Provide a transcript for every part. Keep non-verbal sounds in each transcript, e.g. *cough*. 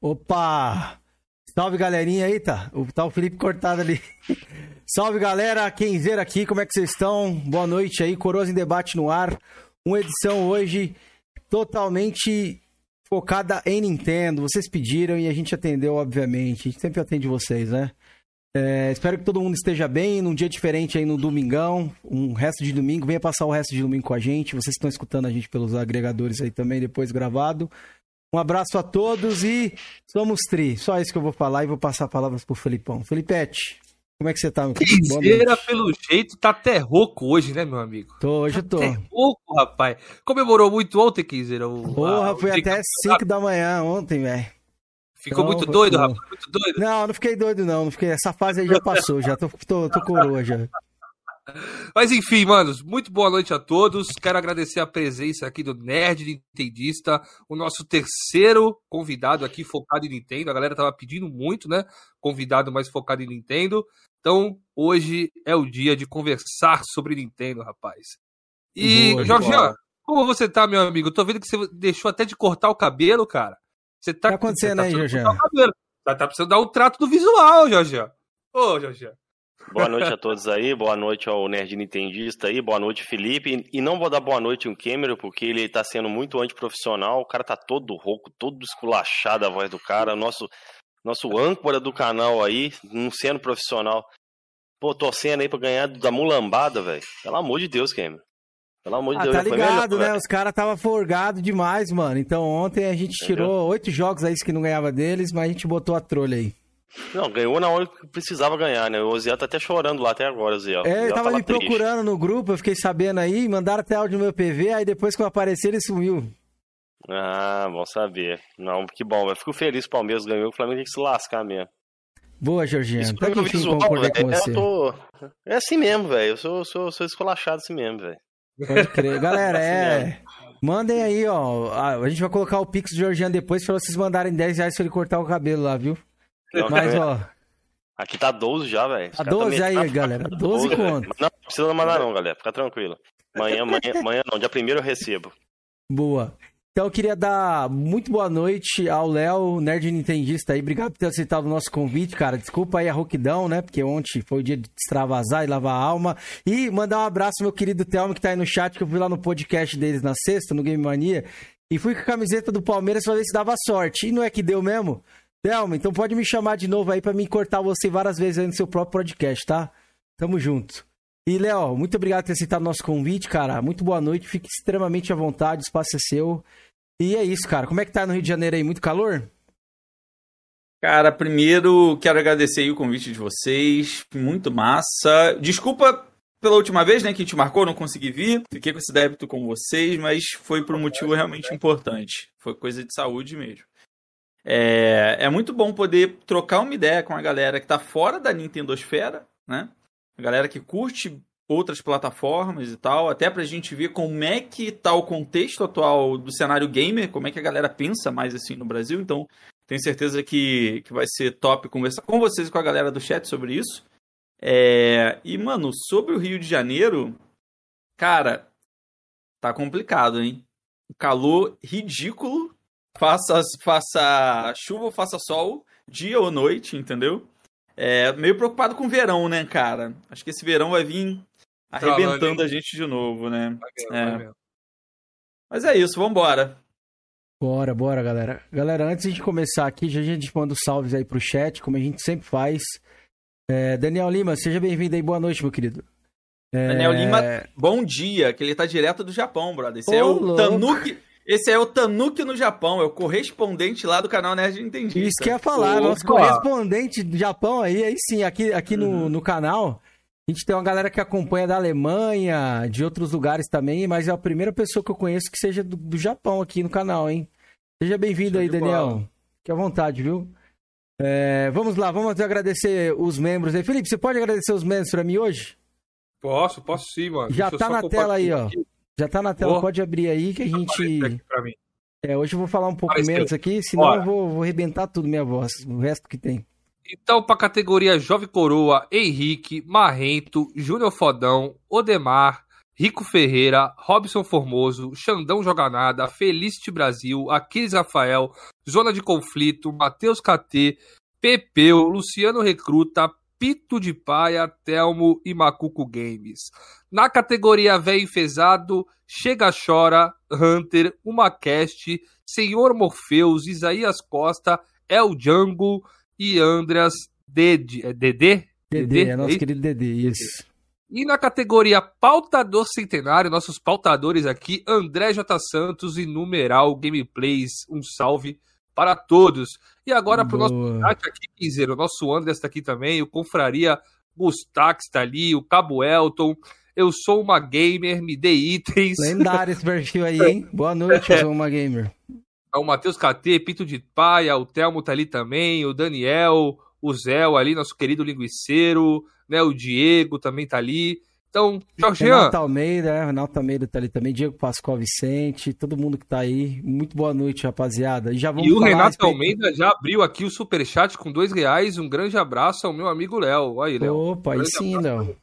Opa! Salve galerinha tá? O tal Felipe cortado ali. Salve galera, Kenzeira aqui, como é que vocês estão? Boa noite aí, Coroas em Debate no ar. Uma edição hoje totalmente focada em Nintendo. Vocês pediram e a gente atendeu, obviamente. A gente sempre atende vocês, né? É, espero que todo mundo esteja bem, num dia diferente aí no domingão, um resto de domingo. Venha passar o resto de domingo com a gente. Vocês estão escutando a gente pelos agregadores aí também, depois gravado. Um abraço a todos e somos tri. Só isso que eu vou falar e vou passar palavras pro Felipão. Felipete, como é que você tá, meu querido? pelo jeito, tá até rouco hoje, né, meu amigo? Tô, hoje tá tô. Até rouco, rapaz. Comemorou muito ontem, Quinzeira? Porra, foi até 5 da manhã ontem, velho. Ficou então, muito doido, rapaz? Muito doido? Não, não fiquei doido, não. não fiquei... Essa fase aí já *laughs* passou, já tô, tô, tô coroa já. Mas enfim, manos, muito boa noite a todos. Quero agradecer a presença aqui do Nerd Nintendista, o nosso terceiro convidado aqui focado em Nintendo. A galera tava pedindo muito, né? Convidado mais focado em Nintendo. Então, hoje é o dia de conversar sobre Nintendo, rapaz. E, Jorge, como você tá, meu amigo? tô vendo que você deixou até de cortar o cabelo, cara. Você tá, tá acontecendo você tá aí, Jorge? Tá, tá precisando dar um trato do visual, Jorge. Ô, Jorge. Boa noite a todos aí, boa noite ao Nerd Nintendista aí, boa noite Felipe. E não vou dar boa noite ao Cameron, porque ele tá sendo muito antiprofissional. O cara tá todo rouco, todo esculachado a voz do cara. Nosso, nosso âncora do canal aí, não sendo profissional. Pô, torcendo aí pra ganhar da mulambada, velho. Pelo amor de Deus, Cameron. Pelo amor de ah, Deus, tá ligado, melhor, né? Os caras tava forgado demais, mano. Então ontem a gente tirou oito jogos aí que não ganhava deles, mas a gente botou a trolha aí. Não, ganhou na hora que precisava ganhar, né? O Oziel tá até chorando lá até agora, Oziel. É, ele tava, tava me triste. procurando no grupo, eu fiquei sabendo aí, mandaram até áudio no meu PV, aí depois que eu apareci ele sumiu. Ah, bom saber. Não, que bom, eu fico feliz que o Palmeiras ganhou, o Flamengo tem que se lascar mesmo. Boa, Georgiano. Até que enfim concordei com você. Tô... É assim mesmo, velho. Eu sou, sou, sou escolachado assim mesmo, velho. Pode crer. Galera, *laughs* é... Assim Mandem aí, ó. A gente vai colocar o Pix do Georgiano depois pra vocês mandarem 10 reais pra ele cortar o cabelo lá, viu? Mas, ó. Aqui tá 12 já, velho. Tá 12 aí, *laughs* tá... galera. 12, 12 conto. Não, não precisa mandar não, galera. Fica tranquilo. Amanhã, amanhã, amanhã não. Dia primeiro eu recebo. Boa. Então eu queria dar muito boa noite ao Léo, nerd nintendista aí. Obrigado por ter aceitado o nosso convite, cara. Desculpa aí a rouquidão, né? Porque ontem foi o dia de extravasar e lavar a alma. E mandar um abraço meu querido Thelma, que tá aí no chat, que eu fui lá no podcast deles na sexta, no Game Mania. E fui com a camiseta do Palmeiras pra ver se dava sorte. E não é que deu mesmo? Thelma, então pode me chamar de novo aí para me cortar você várias vezes aí no seu próprio podcast, tá? Tamo junto. E, Léo, muito obrigado por ter aceitado o nosso convite, cara. Muito boa noite, fique extremamente à vontade, o espaço é seu. E é isso, cara. Como é que tá no Rio de Janeiro aí? Muito calor? Cara, primeiro quero agradecer o convite de vocês. Muito massa. Desculpa pela última vez, né, que gente marcou, não consegui vir. Fiquei com esse débito com vocês, mas foi por um motivo realmente importante. Foi coisa de saúde mesmo. É, é muito bom poder trocar uma ideia com a galera que tá fora da Nintendosfera, né? A galera que curte outras plataformas e tal, até pra gente ver como é que tá o contexto atual do cenário gamer, como é que a galera pensa mais assim no Brasil. Então, tenho certeza que, que vai ser top conversar com vocês e com a galera do chat sobre isso. É, e, mano, sobre o Rio de Janeiro, cara, tá complicado, hein? O calor ridículo faça, faça chuva ou faça sol, dia ou noite, entendeu? É, meio preocupado com o verão, né, cara? Acho que esse verão vai vir arrebentando a gente de novo, né? é. Mas é isso, vambora. Bora, bora, galera. Galera, antes de começar aqui, já a gente manda os salves aí pro chat, como a gente sempre faz. É, Daniel Lima, seja bem-vindo aí, boa noite, meu querido. É... Daniel Lima, bom dia, que ele tá direto do Japão, brother. Esse Ô, é o louco. Tanuki, esse é o Tanuki no Japão, é o correspondente lá do canal Nerd Nintendista. Isso que ia falar, Opa. nosso correspondente do Japão aí, aí sim, aqui, aqui uhum. no, no canal. A gente tem uma galera que acompanha da Alemanha, de outros lugares também, mas é a primeira pessoa que eu conheço que seja do, do Japão aqui no canal, hein? Seja bem-vindo aí, Daniel. Bola. Fique à vontade, viu? É, vamos lá, vamos agradecer os membros aí. Felipe, você pode agradecer os membros para mim hoje? Posso, posso sim, mano. Já Deixa tá na tela aí, ó. Aqui. Já tá na tela, oh, pode abrir aí que a gente. É, hoje eu vou falar um pouco menos aqui, senão eu vou, vou arrebentar tudo minha voz, o resto que tem. Então, para a categoria Jovem Coroa, Henrique, Marrento, Júnior Fodão, Odemar, Rico Ferreira, Robson Formoso, Xandão Joganada, Felicity Brasil, Aquiles Rafael, Zona de Conflito, Matheus KT, Pepeu, Luciano Recruta, Pito de Paia, Telmo e Macuco Games. Na categoria Véio Enfesado, Chega Chora, Hunter, Umacast, Senhor Morpheus, Isaías Costa, El Django e Andreas Dede. É Dedê? Dedê, é nosso querido Dedê, isso. E na categoria Pautador Centenário, nossos pautadores aqui, André J. Santos e Numeral Gameplays. Um salve para todos. E agora para o nosso chat aqui, Quinzeiro, o nosso André está aqui também, o Confraria Gustax está ali, o Cabo Elton. Eu sou uma gamer, me dê itens. Lendário esse perfil aí, hein? Boa noite, eu sou uma gamer. *laughs* O Matheus KT, Pito de Paia, o Telmo tá ali também, o Daniel, o Zé ali, nosso querido linguiceiro, né? O Diego também tá ali. Então. Renato Almeida, é, Renato Almeida tá ali também, Diego Pascoal Vicente, todo mundo que tá aí. Muito boa noite, rapaziada. E já vamos E o Renato respeito... Almeida já abriu aqui o superchat com dois reais. Um grande abraço ao meu amigo Léo. Aí, Léo. Opa, aí sim, Léo.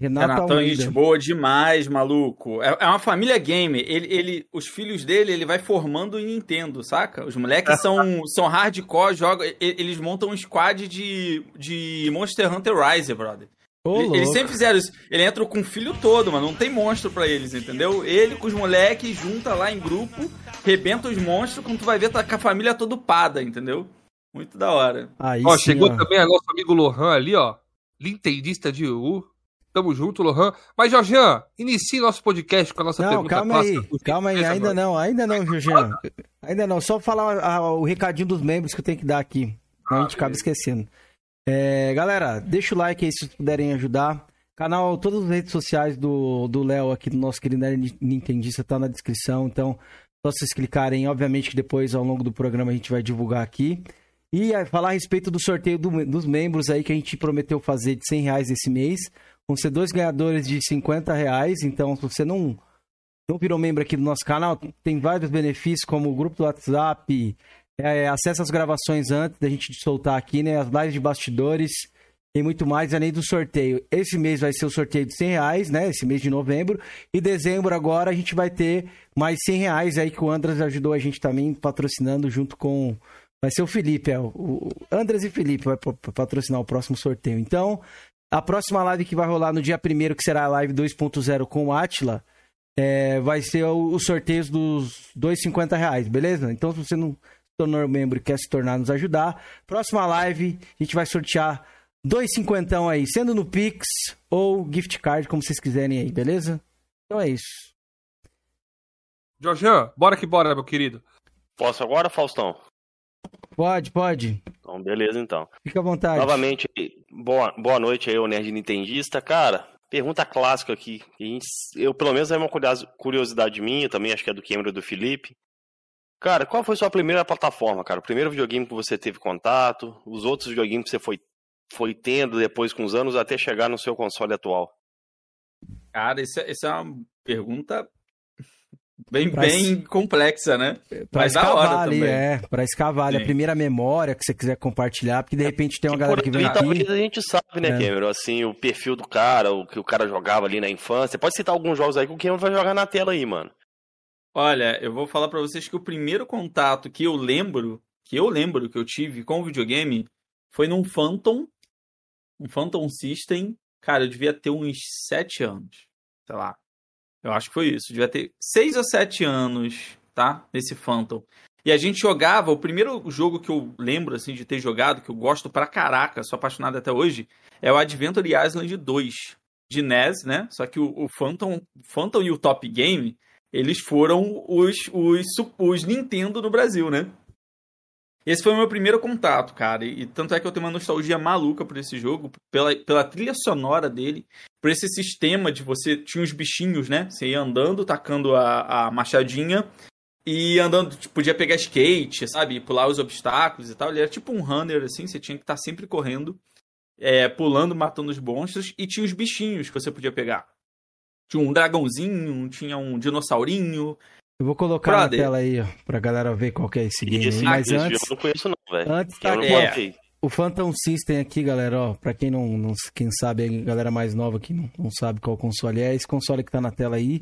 Renato Renatão, gente boa demais, maluco. É, é, uma família gamer. Ele, ele, os filhos dele, ele vai formando em Nintendo, saca? Os moleques *laughs* são, são hardcore, jogam, eles montam um squad de, de Monster Hunter Rise, brother. Oh, eles sempre fizeram isso. Ele entra com o filho todo, mano. Não tem monstro para eles, entendeu? Ele com os moleques junta lá em grupo, rebenta os monstros, quando tu vai ver, tá com a família toda upada, entendeu? Muito da hora. Aí ó, sim, chegou ó. também a nosso amigo Lohan ali, ó. Nintendista de U. Tamo junto, Lohan. Mas, Jorjan, inicie nosso podcast com a nossa não, pergunta calma clássica. Aí, calma aí, ainda não, ainda não, Jorjan. Ainda não, só falar o recadinho dos membros que eu tenho que dar aqui. Ah, a gente acaba esquecendo. É, galera, deixa o like aí se puderem ajudar. Canal, todas as redes sociais do Léo aqui, do nosso querido Nintendista, tá na descrição. Então, só vocês clicarem, obviamente que depois, ao longo do programa, a gente vai divulgar aqui. E falar a respeito do sorteio do, dos membros aí que a gente prometeu fazer de 100 reais esse mês. Vão ser dois ganhadores de 50 reais. Então, se você não, não virou membro aqui do nosso canal, tem vários benefícios, como o grupo do WhatsApp, é, acesso às gravações antes da gente soltar aqui, né? As lives de bastidores e muito mais, além do sorteio. Esse mês vai ser o sorteio de 100 reais, né? Esse mês de novembro. E dezembro agora a gente vai ter mais 100 reais aí que o Andras ajudou a gente também patrocinando junto com... Vai ser o Felipe, é. O Andras e Felipe vai patrocinar o próximo sorteio. Então, a próxima live que vai rolar no dia 1 que será a live 2.0 com o Atila, é, vai ser os sorteios dos 2,50 reais, beleza? Então, se você não tornou membro e quer se tornar, nos ajudar, próxima live a gente vai sortear dois cinquentão aí, sendo no Pix ou gift card, como vocês quiserem aí, beleza? Então é isso. Jorjan, bora que bora, meu querido. Posso agora, Faustão? Pode, pode. Então, beleza, então. Fica à vontade. Novamente, boa, boa noite aí, o Nerd Nintendista. Cara, pergunta clássica aqui. Eu, pelo menos, é uma curiosidade minha, também acho que é do Cameron e do Felipe. Cara, qual foi sua primeira plataforma, cara? O primeiro videogame que você teve contato, os outros videogames que você foi, foi tendo depois com os anos até chegar no seu console atual? Cara, essa, essa é uma pergunta Bem, pra bem complexa, né? Pra Mas escavar ali, também. é. Pra escavar ali, a primeira memória que você quiser compartilhar, porque de repente tem uma galera que vem aqui... a gente sabe, né, é. Cameron? Assim, o perfil do cara, o que o cara jogava ali na infância. Pode citar alguns jogos aí que o Cameron vai jogar na tela aí, mano. Olha, eu vou falar para vocês que o primeiro contato que eu lembro, que eu lembro que eu tive com o videogame, foi num Phantom, um Phantom System. Cara, eu devia ter uns 7 anos, sei lá. Eu acho que foi isso. Devia ter seis ou sete anos, tá? Nesse Phantom. E a gente jogava, o primeiro jogo que eu lembro, assim, de ter jogado, que eu gosto pra caraca, sou apaixonado até hoje, é o Adventure Island 2, de NES, né? Só que o, o Phantom, Phantom e o Top Game, eles foram os, os, os Nintendo no Brasil, né? Esse foi o meu primeiro contato, cara. E, tanto é que eu tenho uma nostalgia maluca por esse jogo, pela, pela trilha sonora dele, por esse sistema de você. Tinha os bichinhos, né? Você ia andando, tacando a, a machadinha e andando, tipo, podia pegar skate, sabe? Pular os obstáculos e tal. Ele era tipo um runner, assim, você tinha que estar tá sempre correndo, é, pulando, matando os monstros. E tinha os bichinhos que você podia pegar. Tinha um dragãozinho, tinha um dinossaurinho, eu vou colocar Brother. na tela aí, ó, pra galera ver qual que é esse game. Esse, mas esse antes, eu não conheço não, velho. Antes tá aqui, é. o Phantom System aqui, galera, ó, pra quem não, não quem sabe, a galera mais nova que não, não sabe qual console é, esse console que tá na tela aí.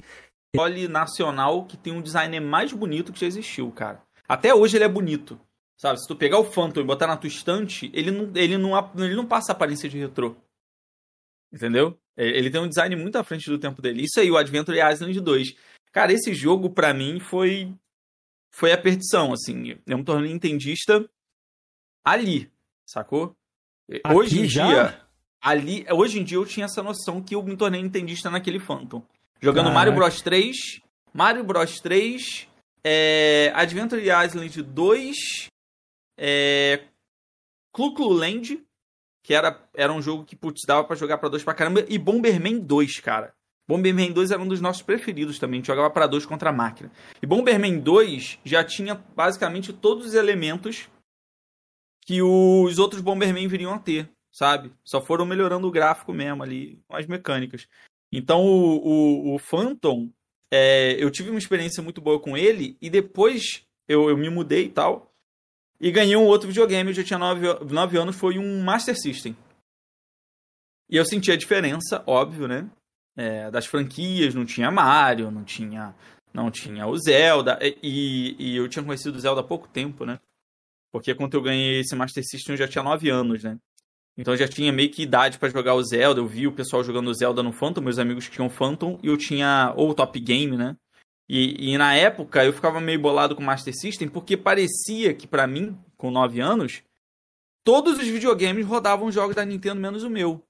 Console nacional que tem um design mais bonito que já existiu, cara. Até hoje ele é bonito. Sabe, se tu pegar o Phantom e botar na tua estante, ele não, ele não, ele não passa aparência de retrô. Entendeu? Ele tem um design muito à frente do tempo dele. Isso aí, o Adventure Island 2. Cara, esse jogo, para mim, foi foi a perdição, assim. Eu me tornei entendista ali, sacou? Aqui hoje em já? dia, ali, hoje em dia eu tinha essa noção que eu me tornei entendista naquele Phantom. Jogando Caraca. Mario Bros 3, Mario Bros 3, é, Adventure Island 2, é, Clu Clu Land, que era, era um jogo que putz, dava pra jogar pra dois pra caramba, e Bomberman 2, cara. Bomberman 2 era um dos nossos preferidos também, jogava pra dois contra a máquina. E Bomberman 2 já tinha basicamente todos os elementos que os outros Bomberman viriam a ter, sabe? Só foram melhorando o gráfico mesmo ali, as mecânicas. Então o, o, o Phantom, é, eu tive uma experiência muito boa com ele, e depois eu, eu me mudei e tal, e ganhei um outro videogame, eu já tinha 9 anos, foi um Master System. E eu senti a diferença, óbvio, né? É, das franquias, não tinha Mario, não tinha, não tinha o Zelda, e, e eu tinha conhecido o Zelda há pouco tempo, né? Porque quando eu ganhei esse Master System eu já tinha 9 anos, né? Então eu já tinha meio que idade pra jogar o Zelda, eu vi o pessoal jogando o Zelda no Phantom, meus amigos tinham Phantom, e eu tinha, ou Top Game, né? E, e, na época eu ficava meio bolado com o Master System porque parecia que para mim, com 9 anos, todos os videogames rodavam jogos da Nintendo menos o meu.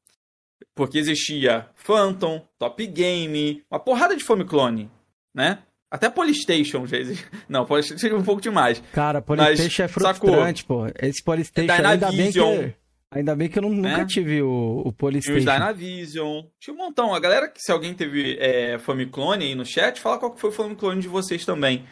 Porque existia Phantom, Top Game, uma porrada de Famiclone, né? Até Polystation já existe. *laughs* Não, Polystation é um pouco demais. Cara, Polystation é frustrante, pô. Esse Polystation ainda bem que... Ainda bem que eu não, nunca Né? tive o, o Tinha os Polystation. Dynavision. Tinha um montão. A galera, que se alguém teve é, Famiclone aí no chat, fala qual que foi o Famiclone de vocês também.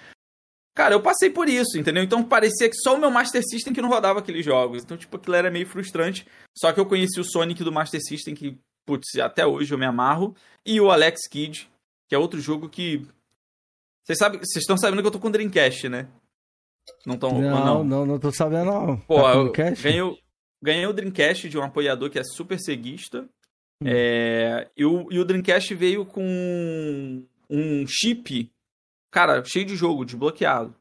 Cara, eu passei por isso, entendeu? Então parecia que só o meu Master System que não rodava aqueles jogos. Então, tipo, aquilo era meio frustrante. Só que eu conheci o Sonic do Master System, que, putz, até hoje eu me amarro. E o Alex Kidd, que é outro jogo que. Vocês sabem, vocês estão sabendo que eu tô com Dreamcast, né? Não estão. Não, não. não, não, tô sabendo, não. Pô, Tá eu cash? Ganhei, o- Dreamcast de um apoiador que é super ceguista. Hum. É, e, o, e o Dreamcast veio com um chip, cara, cheio de jogo, desbloqueado.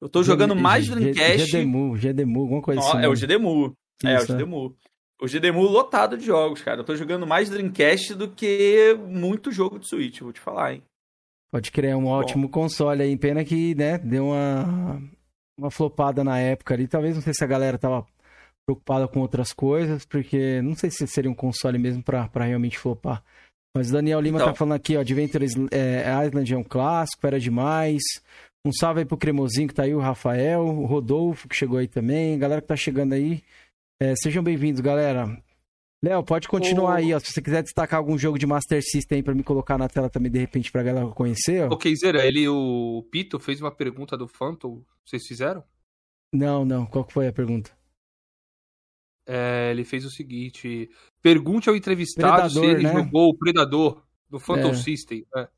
Eu tô jogando mais Dreamcast. GDMU, GDMU, alguma coisa assim. é o né? GDMU. É, o é. GDMU. O GDMU lotado de jogos, cara. Eu tô jogando mais Dreamcast do que muito jogo de Switch, vou te falar, hein. Pode crer, é um ótimo console aí. Pena que, né, deu uma, uma flopada na época ali. Talvez, não sei se a galera tava preocupada com outras coisas, porque não sei se seria um console mesmo pra, pra realmente flopar. Mas o Daniel Lima Então. tá falando aqui, ó, Adventure é, Island é um clássico, era demais. Um salve aí pro Cremosinho que tá aí, o Rafael, o Rodolfo que chegou aí também, galera que tá chegando aí. É, sejam bem-vindos, galera. Léo, pode continuar aí, ó. Se você quiser destacar algum jogo de Master System aí pra me colocar na tela também, de repente, pra galera conhecer, ó. Ô, Keizera, ele, o Pito, fez uma pergunta do Phantom. Vocês fizeram? Não, não. Qual que foi a pergunta? É, ele fez o seguinte: pergunte ao entrevistado se Predador, ele né? jogou o Predador do Phantom É. System. né?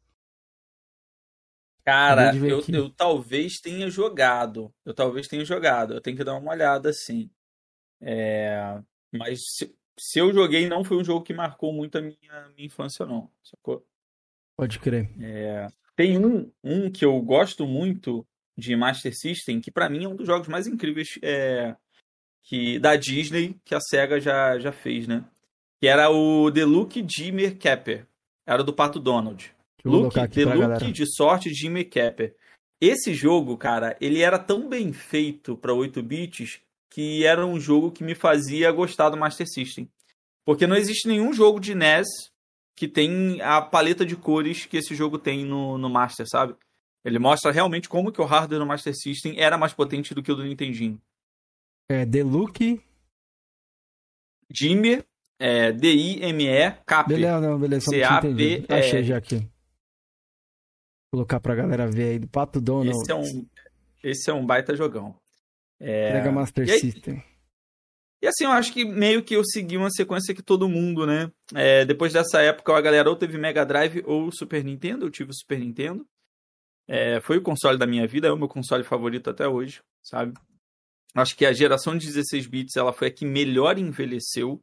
Cara, eu, eu talvez tenha jogado. Eu talvez tenha jogado. Eu tenho que dar uma olhada, sim. É, Mas se, se eu joguei, não foi um jogo que marcou muito a minha, minha infância, não. Sacou? Pode crer. É, Tem um, um que eu gosto muito de Master System, que pra mim é um dos jogos mais incríveis é, que, da Disney que a SEGA já, já fez, né? Que era o The Luke Jimmer Capper. Era do Pato Donald. Luke, The Luke de sorte Jimmy Capper. Esse jogo, cara, ele era tão bem feito para 8 bits que era um jogo que me fazia gostar do Master System. Porque não existe nenhum jogo de NES que tem a paleta de cores que esse jogo tem no, no Master, sabe? Ele mostra realmente como que o hardware do Master System era mais potente do que o do Nintendinho. É Look. Jimmy, é, D-I-M-E, Capper. Beleza, não, beleza. C-A-P, é. Achei já aqui. Vou colocar pra galera ver aí do Pato Donald. Esse é um, esse é um baita jogão. É, Mega Master e aí- System. E assim, eu acho que meio que eu segui uma sequência que todo mundo, né? É, depois dessa época, a galera ou teve Mega Drive ou Super Nintendo. Eu tive o Super Nintendo. É, foi o console da minha vida, é o meu console favorito até hoje, sabe? Acho que a geração de 16 bits ela foi a que melhor envelheceu.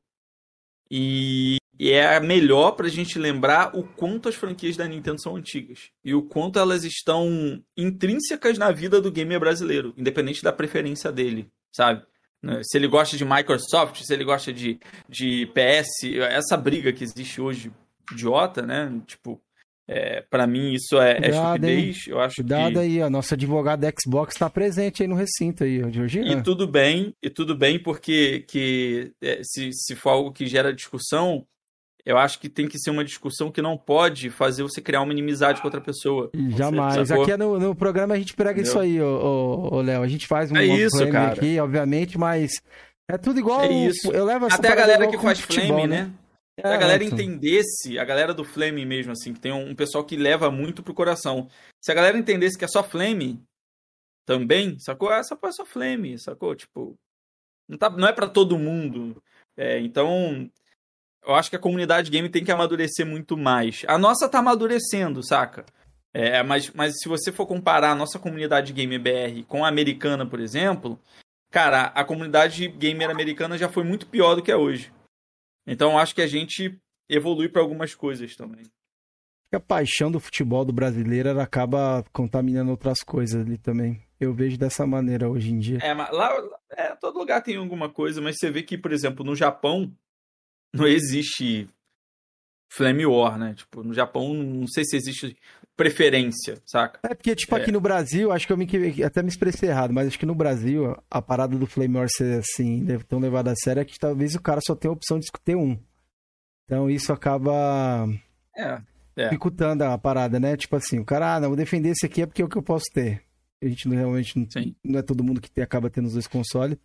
E, e é a melhor pra gente lembrar o quanto as franquias da Nintendo são antigas. E o quanto elas estão intrínsecas na vida do gamer brasileiro, independente da preferência dele, sabe? Né? Se ele gosta de Microsoft, se ele gosta de, de PS, essa briga que existe hoje, idiota, né? Tipo, é, para mim isso é, é estupidez. Eu acho Cuidado que... aí, a nossa advogada Xbox está presente aí no recinto aí, Georgiana. E tudo bem, e tudo bem, porque que, é, se, se for algo que gera discussão, eu acho que tem que ser uma discussão que não pode fazer você criar uma inimizade com outra pessoa. Jamais. Aqui é no, no, programa a gente prega Entendeu? isso aí, ô, Léo. A gente faz um é isso, aqui, obviamente, mas é tudo igual. É isso. Eu levo Até a galera que faz flame, né? né? É, a galera entendesse, a galera do Flame mesmo, assim, que tem um pessoal que leva muito pro coração. Se a galera entendesse que é só Flame também, sacou? Essa é só Flame, sacou? Tipo, não, tá, não é para todo mundo. É, então, eu acho que a comunidade game tem que amadurecer muito mais. A nossa tá amadurecendo, saca? É, mas, mas se você for comparar a nossa comunidade game BR com a americana, por exemplo, cara, a comunidade gamer americana já foi muito pior do que é hoje. Então acho que a gente evolui para algumas coisas também. A paixão do futebol do brasileiro acaba contaminando outras coisas ali também. Eu vejo dessa maneira hoje em dia. É, mas lá, é, todo lugar tem alguma coisa, mas você vê que, por exemplo, no Japão não existe Flame War, né? Tipo, no Japão não sei se existe preferência, saca? É porque, tipo, é. aqui no Brasil, acho que eu me, até me expressei errado, mas acho que no Brasil, a parada do Flame ser assim, tão levada a sério, é que talvez o cara só tenha a opção de escutar um. Então isso acaba é, é. dificultando a parada, né? Tipo assim, o cara, ah, não, vou defender esse aqui é porque é o que eu posso ter. A gente não, realmente não, não é todo mundo que tem, acaba tendo os dois consoles.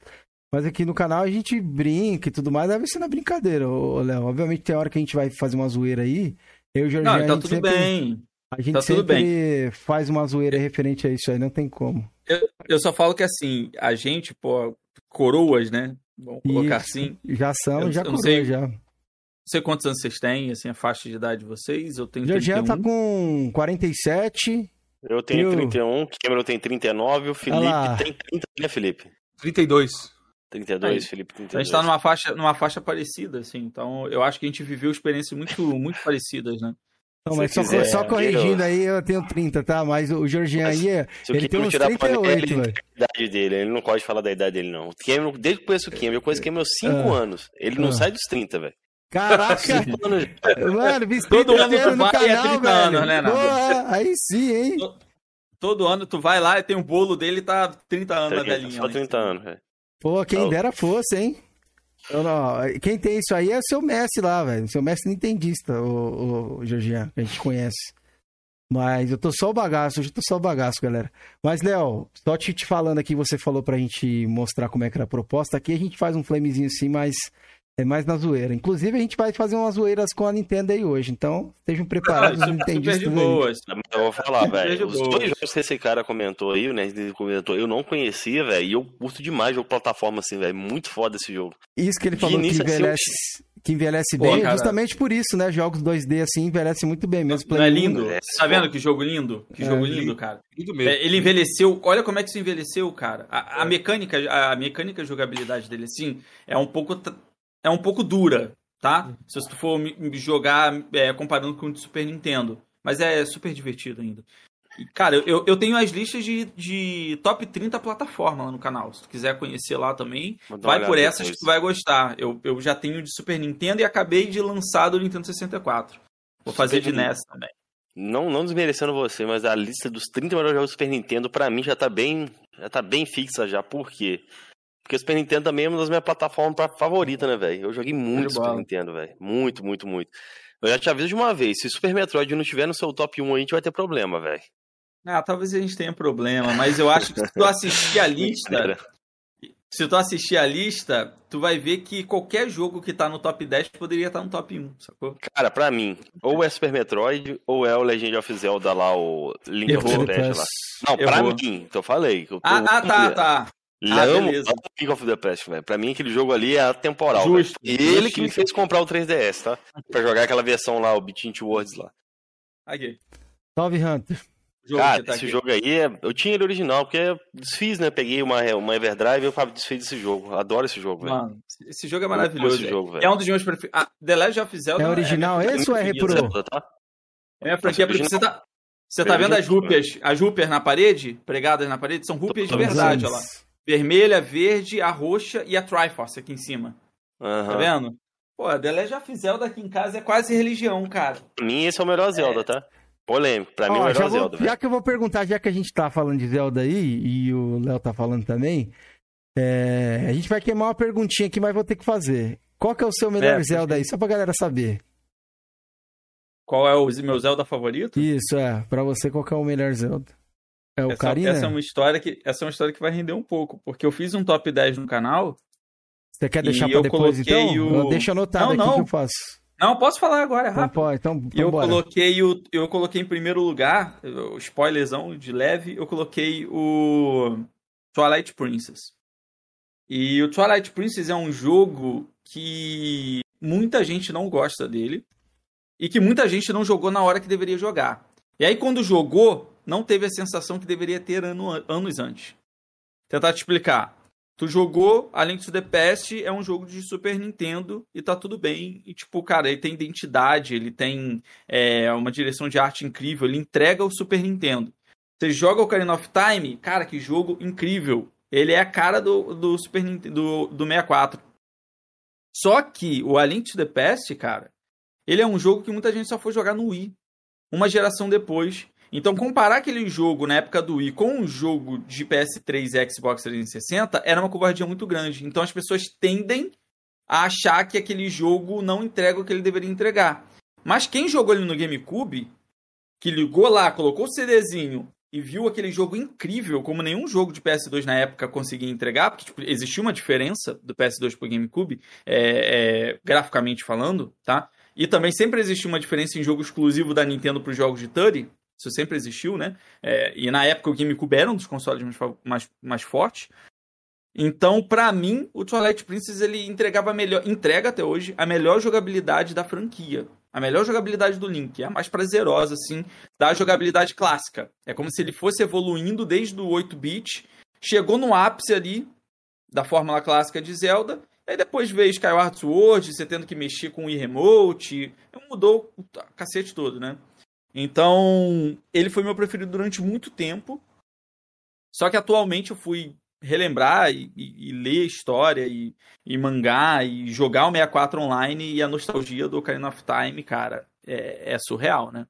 Mas aqui no canal a gente brinca e tudo mais, deve ser na brincadeira, Léo. Obviamente tem hora que a gente vai fazer uma zoeira aí. Eu e o Jorginho, Não, tá tudo sempre... bem. A gente tá sempre faz uma zoeira referente a isso aí, não tem como. Eu, eu só falo que assim, a gente, pô, coroas, né? Vamos colocar isso, assim. Já são, eu, já coroas, sei, já. Não sei quantos anos vocês têm, assim, a faixa de idade de vocês. Eu tenho Jorginho tá com 47. Eu tenho eu... 31, Cameron tem 39, o Felipe tem 30, né, Felipe? 32. 32, Aí, Felipe 32. A gente tá numa faixa, numa faixa parecida, assim. Então, eu acho que a gente viveu experiências muito, muito parecidas, né? Não, mas só, quiser, só, corrigindo aí, eu tenho 30, tá? Mas o Georgian aí, ele tem uns 38, velho. A idade dele, ele não pode falar da idade dele, não. O Cameron, desde que eu conheço o Cameron, eu conheço o Cameron há 5 ah. anos. Ele não ah. sai dos 30, velho. Caraca! Mano, biscoito Todo ano tu vai canal, é 30 velho. anos, né, Porra, aí sim, hein? Todo ano tu vai lá e tem um bolo dele e tá 30 anos 30, na velhinha. Só 30 anos, velho. Pô, quem dera fosse, hein? Eu não, quem tem isso aí é o seu Messi lá, velho. Seu Messi nintendista, o, o Georgian, que a gente conhece. Mas eu tô só o bagaço, hoje eu tô só o bagaço, galera. Mas, Léo, só te, te falando aqui, você falou pra gente mostrar como é que era a proposta. Aqui a gente faz um flamezinho assim, mas é mais na zoeira. Inclusive, a gente vai fazer umas zoeiras com a Nintendo aí hoje. Então, estejam preparados. Ah, super de boas. Eu vou falar, velho. Os dois jogos que esse cara comentou aí, né? comentou, eu não conhecia, velho. E eu curto demais jogo plataforma, assim, velho. Muito foda esse jogo. Isso que ele falou que envelhece, assim, que envelhece Pô, bem, cara... justamente por isso, né? Jogos 2D assim envelhecem muito bem mesmo. Não é lindo? É, tá vendo que jogo lindo? Que é, jogo lindo, cara. Lindo mesmo. É, ele envelheceu. Olha como é que isso envelheceu, cara. A, a é. mecânica, a mecânica de jogabilidade dele, assim, é um pouco é um pouco dura, tá? Se você for jogar é, comparando com o de Super Nintendo. Mas é super divertido ainda. E, cara, eu, eu tenho as listas de, de top 30 plataforma lá no canal. Se tu quiser conhecer lá também, vai por essas depois. que tu vai gostar. Eu, eu já tenho de Super Nintendo e acabei de lançar do Nintendo 64. Vou fazer de NES também. Não, não desmerecendo você, mas a lista dos 30 melhores jogos do Super Nintendo, para mim, já tá bem. Já tá bem fixa já. Por quê? Porque o Super Nintendo também é uma das minhas plataformas favoritas, né, velho? Eu joguei muito Super Nintendo, velho. Muito, muito, muito. Eu já te aviso de uma vez, se Super Metroid não tiver no seu top 1 a gente vai ter problema, velho. Ah, talvez a gente tenha problema, mas eu acho que se tu assistir a *laughs* lista. se tu assistir a lista, tu vai ver que qualquer jogo que tá no top 10 poderia estar tá no top 1, sacou? Cara, pra mim, ou é Super Metroid, ou é o Legend of Zelda lá, o Link of the Past lá. Não, eu pra vou. mim, então eu falei. Eu ah, ah, tá, tá. Ah, amo, amo King of the Past, velho. Pra mim, aquele jogo ali é atemporal. Justo, ele que me fez comprar o 3DS, tá? Pra jogar aquela versão lá, o Beat Words lá. Aqui. Salve, Hunter. jogo Cara, tá esse aqui. jogo aí, é- eu tinha ele original, porque eu desfiz, né? Peguei uma, uma Everdrive e eu falei, desfiz esse jogo. Adoro esse jogo, velho. Mano, esse jogo é maravilhoso. esse jogo, é um dos meus preferidos. Ah, The Legend of Zelda É original minha esse ou é repro? Zelda, tá? É porque você tá, você tá vendo as jeito, rúpias, as rúpias na parede, pregadas na parede, são rúpias de verdade, olha lá. Vermelha, verde, a roxa e a Triforce aqui em cima. Tá Aham. vendo? Pô, The Legend of Zelda aqui em casa é quase religião, cara. Pra mim, esse é o melhor Zelda, tá? Polêmico. Pra mim, é o Ó, já, melhor vou- Zelda, velho. já que eu vou perguntar, já que a gente tá falando de Zelda aí, e o Léo tá falando também, é, a gente vai queimar uma perguntinha aqui, mas vou ter que fazer. Qual que é o seu melhor É, Zelda aí? Só pra galera saber. Qual é o meu Zelda favorito? Isso, é. Pra você, qual que é o melhor Zelda? É o essa, essa é uma história que essa é uma história que vai render um pouco, porque eu fiz um top 10 no canal. Você quer deixar pra eu depois, então? o- Eu deixo anotado Não, aqui não. que eu faço. Não, posso falar agora, é Então, rápido. pode, então, então eu bora. coloquei o eu coloquei em primeiro lugar, spoilerzão de leve, eu coloquei o Twilight Princess. E o Twilight Princess é um jogo que muita gente não gosta dele e que muita gente não jogou na hora que deveria jogar. E aí quando jogou, não teve a sensação que deveria ter ano- anos antes. Tentar te explicar. Tu jogou A Link to the Past, é um jogo de Super Nintendo e tá tudo bem. E tipo, cara, ele tem identidade, ele tem é, uma direção de arte incrível, ele entrega o Super Nintendo. Você joga o Ocarina of Time, cara, que jogo incrível. Ele é a cara do, do Super Nintendo, do, do 64. Só que o A Link to the Past, cara, ele é um jogo que muita gente só foi jogar no Wii. Uma geração depois. Então, comparar aquele jogo na época do Wii com um jogo de PS3 e Xbox 360 era uma covardia muito grande. Então, as pessoas tendem a achar que aquele jogo não entrega o que ele deveria entregar. Mas quem jogou ele no GameCube, que ligou lá, colocou o CDzinho e viu aquele jogo incrível, como nenhum jogo de PS2 na época conseguia entregar, porque tipo, existia uma diferença do PS2 pro GameCube, é, é, graficamente falando, tá? E também sempre existiu uma diferença em jogo exclusivo da Nintendo para os jogos de Turi. Isso sempre existiu, né? É, e na época o GameCube era um dos consoles mais, mais, mais fortes. Então, pra mim, o Twilight Princess ele entregava melhor, entrega até hoje a melhor jogabilidade da franquia. A melhor jogabilidade do Link, a mais prazerosa, assim, da jogabilidade clássica. É como se ele fosse evoluindo desde o 8-bit, chegou no ápice ali da fórmula clássica de Zelda, aí depois veio Skyward Sword, você tendo que mexer com o e-remote, mudou o cacete todo, né? Então, ele foi meu preferido durante muito tempo. Só que atualmente eu fui relembrar e, e, e ler história e, e, mangá e jogar o 64 online e a nostalgia do Ocarina of Time, cara, é, é surreal, né?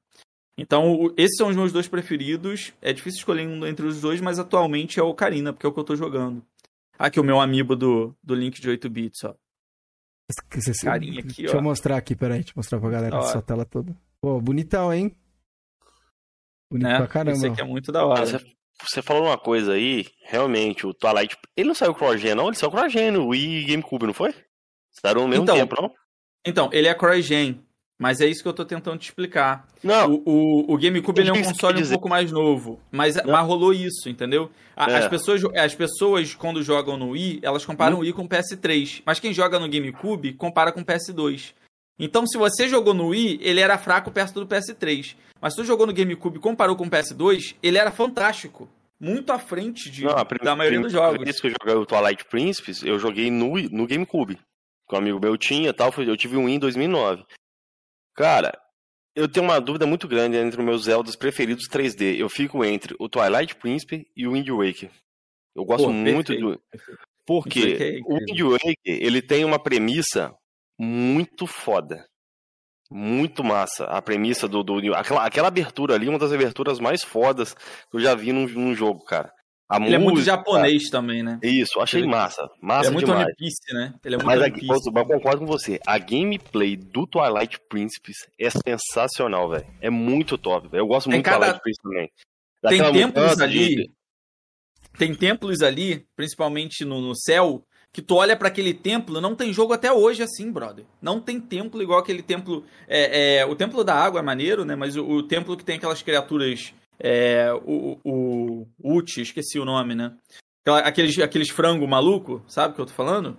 Então, esses são os meus dois preferidos. É difícil escolher um entre os dois, mas atualmente é o Ocarina, porque é o que eu tô jogando. Aqui o meu amiibo do, do Link de 8 bits, ó. Carinha aqui, deixa ó. eu mostrar aqui, peraí, deixa eu mostrar pra galera Ó. essa tela toda. Pô, bonitão, hein? Bonito Né? pra caramba. Esse aqui é muito da hora. Você, você falou uma coisa aí, realmente, o Twilight. Ele não saiu cross-gen, não? Ele saiu cross-gen no Wii e GameCube, não foi? Saíram no mesmo Então, tempo, não? Então, ele é CryGen, mas é isso que eu tô tentando te explicar. Não, O, o, o GameCube ele é um console um pouco mais novo, mas, mas rolou isso, entendeu? A- É. As, pessoas, as pessoas, quando jogam no Wii, elas comparam o Wii com o PS3, mas quem joga no GameCube compara com o PS2. Então, se você jogou no Wii, ele era fraco perto do PS3. Mas se tu jogou no GameCube e comparou com o PS2, ele era fantástico. Muito à frente de, não a prim- da maioria dos primeira jogos. vez que eu joguei o Twilight Princess, eu joguei no, no GameCube. Que um amigo meu tinha e tal, eu tive um Wii em 2009. Cara, eu tenho uma dúvida muito grande entre os meus Zeldas preferidos 3D. Eu fico entre o Twilight Princess e o Wind Waker. Eu gosto Pô, muito perfeito, do. Porque é o Wind Waker, ele tem uma premissa muito foda. Muito massa. A premissa do. do aquela, aquela abertura ali, uma das aberturas mais fodas que eu já vi num, num jogo, cara. A Ele é muito música- japonês também, né? Isso, achei Ele- massa. Ele Massa é muito demais. One Piece, né? Ele é muito Mas One a, Piece. eu concordo com você. A gameplay do Twilight Princess é sensacional, velho. É muito top. velho. Eu gosto Tem muito do cada- Twilight Princess também. Tem Daquela templos mudança ali. de- Tem templos ali, principalmente no, no céu, que tu olha pra aquele templo, não tem jogo até hoje assim, brother. Não tem templo igual aquele templo. É, é, o templo da água é maneiro, né? Mas o, o templo que tem aquelas criaturas. É, o, o, o Uchi, esqueci o nome, né? Aqueles, aqueles frango maluco, sabe o que eu tô falando?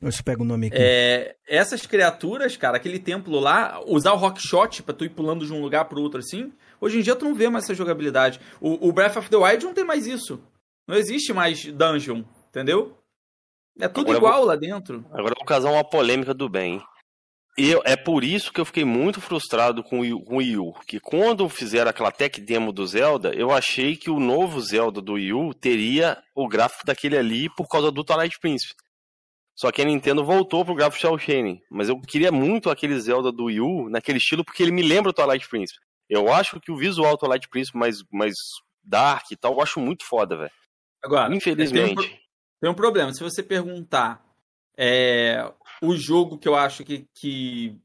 Deixa eu pegar o nome aqui. É, essas criaturas, cara, aquele templo lá, usar o rock shot pra tu ir pulando de um lugar pro outro assim, Hoje em dia tu não vê mais essa jogabilidade. O, o Breath of the Wild não tem mais isso. Não existe mais dungeon, entendeu? É tudo Agora igual vou- lá dentro. Agora eu vou casar uma polêmica do bem. E eu- é por isso que eu fiquei muito frustrado com o Wii- U. Que quando fizeram aquela tech demo do Zelda, eu achei que o novo Zelda do Wii U teria o gráfico daquele ali por causa do Twilight Princess. Só que a Nintendo voltou pro gráfico Shell Shading. Mas eu queria muito aquele Zelda do Wii U naquele estilo porque ele me lembra o Twilight Princess. Eu acho que o visual do Twilight Princess mais, mais dark e tal, eu acho muito foda, velho. Agora, Infelizmente. Tem um problema. Se você perguntar é, o jogo que eu acho que, que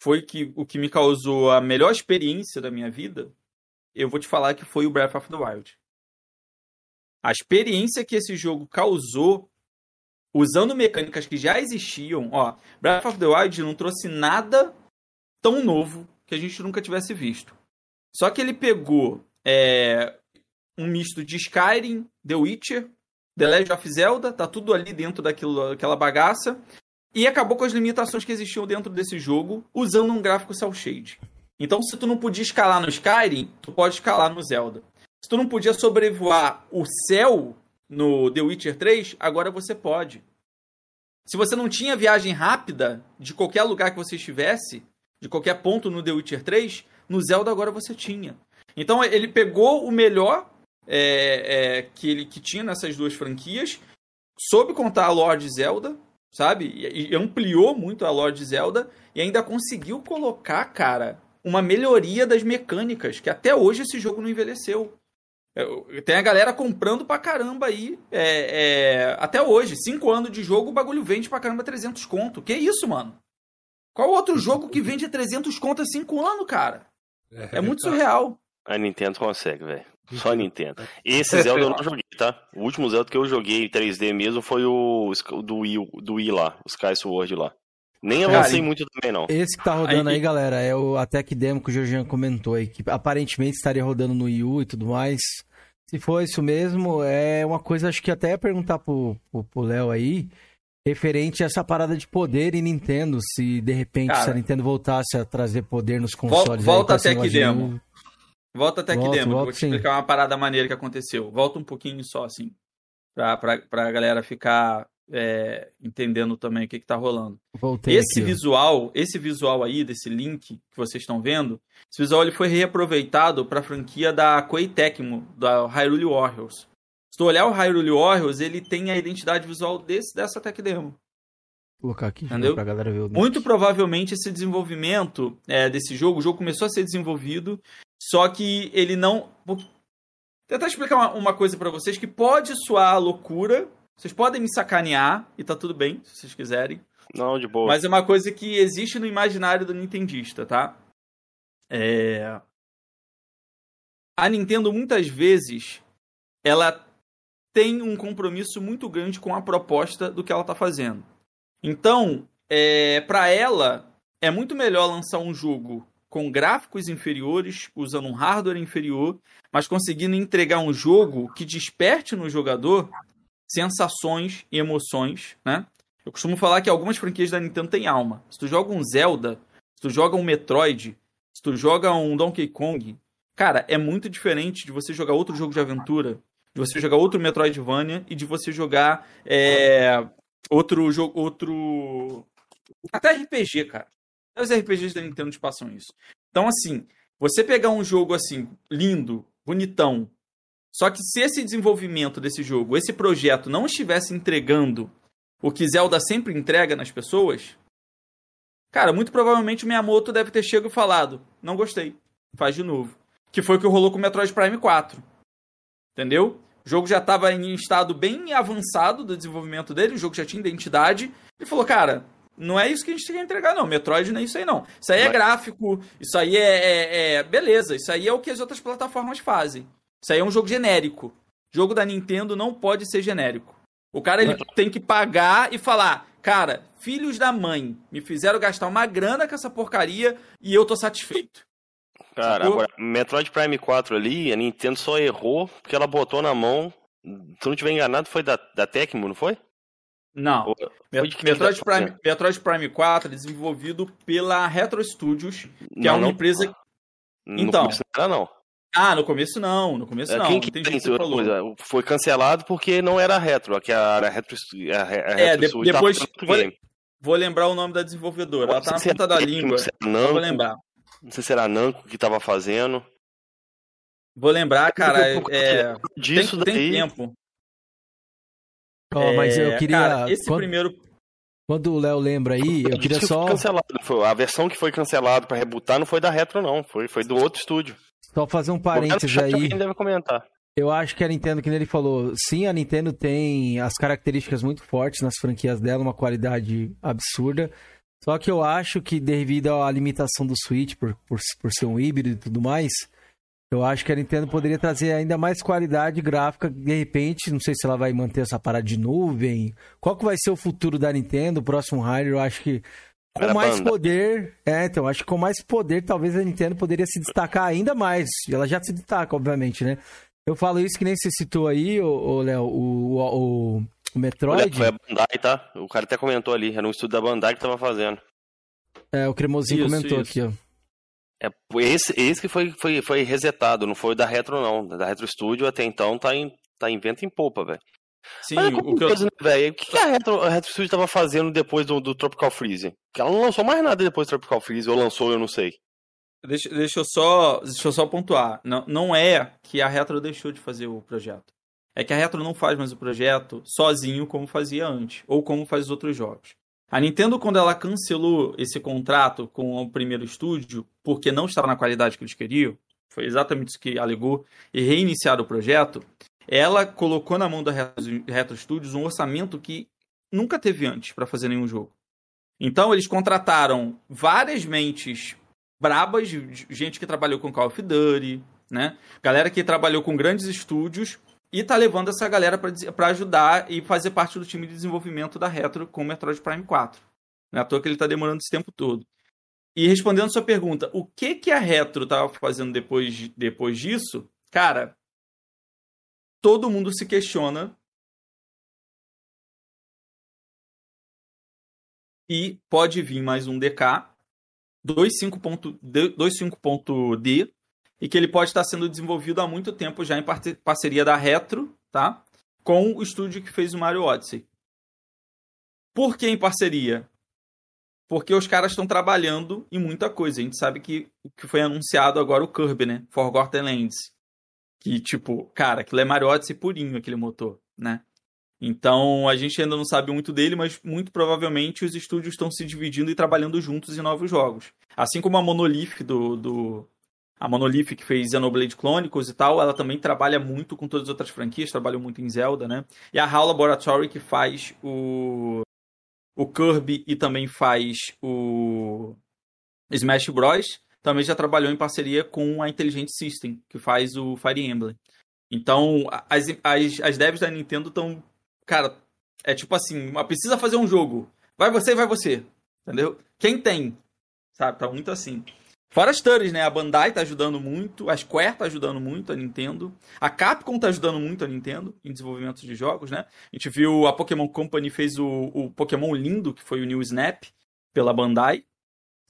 foi que, o que me causou a melhor experiência da minha vida, eu vou te falar que foi o Breath of the Wild. A experiência que esse jogo causou, usando mecânicas que já existiam, ó, Breath of the Wild não trouxe nada tão novo que a gente nunca tivesse visto. Só que ele pegou é, um misto de Skyrim, The Witcher, The Legend of Zelda, tá tudo ali dentro daquilo, daquela bagaça, e acabou com as limitações que existiam dentro desse jogo, usando um gráfico cel shade. Então, se tu não podia escalar no Skyrim, tu pode escalar no Zelda. Se tu não podia sobrevoar o céu no The Witcher 3, agora você pode. Se você não tinha viagem rápida de qualquer lugar que você estivesse, de qualquer ponto no The Witcher 3, no Zelda agora você tinha. Então ele pegou o melhor é, é, que ele que tinha nessas duas franquias, soube contar a lore de Zelda, sabe? E, e ampliou muito a lore de Zelda e ainda conseguiu colocar, cara, uma melhoria das mecânicas, que até hoje esse jogo não envelheceu. É, Tem a galera comprando pra caramba aí, é, é, até hoje. Cinco anos de jogo, o bagulho vende pra caramba 300 conto. Que isso, mano? Qual outro jogo que vende 300 conto há cinco anos, cara? É muito surreal. A Nintendo consegue, velho. Só a Nintendo. Esse Zelda eu não *laughs* joguei, tá? O último Zelda que eu joguei em 3D mesmo foi o do Wii, do Wii lá, o Sky Sword lá. Nem Cara, avancei e- muito também, não. Esse que tá rodando aí, Aí- galera, é o a Tech Demo que o Georgian comentou aí, que aparentemente estaria rodando no Wii U e tudo mais. Se for isso mesmo, é uma coisa, acho que até ia perguntar pro pro- pro Léo aí, referente a essa parada de poder em Nintendo, se de repente Cara. se a Nintendo voltasse a trazer poder nos consoles. aí, volta com a esse Tech negócio de Demo. Volta até aqui Volto, demo, volto vou te sim. explicar uma parada maneira que aconteceu. Volta um pouquinho só, assim, pra, pra, pra galera ficar é, entendendo também o que, que tá rolando. Voltei Esse aqui, ó. visual, esse visual aí, desse link que vocês estão vendo, esse visual ele foi reaproveitado pra franquia da Koei Tecmo, da Hyrule Warriors. Se tu olhar o Hyrule Warriors, ele tem a identidade visual desse, dessa tech demo. Vou colocar aqui Entendeu? pra galera ver o Muito provavelmente esse desenvolvimento é, desse jogo, o jogo começou a ser desenvolvido, só que ele não. Vou tentar explicar uma, uma coisa pra vocês que pode soar loucura. Vocês podem me sacanear e tá tudo bem, se vocês quiserem. Não, de boa. Mas é uma coisa que existe no imaginário do nintendista, tá? É... A Nintendo muitas vezes ela tem um compromisso muito grande com a proposta do que ela tá fazendo. Então, é... para ela é muito melhor lançar um jogo com gráficos inferiores, usando um hardware inferior, mas conseguindo entregar um jogo que desperte no jogador sensações e emoções, né? Eu costumo falar que algumas franquias da Nintendo têm alma. Se tu joga um Zelda, se tu joga um Metroid, se tu joga um Donkey Kong, cara, é muito diferente de você jogar outro jogo de aventura, de você jogar outro Metroidvania e de você jogar é, outro jogo, outro até RPG, cara. Os RPGs da Nintendo te passam isso. Então, assim, você pegar um jogo assim lindo, bonitão, só que se esse desenvolvimento desse jogo, esse projeto não estivesse entregando o que Zelda sempre entrega nas pessoas, cara, muito provavelmente o Miyamoto deve ter chegado e falado: não gostei, faz de novo. Que foi o que rolou com o Metroid Prime 4. Entendeu? O jogo já estava em estado bem avançado do desenvolvimento dele, o jogo já tinha identidade. Ele falou, cara, não é isso que a gente tem que entregar, não. Metroid não é isso aí, não. Isso aí é Mas- gráfico, isso aí é, é- é- Beleza, isso aí é o que as outras plataformas fazem. Isso aí é um jogo genérico. Jogo da Nintendo não pode ser genérico. O cara ele tem que pagar e falar: Cara, filhos da mãe me fizeram gastar uma grana com essa porcaria e eu tô satisfeito. Cara, Sacou? agora, Metroid Prime 4 ali, a Nintendo só errou porque ela botou na mão. Se não tiver enganado, foi da, da Tecmo, não foi? Não. De quem Metroid tá Prime? Metroid Prime 4 é desenvolvido pela Retro Studios, que é Não, uma não. empresa. No Então. começo não era, não. Ah, no começo não, no começo É, não. Quem que o tem que falou. coisa? Foi cancelado porque não era retro. Que a, a retro, a, re- a É, retro de- depois- vou-. Vou lembrar o nome da desenvolvedora. Ela tá na Não ponta da era- língua. Não sei se era Não vou lembrar. não sei se era Namco que tava fazendo. Vou lembrar, cara. É, Disso tem, tem daí. tempo. Ó, mas eu É, queria. Cara, esse quando, primeiro. quando o Léo lembra aí, eu queria só, cancelado. Foi- a versão que foi cancelada pra rebutar não foi da retro, não. Foi, foi do outro estúdio. só fazer um parênteses aí. Alguém deve comentar. Eu acho que a Nintendo, que nem ele falou, sim, a Nintendo tem as características muito fortes nas franquias dela, uma qualidade absurda. Só que eu acho que devido à limitação do Switch, por, por, por ser um híbrido e tudo mais, eu acho que a Nintendo poderia trazer ainda mais qualidade gráfica, de repente, não sei se ela vai manter essa parada de nuvem. Qual que vai ser o futuro da Nintendo, o próximo hardware, eu acho que com Era mais banda. poder, é, então, acho que com mais poder, talvez a Nintendo poderia se destacar ainda mais. Ela já se destaca, obviamente, né? Eu falo isso que nem você citou aí, ô, Léo, o, o, o, o Metroid, Olha, foi a Bandai, tá? O cara até comentou ali. Era um estúdio da Bandai que tava fazendo. é, o Cremosinho Isso, comentou isso. aqui, ó. É, esse, esse que foi, foi, foi resetado, não foi o da Retro, não. Da Retro Studio até então tá em, tá em vento em popa, velho. Sim, Olha o que eu, né, velho? O que, que a, Retro, a Retro Studio tava fazendo depois do, do Tropical Freeze? Que ela não lançou mais nada depois do Tropical Freeze, ou lançou, eu não sei. Deixa, deixa, eu só, deixa eu só pontuar. Não, não é que a Retro deixou de fazer o projeto. É que a Retro não faz mais o projeto sozinho como fazia antes, ou como faz os outros jogos. A Nintendo, quando ela cancelou esse contrato com o primeiro estúdio, porque não estava na qualidade que eles queriam, foi exatamente isso que alegou, e reiniciaram o projeto, ela colocou na mão da Retro, Studios um orçamento que nunca teve antes para fazer nenhum jogo. Então, eles contrataram várias mentes brabas, gente que trabalhou com Call of Duty, né? Galera que trabalhou com grandes estúdios e tá levando essa galera para ajudar e fazer parte do time de desenvolvimento da Retro com o Metroid Prime 4. Não é à toa que ele tá demorando esse tempo todo. E respondendo sua pergunta, o que que a Retro tava fazendo depois, depois disso? Cara, todo mundo se questiona e pode vir mais um DK 2.5.D 2.5.D e que ele pode estar sendo desenvolvido há muito tempo já em parceria da Retro, tá? Com o estúdio que fez o Mario Odyssey. Por que em parceria? Porque os caras estão trabalhando em muita coisa. A gente sabe que que foi anunciado agora o Kirby, né? Forgotten Lands. Que, tipo, cara, aquilo é Mario Odyssey purinho, aquele motor, né? Então, a gente ainda não sabe muito dele, mas muito provavelmente os estúdios estão se dividindo e trabalhando juntos em novos jogos. Assim como a Monolith do, do a Monolith que fez Xenoblade Chronicles e tal, ela também trabalha muito com todas as outras franquias, trabalhou muito em Zelda, né? E a HAL Laboratory que faz o o Kirby e também faz o Smash Bros, também já trabalhou em parceria com a Intelligent System, que faz o Fire Emblem. Então, as, as, as devs da Nintendo estão. Cara, é tipo assim: mas precisa fazer um jogo. Vai você, vai você. Entendeu? Quem tem? Sabe? Tá muito assim. Fora as studies, né? A Bandai tá ajudando muito, a Square tá ajudando muito a Nintendo, a Capcom tá ajudando muito a Nintendo em desenvolvimento de jogos, né? A gente viu a Pokémon Company fez o, o Pokémon lindo, que foi o New Snap, pela Bandai,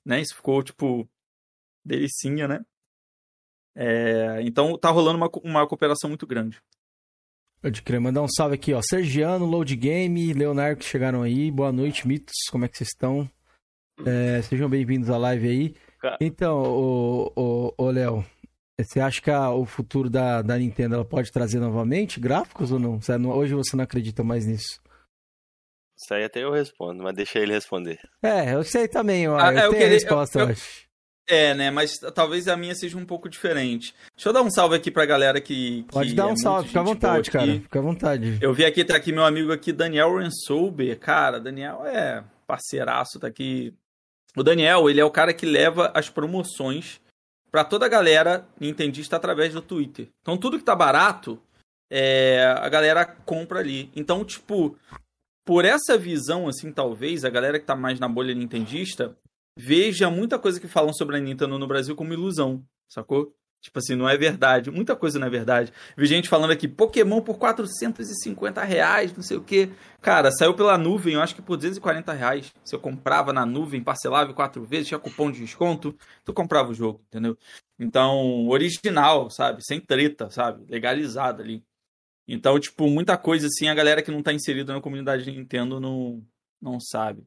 né? Isso ficou, tipo, delicinha, né? É, então tá rolando uma, uma cooperação muito grande. Pode crer, mandar um salve aqui, ó. Sergiano, Load Game, Leonardo que chegaram aí. Boa noite, mitos. Como é que vocês estão? É, sejam bem-vindos à live aí. Cara. Então, ô, ô, ô Léo, você acha que a- o futuro da, da Nintendo ela pode trazer novamente gráficos ou não? Você não- Hoje você não acredita mais nisso? Isso aí até eu respondo, mas deixa ele responder. É, eu sei também, ó. Ah, eu eu tenho a resposta, eu, eu- acho. É, né? Mas talvez a minha seja um pouco diferente. Deixa eu dar um salve aqui pra galera que. Pode que dar é um muito salve, fica à vontade, cara. Fica à vontade. Eu vi aqui, tá aqui meu amigo aqui, Daniel Rensolber. Cara, Daniel é parceiraço, tá aqui. O Daniel, ele é o cara que leva as promoções pra toda a galera nintendista através do Twitter. Então tudo que tá barato, é, a galera compra ali. Então, tipo, por essa visão, assim, talvez, a galera que tá mais na bolha nintendista veja muita coisa que falam sobre a Nintendo no Brasil como ilusão, sacou? Tipo assim, não é verdade. Muita coisa não é verdade. Vi gente falando aqui, Pokémon por 450 reais, não sei o que. Cara, saiu pela nuvem, eu acho que por 240 reais. Se eu comprava na nuvem, parcelava quatro vezes, tinha cupom de desconto, tu comprava o jogo, entendeu? Então, original, sabe? Sem treta, sabe? Legalizado ali. Então, tipo, muita coisa assim, a galera que não tá inserida na comunidade de Nintendo não, não sabe.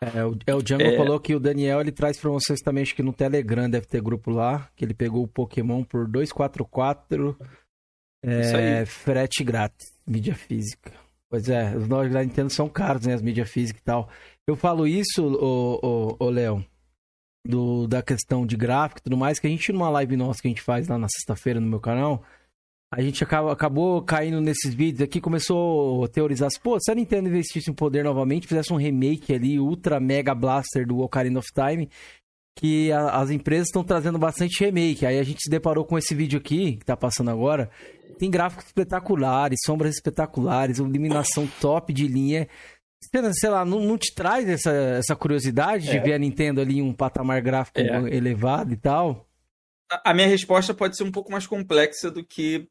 É, o, é, o Django é... falou que o Daniel ele traz promoções também, acho que no Telegram deve ter grupo lá, que ele pegou o Pokémon por 244 é, frete grátis, mídia física. Pois é, os nós da Nintendo são caros, né? As mídias físicas e tal. Eu falo isso, ô, ô, ô Léo, do, da questão de gráfico e tudo mais, que a gente, numa live nossa que a gente faz lá na sexta-feira no meu canal, a gente acaba, acabou caindo nesses vídeos aqui, começou a teorizar, pô, se a Nintendo investisse em poder novamente, fizesse um remake ali, Ultra Mega Blaster do Ocarina of Time, que a, as empresas estão trazendo bastante remake. Aí a gente se deparou com esse vídeo aqui, que tá passando agora, tem gráficos espetaculares, sombras espetaculares, iluminação top de linha. Sei lá, não, não te traz essa, essa curiosidade é. de ver a Nintendo ali em um patamar gráfico é. elevado e tal? A minha resposta pode ser um pouco mais complexa do que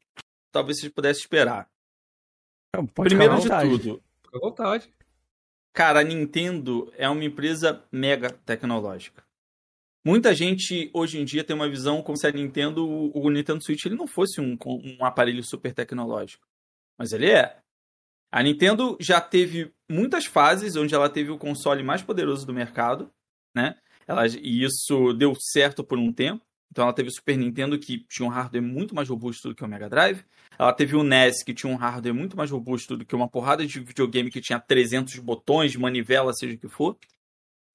talvez você pudesse esperar. Primeiro de tudo. Fica à vontade. Cara, a Nintendo é uma empresa mega tecnológica. Muita gente hoje em dia tem uma visão como se a Nintendo, o Nintendo Switch, ele não fosse um, um aparelho super tecnológico. Mas ele é. A Nintendo já teve muitas fases onde ela teve o console mais poderoso do mercado, né? Ela, e isso deu certo por um tempo. Então ela teve o Super Nintendo que tinha um hardware muito mais robusto do que o Mega Drive. Ela teve o NES que tinha um hardware muito mais robusto do que uma porrada de videogame que tinha 300 botões, manivela, seja o que for.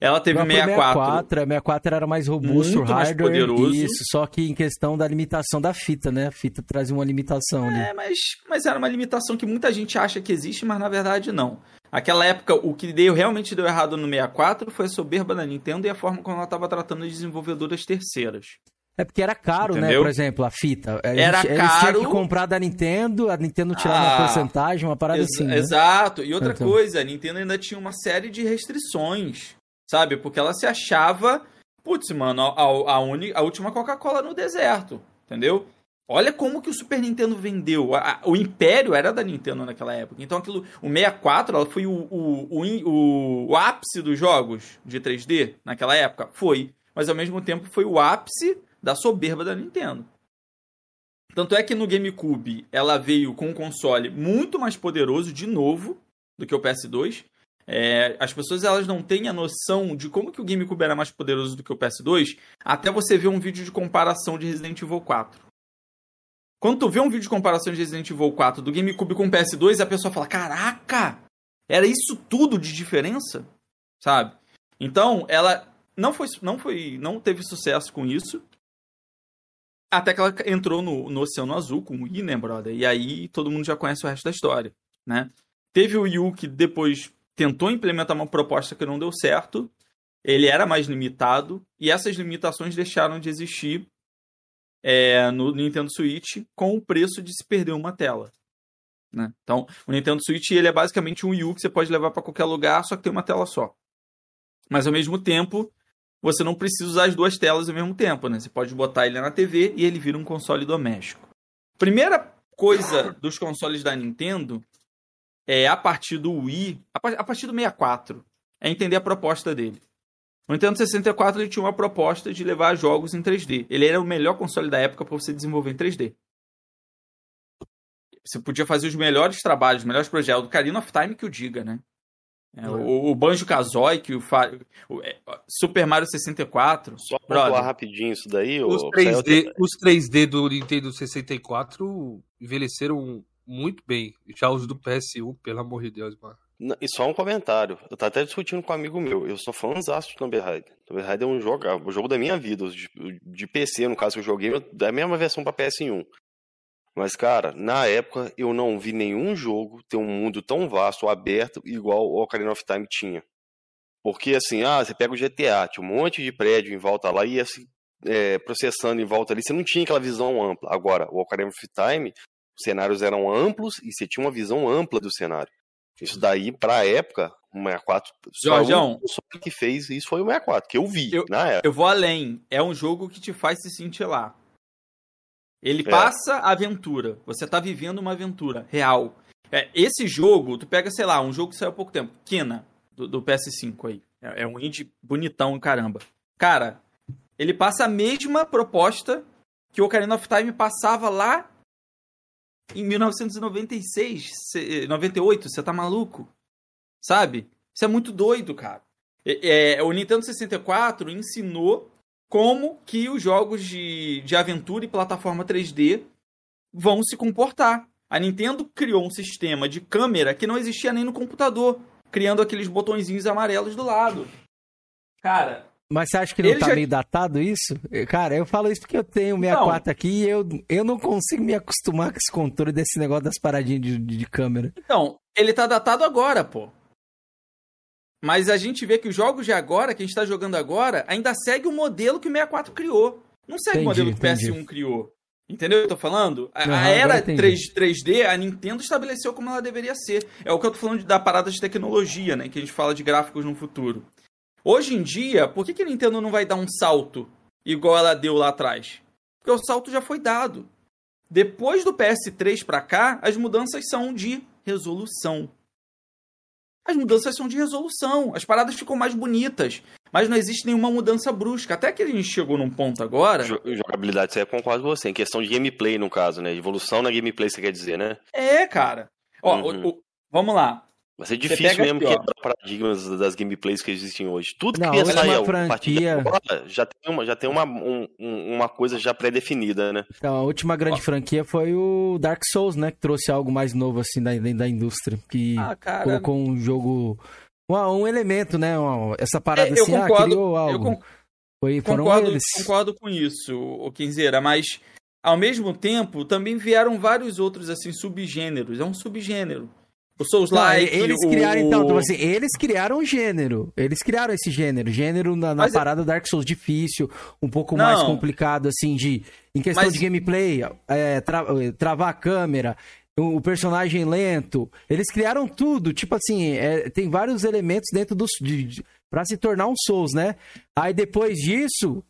Ela teve o 64. 64. A 64 era mais robusto, muito hardware, mais poderoso. Isso, só que em questão da limitação da fita, né? A fita traz uma limitação ali. É, mas, mas era uma limitação que muita gente acha que existe, mas na verdade não. Aquela época, o que deu, realmente deu errado no 64 foi a soberba da Nintendo e a forma como ela estava tratando as desenvolvedoras terceiras. É porque era caro, né, Entendeu? né? Por exemplo, a fita. A era gente, caro. Eles que comprar da Nintendo, a Nintendo tirava ah, uma porcentagem, uma parada ex assim. Né? Exato. E outra então. coisa, a Nintendo ainda tinha uma série de restrições, sabe? Porque ela se achava, putz, mano, a, a, a última Coca-Cola no deserto. Entendeu? Olha como que o Super Nintendo vendeu. A, o Império era da Nintendo naquela época. Então aquilo, o 64 ela foi o, o, o, o ápice dos jogos de 3D naquela época? Foi. Mas ao mesmo tempo foi o ápice da soberba da Nintendo. Tanto é que no GameCube ela veio com um console muito mais poderoso, de novo, do que o PS2. É, as pessoas elas não têm a noção de como que o GameCube era mais poderoso do que o PS2, até você ver um vídeo de comparação de Resident Evil 4. Quando tu vê um vídeo de comparação de Resident Evil 4 do GameCube com o PS2, a pessoa fala: Caraca! Era isso tudo de diferença? Sabe? Então, ela não foi, não foi, não teve sucesso com isso. Até que ela entrou no, no Oceano Azul com o Wii, né, brother? E aí todo mundo já conhece o resto da história, né? Teve o Wii U que depois tentou implementar uma proposta que não deu certo. Ele era mais limitado. E essas limitações deixaram de existir é, no Nintendo Switch com o preço de se perder uma tela. Né? Então, o Nintendo Switch ele é basicamente um Wii U que você pode levar para qualquer lugar, só que tem uma tela só. Mas ao mesmo tempo, você não precisa usar as duas telas ao mesmo tempo, né? Você pode botar ele na TV e ele vira um console doméstico. Primeira coisa dos consoles da Nintendo é a partir do Wii, a partir do 64, é entender a proposta dele. O Nintendo 64 ele tinha uma proposta de levar jogos em 3D. Ele era o melhor console da época para você desenvolver em 3D. Você podia fazer os melhores trabalhos, os melhores projetos. O Karina of Time que o diga, né? É, o, o Banjo Kazooie, que o, o, é, Super Mario 64. Só falar rapidinho isso daí. Os 3D, os 3D do Nintendo 64 envelheceram muito bem. Já os do PS1, pelo amor de Deus, mano. E só um comentário. Eu tava até discutindo com um amigo meu. Eu sou fãzão de Tomb Raider. Tomb Raider é um jogo, é o jogo da minha vida. De, de PC, no caso que eu joguei, da mesma versão pra PS1. Mas, cara, na época eu não vi nenhum jogo ter um mundo tão vasto, aberto, igual o Ocarina of Time tinha. Porque, assim, ah, você pega o GTA, tinha um monte de prédio em volta lá e ia se é, processando em volta ali, você não tinha aquela visão ampla. Agora, o Ocarina of Time, os cenários eram amplos e você tinha uma visão ampla do cenário. Isso daí, pra época, o 64. Jorjão. Só que fez isso foi o 64, que eu vi eu, na época. Eu vou além. É um jogo que te faz se sentir lá. Ele É. passa a aventura. Você tá vivendo uma aventura real. É, esse jogo, tu pega, sei lá, um jogo que saiu há pouco tempo, Kena, do, do PS5 aí. É, é um indie bonitão, caramba. Cara, ele passa a mesma proposta que o Ocarina of Time passava lá em 1996, cê- 98, você tá maluco? Sabe? Isso é muito doido, cara. É, é, o Nintendo 64 ensinou como que os jogos de, de aventura e plataforma 3D vão se comportar. A Nintendo criou um sistema de câmera que não existia nem no computador, criando aqueles botõezinhos amarelos do lado. Cara, Mas você acha que não Ele tá já- meio datado isso? Cara, eu falo isso porque eu tenho o 64 aqui e eu, eu não consigo me acostumar com esse controle desse negócio das paradinhas de, de- de câmera. Então, ele tá datado agora, pô. Mas a gente vê que os jogos de agora, que a gente tá jogando agora, ainda segue o modelo que o 64 criou. Não segue Entendi, o modelo que o entendi. PS1 criou. Entendeu o que eu tô falando? A, a Aham, era agora entendi. 3, 3D, a Nintendo estabeleceu como ela deveria ser. É o que eu tô falando de- da parada de tecnologia, né? Que a gente fala de gráficos no futuro. Hoje em dia, por que, que a Nintendo não vai dar um salto igual ela deu lá atrás? Porque o salto já foi dado. Depois do PS3 pra cá, as mudanças são de resolução. As mudanças são de resolução. As paradas ficam mais bonitas. Mas não existe nenhuma mudança brusca. Até que a gente chegou num ponto agora. Jo- Jogabilidade, isso aí eu concordo com você. Em questão de gameplay, no caso, né? Evolução na gameplay, você quer dizer, né? É, cara. Ó, Uhum. o- o- vamos lá. Vai ser difícil mesmo aqui, quebrar paradigmas das gameplays que existem hoje. Tudo Não, que ia sair uma a partir de franquia- agora já tem uma, já tem uma, um- um- uma coisa já pré-definida, né? Então, a última grande franquia foi o Dark Souls, né? Que trouxe algo mais novo, assim, da, da indústria. Que Ah, cara. colocou um jogo... Um, um elemento, né? uma- essa parada É, eu assim, ah, concordo, criou eu algo. con- Foi, foram Concordo, eles. concordo com isso, o Kenzeira, mas ao mesmo tempo também vieram vários outros assim subgêneros. É um subgênero. O Não, Souls-like, eles o... criaram, então, então, assim, eles criaram um gênero. Eles criaram esse gênero. Gênero na, na é- parada Dark Souls difícil, um pouco Não. mais complicado, assim, de. Em questão Mas- de gameplay, é, tra- eh, travar a câmera, o, o personagem lento. Eles criaram tudo. Tipo assim, é, tem vários elementos dentro dos. De, de, pra se tornar um Souls, né? Aí depois disso.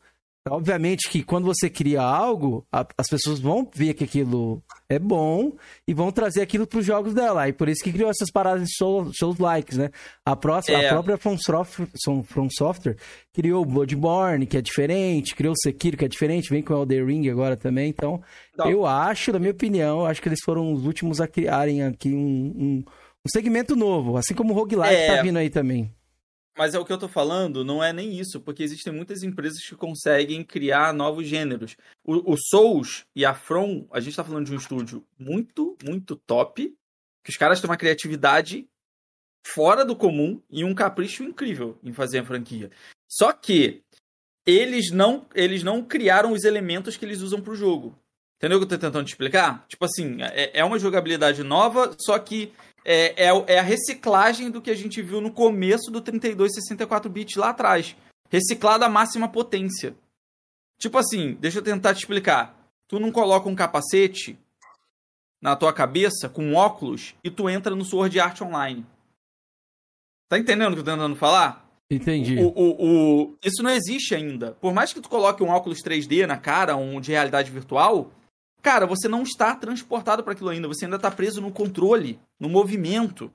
Obviamente que quando você cria algo, a- as pessoas vão ver que aquilo é bom e vão trazer aquilo para os jogos dela. E por isso que criou essas paradas de show, shows likes, né? A, próxima, É. a própria From Software, From Software criou o Bloodborne, que é diferente, criou o Sekiro, que é diferente, vem com o Elden Ring agora também. Então, Então. eu acho, na minha opinião, acho que eles foram os últimos a criarem aqui um, um, um segmento novo, assim como o Roguelike É. tá vindo aí também. Mas é o que eu tô falando, não é nem isso, porque existem muitas empresas que conseguem criar novos gêneros. O, o Souls e a From, a gente tá falando de um estúdio muito, muito top, que os caras têm uma criatividade fora do comum e um capricho incrível em fazer a franquia. Só que eles não, eles não criaram os elementos que eles usam pro jogo. Entendeu o que eu tô tentando te explicar? Tipo assim, é, é uma jogabilidade nova, só que é, é, é a reciclagem do que a gente viu no começo do 32 64 bits lá atrás. Reciclado à máxima potência. Tipo assim, deixa eu tentar te explicar. Tu não coloca um capacete na tua cabeça com um óculos e tu entra no Sword Art Online. Tá entendendo o que eu tô tentando falar? Entendi. O, o, o- Isso não existe ainda. Por mais que tu coloque um óculos 3D na cara, um de realidade virtual, cara, você não está transportado para aquilo ainda. Você ainda está preso no controle, no movimento.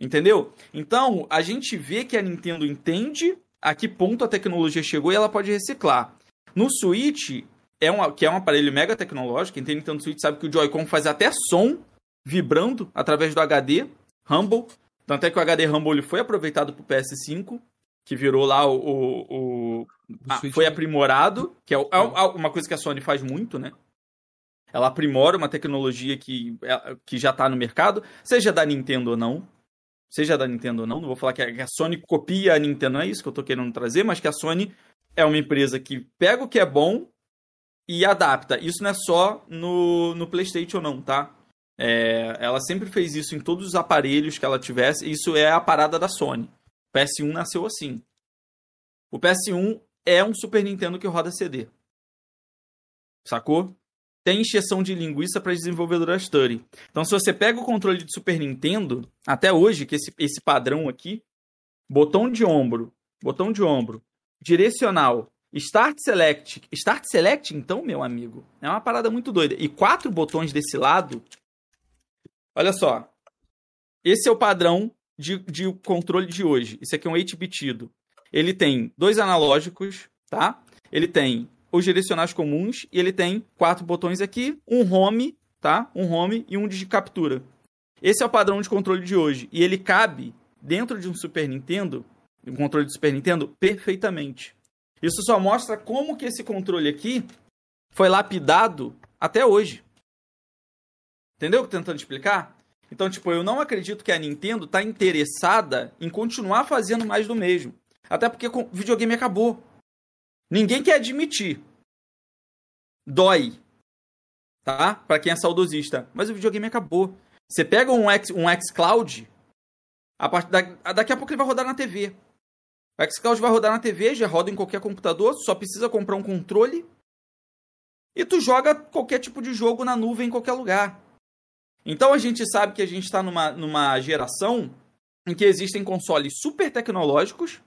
Entendeu? Então, a gente vê que a Nintendo entende a que ponto a tecnologia chegou e ela pode reciclar. No Switch, é um, que é um aparelho mega tecnológico, quem tem Nintendo Switch sabe que o Joy-Con faz até som vibrando através do HD Rumble. Tanto é que o HD Rumble ele foi aproveitado pro PS5, que virou lá o. o- o- ah, Switch, foi né? aprimorado, que é, o- é uma coisa que a Sony faz muito, né? Ela aprimora uma tecnologia que, é- que já tá no mercado, seja da Nintendo ou não. Seja da Nintendo ou não, não vou falar que a, Sony copia a Nintendo, não é isso que eu tô querendo trazer, mas que a Sony é uma empresa que pega o que é bom e adapta. Isso não é só no, no PlayStation, não, tá? É, ela sempre fez isso em todos os aparelhos que ela tivesse. Isso é a parada da Sony. O PS1 nasceu assim. O PS1 é um Super Nintendo que roda CD. Sacou? Tem encheção de linguiça para desenvolvedoras Study. Então, se você pega o controle de Super Nintendo, até hoje, que esse, esse padrão aqui, botão de ombro, botão de ombro, direcional, Start Select. Start Select, então, meu amigo, é uma parada muito doida. E quatro botões desse lado. Olha só. Esse é o padrão de, de controle de hoje. Isso aqui é um 8-bitido. Ele tem dois analógicos, tá? Ele tem os direcionais comuns e ele tem quatro botões aqui, um home, tá? Um home e um de captura. Esse é o padrão de controle de hoje e ele cabe dentro de um Super Nintendo, um controle de Super Nintendo perfeitamente. Isso só mostra como que esse controle aqui foi lapidado até hoje. Entendeu o que eu tô tentando explicar? Então, tipo, eu não acredito que a Nintendo tá interessada em continuar fazendo mais do mesmo. Até porque o videogame acabou. Ninguém quer admitir. Dói. Tá? Para quem é saudosista. Mas o videogame acabou. Você pega um X, um xCloud, a part... daqui a pouco ele vai rodar na TV. O xCloud vai rodar na TV, já roda em qualquer computador, só precisa comprar um controle. E tu joga qualquer tipo de jogo na nuvem em qualquer lugar. Então a gente sabe que a gente está numa, numa geração em que existem consoles super tecnológicos,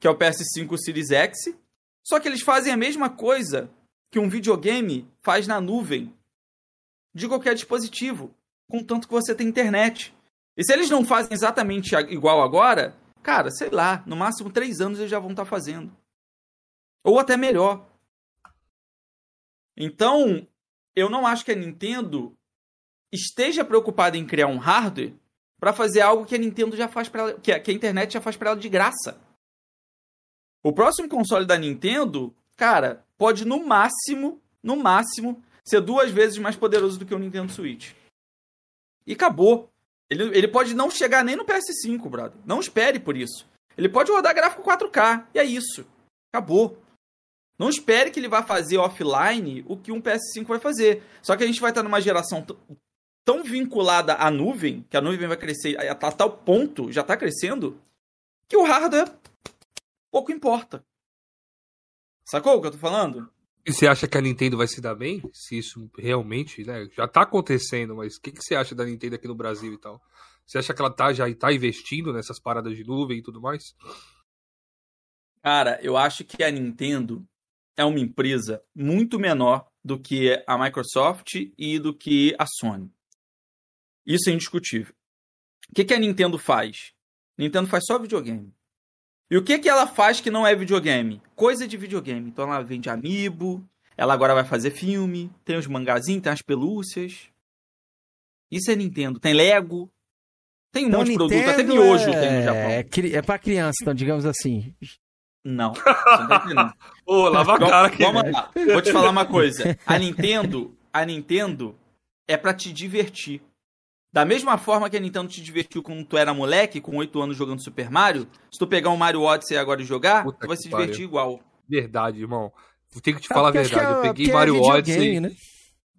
que é o PS5 Series X, só que eles fazem a mesma coisa que um videogame faz na nuvem de qualquer dispositivo, contanto que você tem internet. E se eles não fazem exatamente igual agora, cara, sei lá, no máximo três anos eles já vão estar tá fazendo. Ou até melhor. Então, eu não acho que a Nintendo esteja preocupada em criar um hardware para fazer algo que a Nintendo já faz para que, que a internet já faz para ela de graça. O próximo console da Nintendo, cara, pode no máximo, no máximo, ser duas vezes mais poderoso do que o Nintendo Switch. E acabou. Ele, ele pode não chegar nem no PS5, brother. Não espere por isso. Ele pode rodar gráfico 4K. E é isso. Acabou. Não espere que ele vá fazer offline o que um PS5 vai fazer. Só que a gente vai estar numa geração tão vinculada à nuvem, que a nuvem vai crescer a tal ponto, já está crescendo, que o hardware pouco importa. Sacou o que eu tô falando? E você acha que a Nintendo vai se dar bem? Se isso realmente, né? Já tá acontecendo, mas o que, que você acha da Nintendo aqui no Brasil e tal? Você acha que ela tá, já tá investindo nessas paradas de nuvem e tudo mais? Cara, eu acho que a Nintendo é uma empresa muito menor do que a Microsoft e do que a Sony. Isso é indiscutível. O que, que a Nintendo faz? A Nintendo faz só videogame. E o que, que ela faz que não é videogame? Coisa de videogame. Então ela vende amiibo, ela agora vai fazer filme, tem os mangazinhos, tem as pelúcias. Isso é Nintendo. Tem Lego. Tem um então, monte de produto, até miojo é... tem no Japão. É, é pra criança, então, digamos assim. Não. Tá *laughs* Ô, lava a cara aqui. Vamos lá. Vou te falar uma coisa. A Nintendo, a Nintendo é para te divertir. Da mesma forma que a Nintendo te divertiu quando tu era moleque, com 8 anos jogando Super Mario, se tu pegar um Mario Odyssey agora e jogar, Puta tu vai se divertir pariu. igual. Verdade, irmão. Vou ter que te é falar a verdade. É, eu peguei Mario é Odyssey. Né?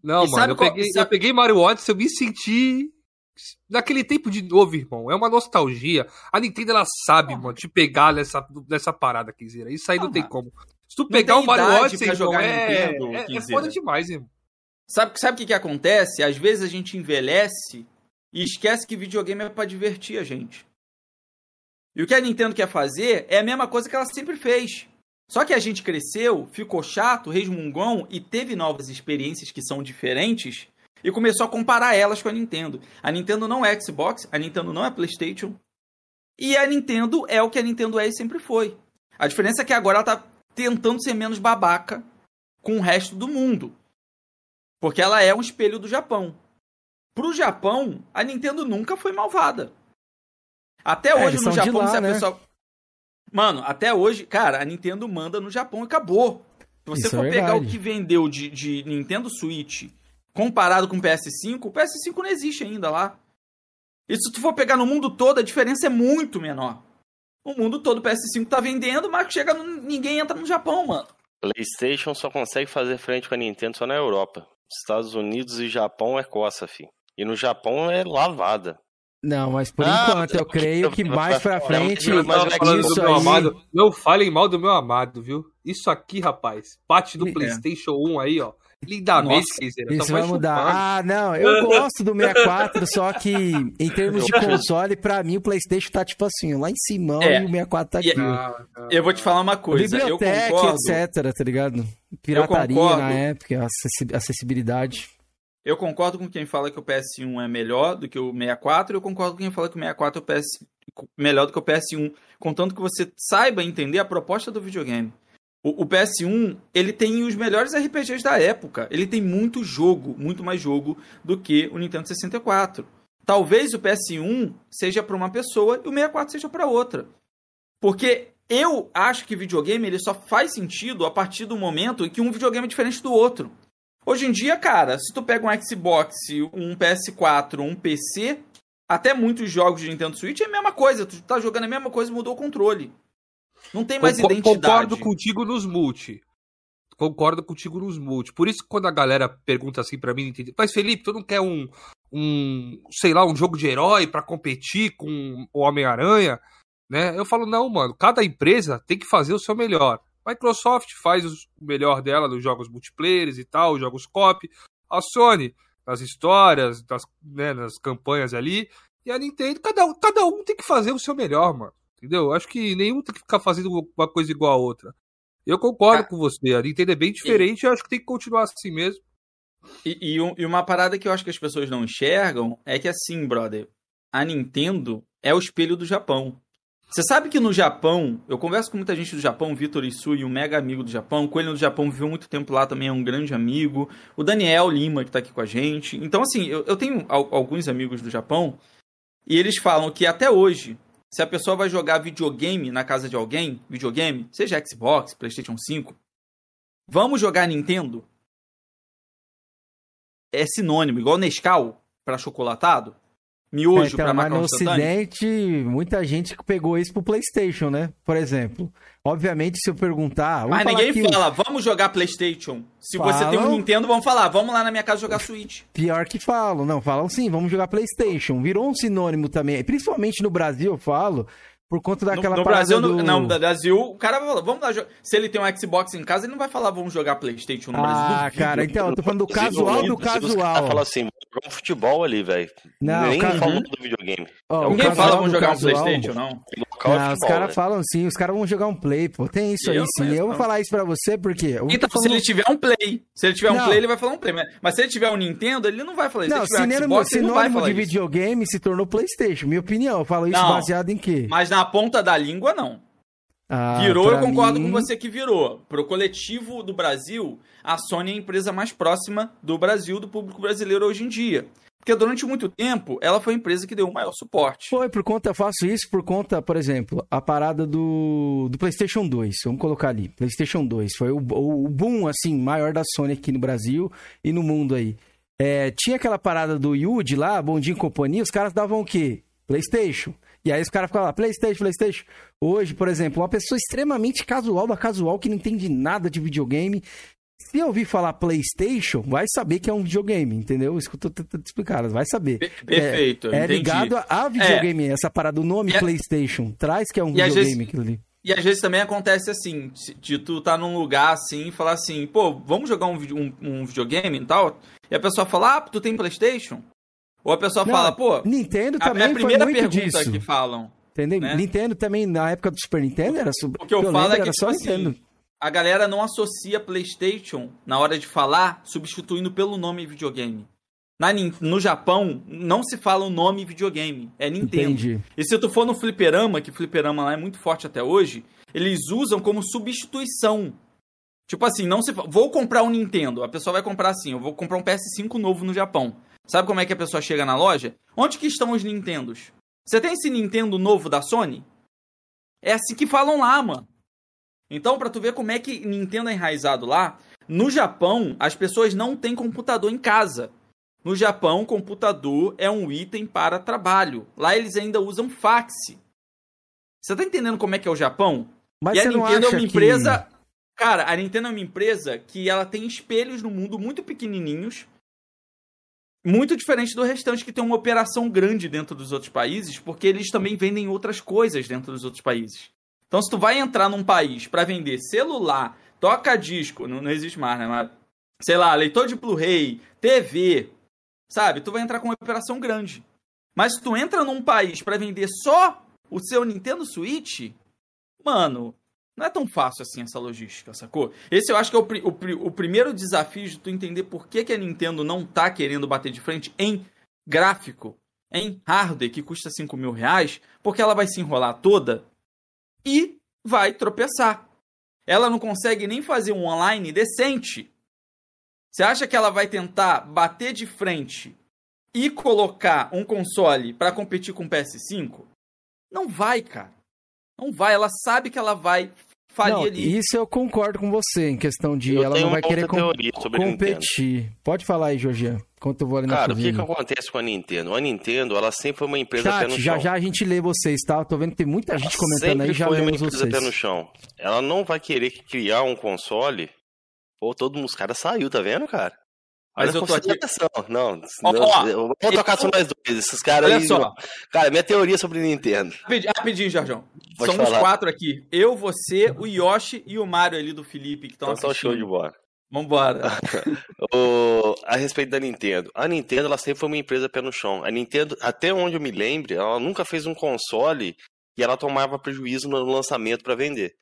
Não, e mano, eu, qual, peguei, sabe... eu peguei Mario Odyssey, eu me senti naquele tempo de novo, irmão. É uma nostalgia. A Nintendo, ela sabe, ah. mano, te pegar nessa, nessa parada, Kizera. Isso aí ah, não tem como. Se tu pegar o Mario Odyssey, pra jogar é, Nintendo, é, é foda demais, irmão. Sabe, sabe o que, que acontece? Às vezes a gente envelhece e esquece que videogame é para divertir a gente. E o que a Nintendo quer fazer é a mesma coisa que ela sempre fez. Só que a gente cresceu, ficou chato, resmungão e teve novas experiências que são diferentes e começou a comparar elas com a Nintendo. A Nintendo não é Xbox, a Nintendo não é PlayStation. E a Nintendo é o que a Nintendo é e sempre foi. A diferença é que agora ela tá tentando ser menos babaca com o resto do mundo. Porque ela é um espelho do Japão. Pro Japão, a Nintendo nunca foi malvada. Até é, hoje no Japão, lá, se a né? pessoa. Mano, até hoje, cara, a Nintendo manda no Japão e acabou. Se você Isso é for é pegar o que vendeu de, de Nintendo Switch comparado com o PS5, o PS5 não existe ainda lá. E se tu for pegar no mundo todo, a diferença é muito menor. O mundo todo o PS5 tá vendendo, mas chega no... ninguém entra no Japão, mano. PlayStation só consegue fazer frente com a Nintendo só na Europa. Estados Unidos e Japão é coça, fi. E no Japão é lavada. Não, mas por ah, enquanto eu creio que mais pra frente. isso aí... amado, não falem mal do meu amado, viu? Isso aqui, rapaz, parte do é. PlayStation 1 aí, ó. Lindamente, Nossa. Isso vai mudar. chupando. Ah, não, eu gosto do 64, só que em termos de *laughs* console, pra mim o PlayStation tá tipo assim, lá em cima É. e o 64 tá E- aqui. Ah, ah. Eu vou te falar uma coisa. Eu Biblioteca, concordo. etc, tá ligado? Pirataria na época, acessi- acessibilidade. Eu concordo com quem fala que o PS1 é melhor do que o 64, e eu concordo com quem fala que o 64 é o PS... melhor do que o PS1, contanto que você saiba entender a proposta do videogame. O, o PS1, ele tem os melhores RPGs da época. Ele tem muito jogo, muito mais jogo do que o Nintendo 64. Talvez o PS1 seja para uma pessoa e o 64 seja para outra. Porque eu acho que videogame ele só faz sentido a partir do momento em que um videogame é diferente do outro. Hoje em dia, cara, se tu pega um Xbox, um PS4, um PC, até muitos jogos de Nintendo Switch é a mesma coisa. Tu tá jogando a mesma coisa e mudou o controle. Não tem mais Concor- identidade. Concordo contigo nos multi. Concordo contigo nos multi. Por isso que quando a galera pergunta assim pra mim, mas Felipe, tu não quer um, um, sei lá, um jogo de herói pra competir com o Homem-Aranha, né? Eu falo, não, mano, cada empresa tem que fazer o seu melhor. Microsoft faz o melhor dela nos jogos multiplayers e tal, os jogos cop. A Sony, nas histórias, nas, né, nas campanhas ali. E a Nintendo, cada um, cada um tem que fazer o seu melhor, mano. Entendeu? Acho que nenhum tem que ficar fazendo uma coisa igual a outra. Eu concordo Ca- com você. A Nintendo é bem diferente e eu acho que tem que continuar assim mesmo. E, e um- e uma parada que eu acho que as pessoas não enxergam é que assim, brother, a Nintendo é o espelho do Japão. Você sabe que no Japão, eu converso com muita gente do Japão, Vitor Isui, um mega amigo do Japão, o Coelho do Japão viveu muito tempo lá também, é um grande amigo, o Daniel Lima, que tá aqui com a gente. Então, assim, eu, eu tenho al- alguns amigos do Japão, e eles falam que até hoje, se a pessoa vai jogar videogame na casa de alguém, videogame, seja Xbox, PlayStation 5, vamos jogar Nintendo? É sinônimo, igual Nescau para chocolatado, miojo então, para mas no ocidente, muita gente pegou isso pro Playstation, né? Por exemplo. Obviamente, se eu perguntar... Mas ninguém que fala, vamos jogar PlayStation. Se você tem um Falam. Nintendo, vamos falar, vamos lá na minha casa jogar Switch. Pior que falam, não, falam sim, vamos jogar Playstation. Virou um sinônimo também, principalmente no Brasil, eu falo, por conta No, daquela no parada Brasil, do... no, não, no Brasil, o cara vai falar, vamos lá, se ele tem um Xbox em casa, ele não vai falar, vamos jogar PlayStation no Brasil. Ah, cara, então, eu tô falando do casual do Os casual. falam assim, vamos jogar um futebol ali, velho. Não, Nem cara- falam do videogame. Ó, o Ninguém casual fala, vamos jogar um casual- PlayStation, não. É Não, os futebol, caras né? falam sim, os caras vão jogar um play, pô. Tem isso aí Eu sim. conheço, Eu vou falar isso pra você porque. eu Então, tô se falando- ele tiver um Play, se ele tiver um Não. Play, ele vai falar um Play. Mas, se ele tiver um Nintendo, ele não vai falar isso. Não, se ele tiver um sinônimo, Xbox, ele não vai sinônimo falar de isso. videogame se tornou PlayStation. Minha opinião, eu falo isso Não. baseado em quê? Mas na ponta da língua, não. Ah, Virou, eu concordo mim- com você que virou. Pro coletivo do Brasil, a Sony é a empresa mais próxima do Brasil, do público brasileiro hoje em dia. Porque durante muito tempo, ela foi a empresa que deu o maior suporte. Foi por conta, eu faço isso por conta, por exemplo, a parada do, do PlayStation 2. Vamos colocar ali. PlayStation 2 foi o, o, o boom, assim, maior da Sony aqui no Brasil e no mundo aí. É, tinha aquela parada do Yuji lá, Bondinho e Companhia, os caras davam o quê? PlayStation. E aí os caras ficavam lá, PlayStation, PlayStation. Hoje, por exemplo, uma pessoa extremamente casual da casual que não entende nada de videogame. Se ouvir falar PlayStation, vai saber que é um videogame, entendeu? Isso que eu tô tentando explicar, vai saber. Per- perfeito, É, é ligado a, a videogame, essa parada do nome E PlayStation. Traz que é um E videogame aquilo ali. E às vezes também acontece assim, de- tu tá num lugar assim e falar assim, pô, vamos jogar um, um, um videogame e tal. E a pessoa fala, ah, tu tem Playstation? Ou a pessoa Não, fala, pô, Nintendo a, é também a primeira foi muito pergunta disso. que falam. Entendeu? né? Nintendo também, na época do Super Nintendo, era super. O que eu falo lembro, é que, só tipo assim, Nintendo. a galera não associa PlayStation na hora de falar, substituindo pelo nome videogame. Na no Japão, não se fala o nome videogame, é Nintendo. Entendi. E se tu for no fliperama, que fliperama lá é muito forte até hoje, eles usam como substituição. Tipo assim, não se vou comprar um Nintendo, a pessoa vai comprar assim, eu vou comprar um PS5 novo no Japão. Sabe como é que a pessoa chega na loja? Onde que estão os Nintendos? Você tem esse Nintendo novo da Sony? É assim que falam lá, mano. Então, pra tu ver como é que Nintendo é enraizado lá, no Japão, as pessoas não têm computador em casa. No Japão, computador é um item para trabalho. Lá eles ainda usam fax. Você tá entendendo como é que é o Japão? Mas e a Nintendo é uma que- empresa. Cara, a Nintendo é uma empresa que ela tem espelhos no mundo muito pequenininhos. Muito diferente do restante que tem uma operação grande dentro dos outros países, porque eles também vendem outras coisas dentro dos outros países. Então, se tu vai entrar num país pra vender celular, toca disco, não, não existe mais, né? Mas sei lá, leitor de Blu-ray, TV, sabe? Tu vai entrar com uma operação grande. Mas se tu entra num país para vender só o seu Nintendo Switch, mano, não é tão fácil assim essa logística, sacou? Esse eu acho que é o, o, o primeiro desafio de tu entender por que, que a Nintendo não tá querendo bater de frente em gráfico, em hardware que custa 5 mil reais, porque ela vai se enrolar toda e vai tropeçar. Ela não consegue nem fazer um online decente. Você acha que ela vai tentar bater de frente e colocar um console para competir com o PS5? Não vai, cara. Não vai. Ela sabe que ela vai falir não, ali. Isso eu concordo com você em questão de eu ela não vai querer com competir. Pode falar aí, Jorge. Enquanto eu vou ali na Cara, o que, que acontece com a Nintendo? A Nintendo, ela sempre foi uma empresa Chat, pé no chão. Já já a gente lê vocês, tá? tô vendo que tem muita gente comentando sempre aí, já foi uma empresa vocês. pé no chão. Ela não vai querer criar um console. Pô, todo mundo, os caras saiu, tá vendo, cara? Mas eu tô aqui. Não, não, ó, eu vou tocar só nós dois. Esses caras aí. Só. Cara, minha teoria sobre Nintendo. Rapidinho, rapidinho Jorjão. Somos falar. quatro aqui. Eu, você, o Yoshi e o Mario ali do Felipe que estão então, assistindo. Então show de bola. Vambora. *laughs* o, a respeito da Nintendo. A Nintendo, ela sempre foi uma empresa pé no chão. A Nintendo, até onde eu me lembre, ela nunca fez um console e ela tomava prejuízo no lançamento para vender.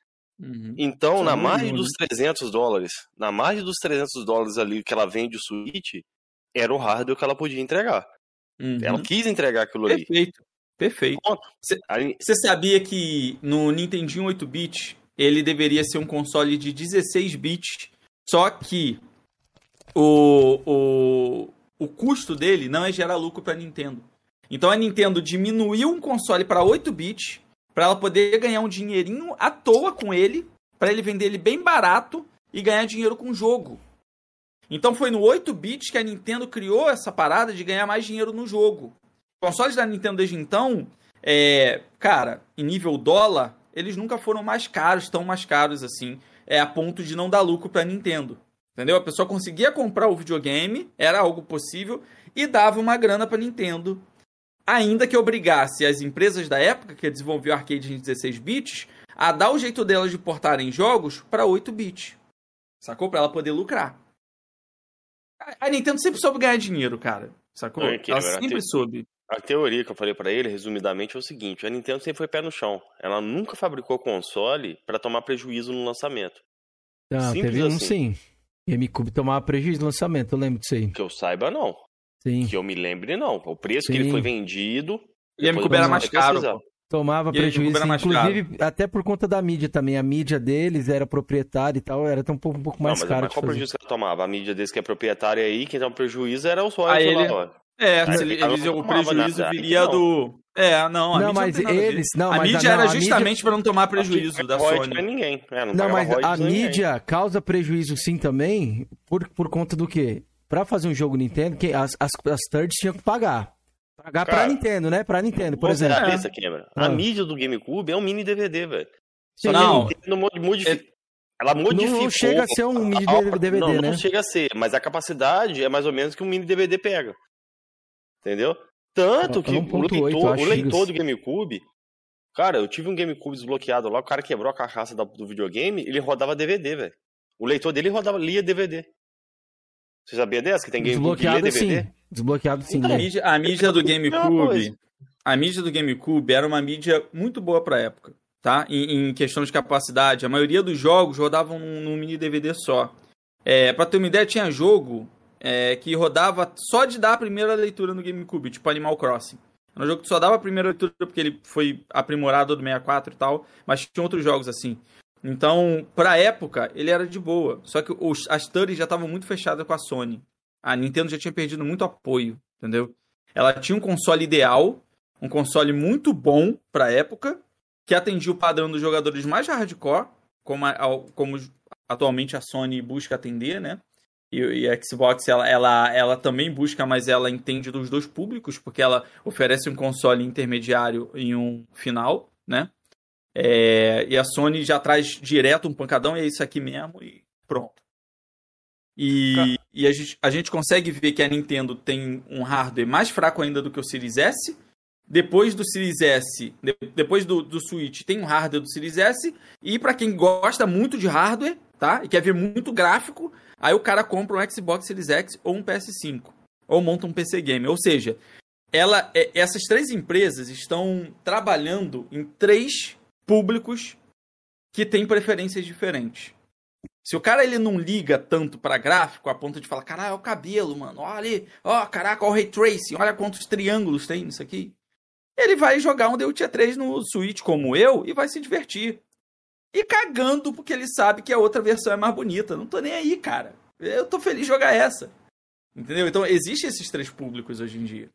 Uhum. Então, Sim, na margem dos 300 dólares, na margem dos 300 dólares ali que ela vende o Switch, era o hardware que ela podia entregar. Uhum. Ela quis entregar aquilo ali. Perfeito. Perfeito. Você sabia que no Nintendo 8-bit ele deveria ser um console de 16 bits, só que o, o, o custo dele não é gerar lucro para a Nintendo. Então a Nintendo diminuiu um console para 8 bits para ela poder ganhar um dinheirinho à toa com ele, para ele vender ele bem barato e ganhar dinheiro com o jogo. Então foi no 8 bits que a Nintendo criou essa parada de ganhar mais dinheiro no jogo. Os consoles da Nintendo desde então, é, cara, em nível dólar, eles nunca foram mais caros, tão mais caros assim, é a ponto de não dar lucro para Nintendo. Entendeu? A pessoa conseguia comprar o videogame, era algo possível e dava uma grana para Nintendo ainda que obrigasse as empresas da época que desenvolviam arcade em 16 bits a dar o jeito delas de portarem jogos para 8 bits. Sacou? Para ela poder lucrar. A Nintendo sempre soube ganhar dinheiro, cara. Sacou? Não, ela sempre te... soube. A teoria que eu falei para ele, resumidamente, é o seguinte: a Nintendo sempre foi pé no chão. Ela nunca fabricou console para tomar prejuízo no lançamento. Ah, Simples teve um assim. sim. GameCube tomava prejuízo no lançamento, eu lembro disso aí. Que eu saiba, não. Sim. Que eu me lembre, não. O preço Sim. que ele foi vendido. E a MQB era mais caro. Tomava prejuízo, inclusive caro. até por conta da mídia também. A mídia deles era proprietária e tal, era um pouco, um pouco mais não, mas, caro. Mas qual prejuízo que ela tomava? A mídia deles que é proprietária aí, quem toma prejuízo era o sócio ele... lá. É, ele, eles, o prejuízo viria do. É, não, a não, mas eles, não, a mas mídia a, não, era justamente para não tomar prejuízo da Sony. Não ninguém. É, não, não mas a mídia ninguém. causa prejuízo sim também por, por conta do quê? Pra fazer um jogo Nintendo, que as, as, as thirds tinham que pagar. Pagar Cara, pra Nintendo, né? Pra Nintendo, por exemplo. É. Essa, A ah. mídia do GameCube é um mini DVD, velho. Só não, Nintendo modifica. É... Ela modificou. Não chega a ser um mini DVD, não, né? Não chega a ser, mas a capacidade é mais ou menos que um mini DVD pega. Entendeu? Tanto que o leitor, o leitor do GameCube. Cara, eu tive um GameCube desbloqueado lá, o cara quebrou a carcaça do videogame, ele rodava DVD, velho. O leitor dele rodava, lia DVD. Você sabia dessa? Que tem GameCube Desbloqueado, DVD? Sim. Desbloqueado sim. Então, a, mídia, a mídia do GameCube. A mídia do GameCube era uma mídia muito boa pra época, tá? Em, em questão de capacidade. A maioria dos jogos rodavam num, num mini DVD só. É, pra ter uma ideia, tinha jogo é, que rodava só de dar a primeira leitura no GameCube, tipo Animal Crossing. Era um jogo que só dava a primeira leitura porque ele foi aprimorado do 64 e tal, mas tinha outros jogos assim. Então, pra época, ele era de boa. Só que os, as studies já estavam muito fechadas com a Sony. A Nintendo já tinha perdido muito apoio, entendeu? Ela tinha um console ideal, um console muito bom pra época, que atendia o padrão dos jogadores mais hardcore, como, a, como atualmente a Sony busca atender, né? E, e a Xbox, ela, ela, ela também busca, mas ela entende dos dois públicos, porque ela oferece um console intermediário e um final, né? É, e a Sony já traz direto um pancadão, e é isso aqui mesmo, e pronto. E, e a, gente, a gente consegue ver que a Nintendo tem um hardware mais fraco ainda do que o Series S. Depois do Series S, de, depois do, do Switch, tem um hardware do Series S. E para quem gosta muito de hardware, tá? E quer ver muito gráfico, aí o cara compra um Xbox Series X ou um PS5. Ou monta um PC Game. Ou seja, ela, é, essas três empresas estão trabalhando em três públicos que têm preferências diferentes. Se o cara ele não liga tanto para gráfico a ponto de falar, caralho, é o cabelo, mano, olha ó, caraca, olha o ray tracing, olha quantos triângulos tem nisso aqui. Ele vai jogar um The Witcher 3 no Switch como eu e vai se divertir. E cagando porque ele sabe que a outra versão é mais bonita. Não tô nem aí, cara. Eu tô feliz de jogar essa. Entendeu? Então, existem esses três públicos hoje em dia.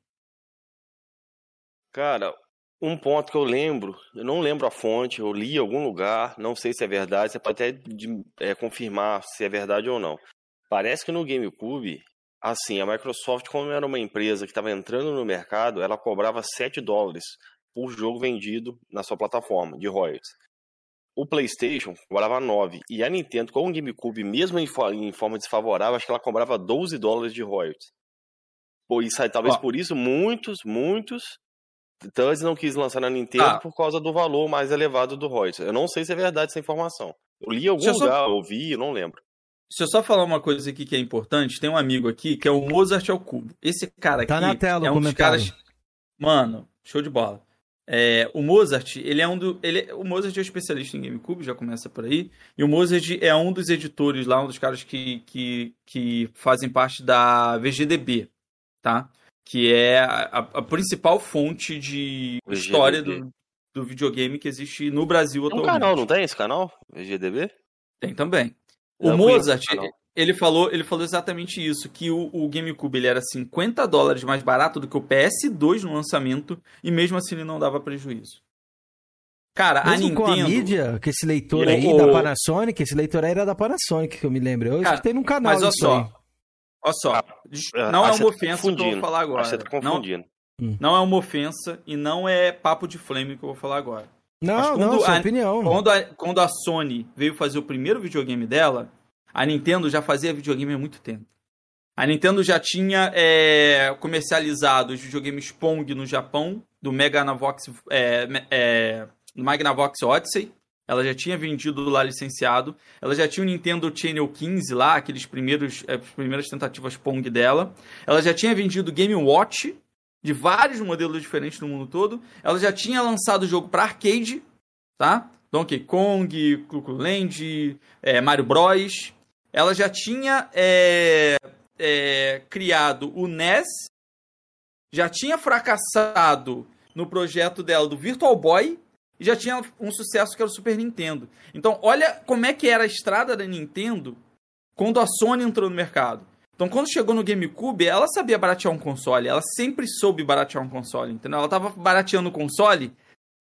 Cara, um ponto que eu lembro, eu não lembro a fonte, eu li em algum lugar, não sei se é verdade, você pode até de, é, confirmar se é verdade ou não. Parece que no GameCube, assim, a Microsoft, como era uma empresa que estava entrando no mercado, ela cobrava 7 dólares por jogo vendido na sua plataforma de royalties. O PlayStation cobrava 9 e a Nintendo com o GameCube, mesmo em, em forma desfavorável, acho que ela cobrava 12 dólares de royalties. Pô, isso aí, talvez por isso muitos, muitos então eles não quis lançar na Nintendo ah. por causa do valor mais elevado do royalties. Eu não sei se é verdade essa informação. Eu li em algum Deixa lugar, só... ouvi, eu não lembro. Deixa eu só falar uma coisa aqui que é importante. Tem um amigo aqui que é o Mozart ao cubo. Esse cara aqui tá na tela, é um dos caras. Mano, show de bola. É, o Mozart, ele é um do. Ele, o Mozart é um especialista em GameCube, já começa por aí. E o Mozart é um dos editores lá, um dos caras que, que, que fazem parte da VGDB, tá? Que é a, a principal fonte de história do, do videogame que existe no Brasil tem atualmente. um canal, não tem esse canal? VGDB? Tem também. O não, Mozart, ele falou, ele falou exatamente isso, que o, o, GameCube ele era 50 dólares mais barato do que o PS2 no lançamento e mesmo assim ele não dava prejuízo. Cara, Mesmo a Nintendo... com a mídia, que esse leitor aí o... da Panasonic, esse leitor aí era da Panasonic, que eu me lembro. Eu Cara, escutei num canal Mas olha só, aí. Olha só, ah, não ah, é uma tá ofensa tá que eu vou falar agora. Você tá confundindo. Não, não, é uma ofensa e não é papo de flame que eu vou falar agora. Não, não, sua a, opinião. Quando a, quando a Sony veio fazer o primeiro videogame dela, a Nintendo já fazia videogame há muito tempo. A Nintendo já tinha é, comercializado os videogames Pong no Japão, do Magnavox, é, é, Magnavox Odyssey, ela já tinha vendido lá licenciado. Ela já tinha o Nintendo Channel 15 lá, aqueles primeiros, é, as primeiras tentativas Pong dela. Ela já tinha vendido Game Watch de vários modelos diferentes no mundo todo. Ela já tinha lançado o jogo para arcade, tá? Donkey Kong, Cuckoo Land, é, Mario Bros. Ela já tinha é, é, criado o NES, já tinha fracassado no projeto dela do Virtual Boy, e já tinha um sucesso que era o Super Nintendo. Então, olha como é que era a estrada da Nintendo quando a Sony entrou no mercado. Então, quando chegou no GameCube, ela sabia baratear um console. Ela sempre soube baratear um console, entendeu? Ela tava barateando o console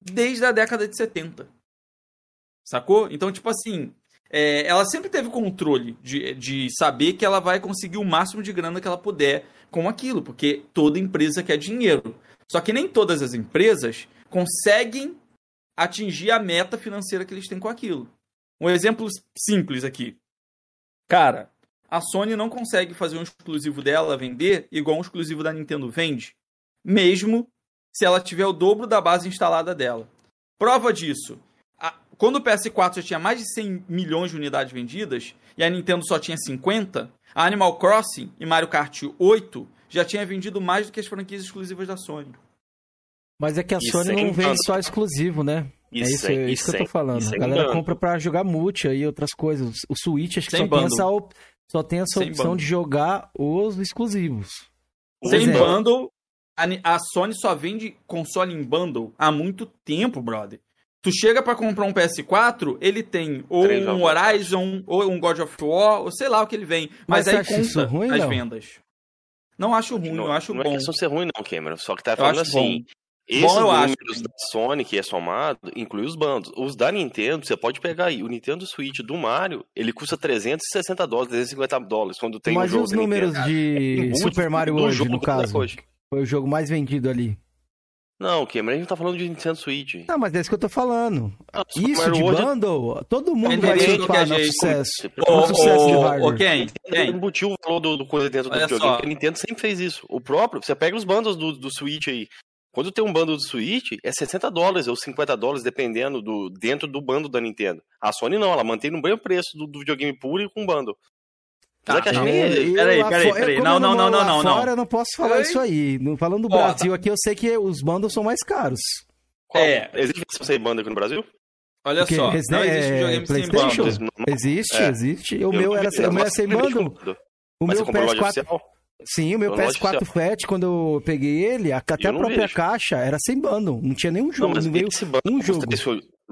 desde a década de 70. Sacou? Então, tipo assim, é, ela sempre teve controle de, de saber que ela vai conseguir o máximo de grana que ela puder com aquilo, porque toda empresa quer dinheiro. Só que nem todas as empresas conseguem atingir a meta financeira que eles têm com aquilo. Um exemplo simples aqui. Cara, a Sony não consegue fazer um exclusivo dela vender igual um exclusivo da Nintendo vende, mesmo se ela tiver o dobro da base instalada dela. Prova disso. A, quando o PS4 já tinha mais de 100 milhões de unidades vendidas e a Nintendo só tinha 50, a Animal Crossing e Mario Kart 8 já tinha vendido mais do que as franquias exclusivas da Sony. Mas é que a isso Sony é não vende só exclusivo, né? Isso, é isso, é, isso, que eu tô falando. a galera compra pra jogar multi e outras coisas. O Switch acho que só tem, essa, só tem essa Sem opção bundle. de jogar os exclusivos. Sem bundle, a, Sony só vende console em bundle há muito tempo, brother. Tu chega para comprar um PS4, ele tem ou um Horizon, ou um God of War, ou sei lá o que ele vem. Mas, Mas aí conta ruim, as não? vendas. Não acho ruim, não, eu acho não bom. Não é questão de ser ruim não, Cameron. Só que tá falando assim, bom. Esses Bom, números acho. da Sony, que é somado, inclui os bandos. Os da Nintendo, você pode pegar aí. O Nintendo Switch do Mario, ele custa 360 dólares, 350 dólares quando tem Mas um jogo e os números de é, Super Mario hoje, no caso? Hoje. Foi o jogo mais vendido ali. Não, Cameron, a gente tá falando de Nintendo Switch. Não, mas é isso que eu tô falando. Ah, isso de hoje... bundle, todo mundo vai surfar no sucesso. O, sucesso de hardware. Ken. embutiu o valor do, do coisa dentro do videogame. A Nintendo sempre fez isso. O próprio, você pega os bundles do, do Switch aí, Quando tem um bundle de Switch, é 60 dólares ou 50 dólares, dependendo do dentro do bundle da Nintendo. A Sony não, ela mantém no mesmo preço do, do videogame puro e com bundle. Tá, que a não, gente- Eu- peraí, peraí, peraí. Não, não, não, não, não, Fora, não. eu não posso falar isso aí. Falando do Brasil aqui, eu sei que os bundles são mais caros. Qual- É. Existe versão sem bundle aqui no Brasil? Olha Porque só, Resident- não existe é, videogame sem PlayStation? bundle. Normal. Existe, É. existe. O Eu meu era, sem- o meu era mas sem simplesmente bundle. comprou. O meu você comprou loja PS4. Sim, o meu Loja PS4 oficial. Fat, quando eu peguei ele, até a não própria vejo. caixa era sem bundle. Não tinha nenhum Não, jogo. mas Não, veio esse bundle um jogo.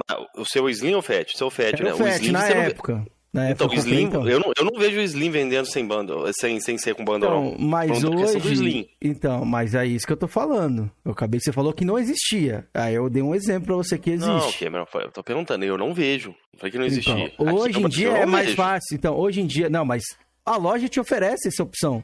Ah, O seu Slim ou o Fat? O seu Fat, Era né? o Fat Slim na não época. Na Então, época o Slim, então. eu, não, eu não vejo o Slim vendendo sem bundle, sem, sem ser com bundle, Então, não. mas do hoje. Slim. Então, mas é isso que eu tô falando. Eu acabei que você falou que não existia. Aí eu dei um exemplo pra você que existe. Não, Cameron, eu tô perguntando, eu não vejo. Não Falei que não existia. Então, Aqui hoje no em dia é não mais vejo. fácil. Então, hoje em dia. Não, mas a loja te oferece essa opção.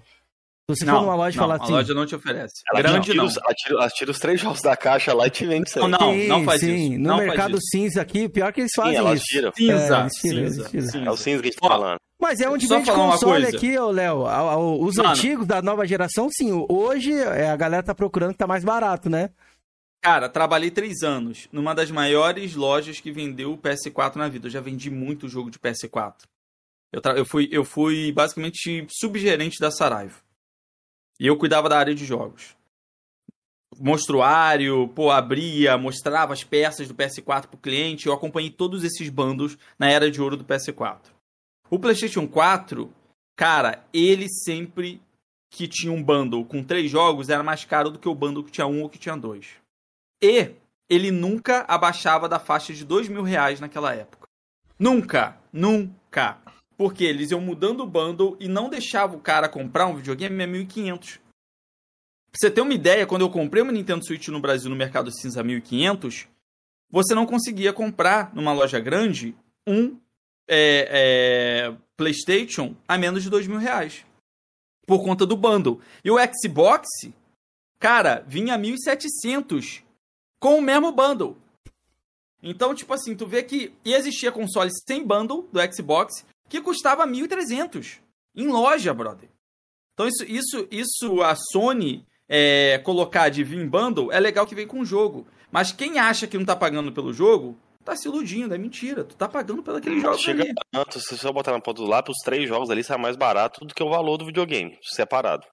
Se você for Não, numa loja e não, falar a assim. loja não te oferece. Ela Grande tira, não. Ela, tira, os três jogos da caixa lá e te vende sem. Não, não. sim, faz sim. isso, No não faz mercado isso. cinza aqui, pior que eles Sim, fazem ela isso. tira. Cinza, É, eles tiram, cinza, cinza. É o cinza que a gente tá falando. Mas é onde Só vende console aqui, ô Léo. A- a- Os Mano. antigos da nova geração, sim. Hoje é, a galera tá procurando que tá mais barato, né? Cara, trabalhei três anos numa das maiores lojas que vendeu o PS4 na vida. Eu já vendi muito jogo de PS4. Eu, tra- eu, fui, eu fui basicamente subgerente da Saraiva. E eu cuidava da área de jogos. Mostruário, pô, abria, mostrava as peças do PS4 pro cliente. Eu acompanhei todos esses bandos na era de ouro do PS4. O PlayStation 4, cara, ele sempre que tinha um bundle com três jogos era mais caro do que o bundle que tinha um ou que tinha dois. E ele nunca abaixava da faixa de dois mil reais naquela época. Nunca, nunca. Porque eles iam mudando o bundle e não deixava o cara comprar um videogame a 1.500. Pra você ter uma ideia, quando eu comprei uma Nintendo Switch no Brasil no Mercado Cinza a 1.500, você não conseguia comprar numa loja grande um é, é, PlayStation a menos de dois mil reais. Por conta do bundle. E o Xbox, cara, vinha a 1.700 com o mesmo bundle. Então, tipo assim, tu vê que existia console sem bundle do Xbox que custava 1.300 em loja, brother. Então, isso, isso, isso a Sony é, colocar de vir bundle é legal que vem com o jogo. Mas quem acha que não tá pagando pelo jogo, tá se iludindo, é mentira. Tu tá pagando pelo aquele jogo Chega ali. tanto, se você botar na ponta do lápis, os três jogos ali sai mais barato do que o valor do videogame, separado.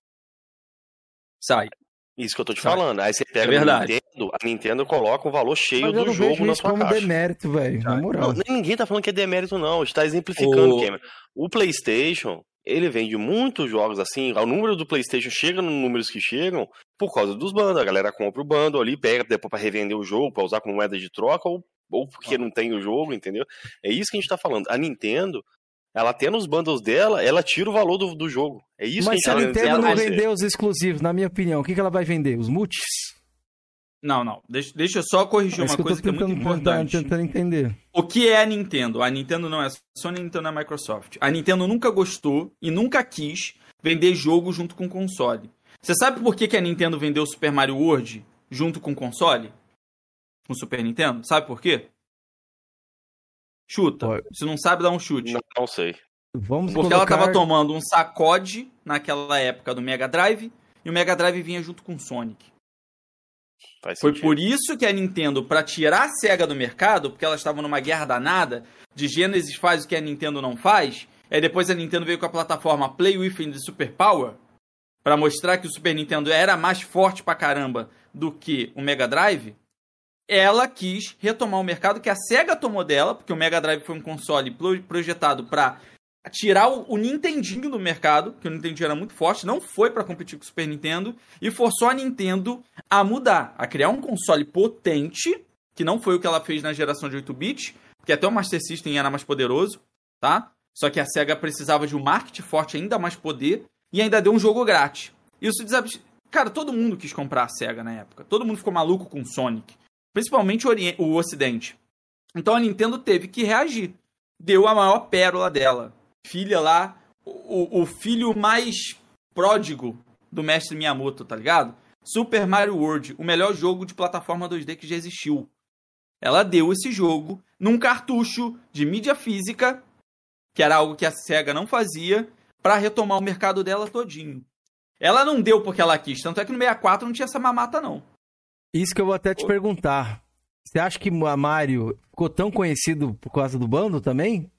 Sai. Isso que eu tô te falando. Aí você É pega a verdade. Nintendo, a Nintendo coloca o valor cheio do não jogo na sua como caixa. demérito, velho. Na Não, moral. nem- ninguém tá falando que é demérito, não. A gente tá exemplificando, O- Cameron. O PlayStation, ele vende muitos jogos assim. O número do PlayStation chega nos números que chegam por causa dos bandos. A galera compra o bando ali, pega depois pra revender o jogo, pra usar como moeda de troca, ou, ou porque não tem o jogo, entendeu? É isso que a gente tá falando. A Nintendo, ela tendo os bundles dela, ela tira o valor do, do jogo. É isso Mas se que a a gente tá Nintendo não vender os exclusivos, na minha opinião, o que, que ela vai vender? Os multis? Não, não. Deixa, deixa eu só corrigir É uma que eu tô coisa que é muito importante. tentando entender. O que é a Nintendo? A Nintendo não é Sony, a Nintendo é Microsoft. A Nintendo nunca gostou e nunca quis vender jogo junto com console. Você sabe por que, que a Nintendo vendeu o Super Mario World junto com console? Com o Super Nintendo? Sabe por quê? Chuta. Pode. Se não sabe, dá um chute. Não, não sei. Vamos Porque ela colocar... tava tomando um sacode naquela época do Mega Drive e o Mega Drive vinha junto com o Sonic. Faz Foi sentido. por isso que a Nintendo, pra tirar a SEGA do mercado, porque elas estavam numa guerra danada, de Genesis faz o que a Nintendo não faz, aí depois a Nintendo veio com a plataforma Play With the Super Power, pra mostrar que o Super Nintendo era mais forte pra caramba do que o Mega Drive, ela quis retomar o mercado que a SEGA tomou dela, porque o Mega Drive foi um console pro- projetado pra tirar o, o Nintendinho do mercado, que o Nintendinho era muito forte, não foi pra competir com o Super Nintendo, e forçou a Nintendo a mudar, a criar um console potente, que não foi o que ela fez na geração de 8 bits, porque até o Master System era mais poderoso, tá? Só que a SEGA precisava de um marketing forte, ainda mais poder, e ainda deu um jogo grátis. Isso desab... Cara, todo mundo quis comprar a SEGA na época. Todo mundo ficou maluco com Sonic. Principalmente o, Orien- o Ocidente. Então a Nintendo teve que reagir. Deu a maior pérola dela. Filha lá, o, o filho mais pródigo do mestre Miyamoto, tá ligado? Super Mario World, o melhor jogo de plataforma 2D que já existiu. Ela deu esse jogo num cartucho de mídia física, que era algo que a SEGA não fazia, para retomar o mercado dela todinho. Ela não deu porque ela quis, tanto é que no 64 não tinha essa mamata não. Isso que eu vou até te perguntar. Você acha que a Mario ficou tão conhecido por causa do bando também?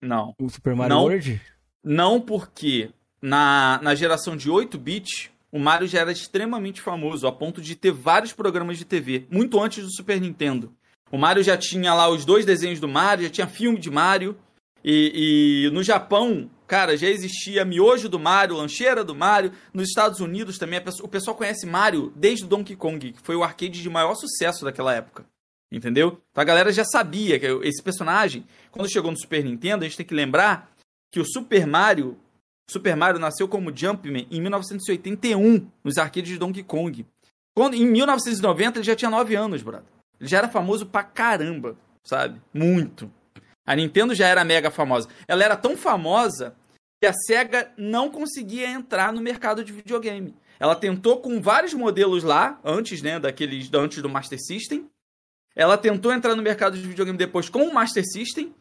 Não. O Super Mario Não. World? Não porque na, na geração de 8 bits, o Mario já era extremamente famoso, a ponto de ter vários programas de TV, muito antes do Super Nintendo. O Mario já tinha lá os dois desenhos do Mario, já tinha filme de Mario. E, e no Japão, cara, já existia miojo do Mario, lancheira do Mario. Nos Estados Unidos também, o pessoal conhece Mario desde Donkey Kong, que foi o arcade de maior sucesso daquela época. Entendeu? Então a galera já sabia que esse personagem, quando chegou no Super Nintendo, a gente tem que lembrar que o Super Mario, Super Mario nasceu como Jumpman em 1981, nos arcades de Donkey Kong. Quando, em 1990 ele já tinha 9 anos, brother. Ele já era famoso pra caramba, sabe? Muito. A Nintendo já era mega famosa. Ela era tão famosa que a SEGA não conseguia entrar no mercado de videogame. Ela tentou com vários modelos lá, antes, né, daqueles antes do Master System. Ela tentou entrar no mercado de videogame depois com o Master System.